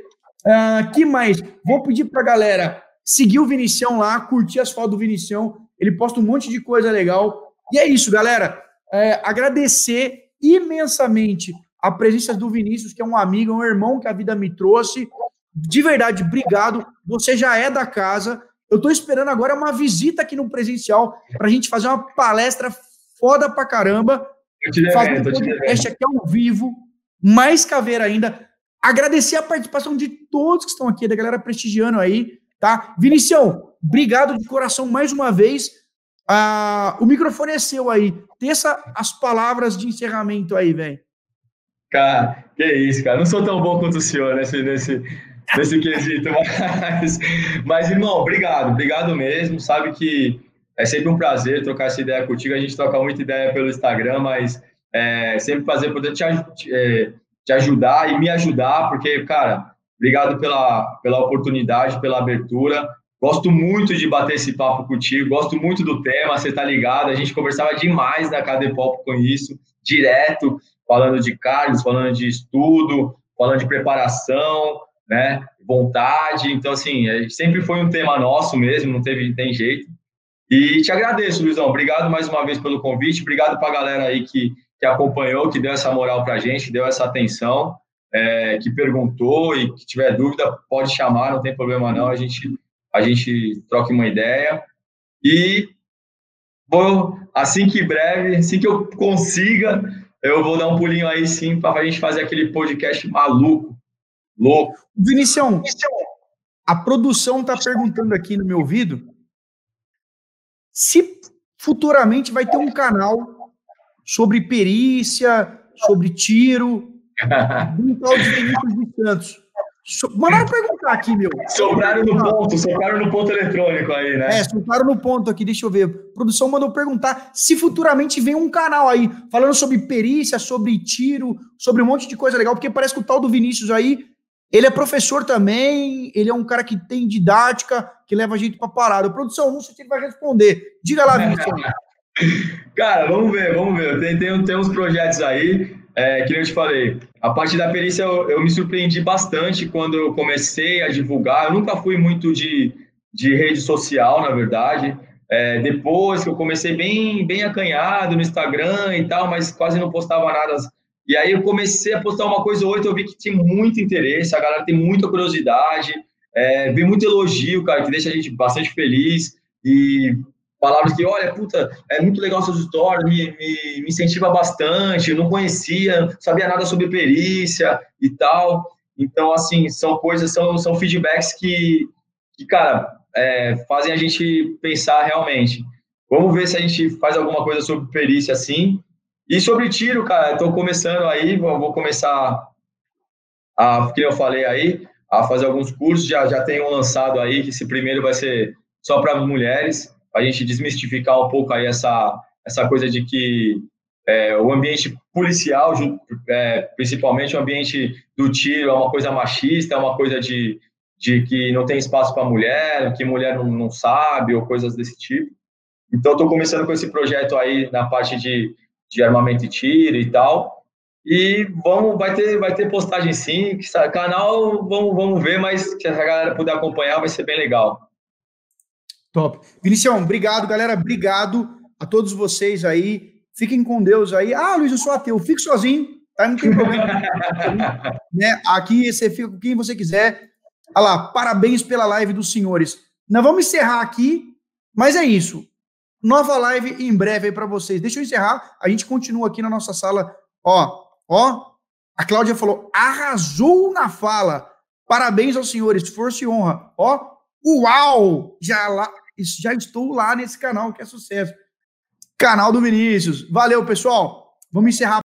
Uh, que mais? Vou pedir para galera seguir o Vinicião lá, curtir as fotos do Vinicião. Ele posta um monte de coisa legal. E é isso, galera. É, agradecer imensamente a presença do Vinícius, que é um amigo, um irmão que a vida me trouxe. De verdade, obrigado. Você já é da casa. Eu estou esperando agora uma visita aqui no presencial para a gente fazer uma palestra foda pra caramba. Eu te fazer um podcast aqui ao vivo, mais caveira ainda. Agradecer a participação de todos que estão aqui, da galera prestigiando aí, tá? Vinicião, obrigado de coração mais uma vez. Ah, o microfone é seu aí. Teça as palavras de encerramento aí, velho. Cara, que isso, cara. Não sou tão bom quanto o senhor nesse, nesse, nesse quesito, mas, mas, irmão, obrigado, obrigado mesmo. Sabe que é sempre um prazer trocar essa ideia contigo. A gente troca muita ideia pelo Instagram, mas é sempre prazer poder te, é, te ajudar e me ajudar, porque, cara, obrigado pela, pela oportunidade, pela abertura. Gosto muito de bater esse papo contigo, gosto muito do tema, você tá ligado, a gente conversava demais na KD Pop com isso, direto, falando de cargos, falando de estudo, falando de preparação, né, vontade, então assim, sempre foi um tema nosso mesmo, não teve, tem jeito. E te agradeço, Luizão, obrigado mais uma vez pelo convite, obrigado para a galera aí que, que acompanhou, que deu essa moral para a gente, deu essa atenção, é, que perguntou e que tiver dúvida, pode chamar, não tem problema não, a gente a gente troca uma ideia. E vou, assim que breve, assim que eu consiga, eu vou dar um pulinho aí sim para a gente fazer aquele podcast maluco, louco. Vinicião, a produção está perguntando aqui no meu ouvido se futuramente vai ter um canal sobre perícia, sobre tiro, um tal de Vinícius de Santos. So, mandaram perguntar aqui, meu. Sopraram no ponto, sopraram no ponto eletrônico aí, né? É, sopraram no ponto aqui, deixa eu ver. A produção mandou perguntar se futuramente vem um canal aí falando sobre perícia, sobre tiro, sobre um monte de coisa legal, porque parece que o tal do Vinícius aí, ele é professor também, ele é um cara que tem didática, que leva a gente pra parada. Produção, não sei se ele vai responder. Diga lá, Vinícius. cara, vamos ver, vamos ver. Tem, tem, tem uns projetos aí é, que eu te falei, a parte da perícia eu, eu, me surpreendi bastante quando eu comecei a divulgar. Eu nunca fui muito de, de rede social, na verdade. É, depois que eu comecei bem, bem acanhado no Instagram e tal, mas quase não postava nada. E aí eu comecei a postar uma coisa ou outra, eu vi que tinha muito interesse, a galera tem muita curiosidade, é, vem muito elogio, cara, que deixa a gente bastante feliz. E palavras que, olha, puta, é muito legal seus stories, me, me, me incentiva bastante, eu não conhecia, sabia nada sobre perícia e tal. Então, assim, são coisas, são, são feedbacks que, que cara, é, fazem a gente pensar realmente. Vamos ver se a gente faz alguma coisa sobre perícia assim. E sobre tiro, cara, estou começando aí, vou, vou começar a, que eu falei aí, a fazer alguns cursos, já, já tenho lançado aí, que esse primeiro vai ser só para mulheres, a gente desmistificar um pouco aí essa, essa coisa de que é, o ambiente policial, é, principalmente o ambiente do tiro, é uma coisa machista, é uma coisa de, de que não tem espaço para mulher, que mulher não, não sabe, ou coisas desse tipo. Então, estou começando com esse projeto aí na parte de, de armamento e tiro e tal. E vamos, vai ter, vai ter postagem sim, canal, vamos, vamos ver, mas se a galera puder acompanhar, vai ser bem legal. Top. Vinicião, obrigado, galera. Obrigado a todos vocês aí. Fiquem com Deus aí. Ah, Luiz, eu sou ateu. Fique sozinho, tá? Não tem problema. né? Aqui você fica com quem você quiser. Olha lá, parabéns pela live dos senhores. Nós vamos encerrar aqui, mas é isso. Nova live em breve aí para vocês. Deixa eu encerrar. A gente continua aqui na nossa sala. Ó, ó. A Cláudia falou: arrasou na fala. Parabéns aos senhores, força e honra. Ó, Uau! Já, lá, já estou lá nesse canal que é sucesso. Canal do Vinícius. Valeu, pessoal. Vamos encerrar.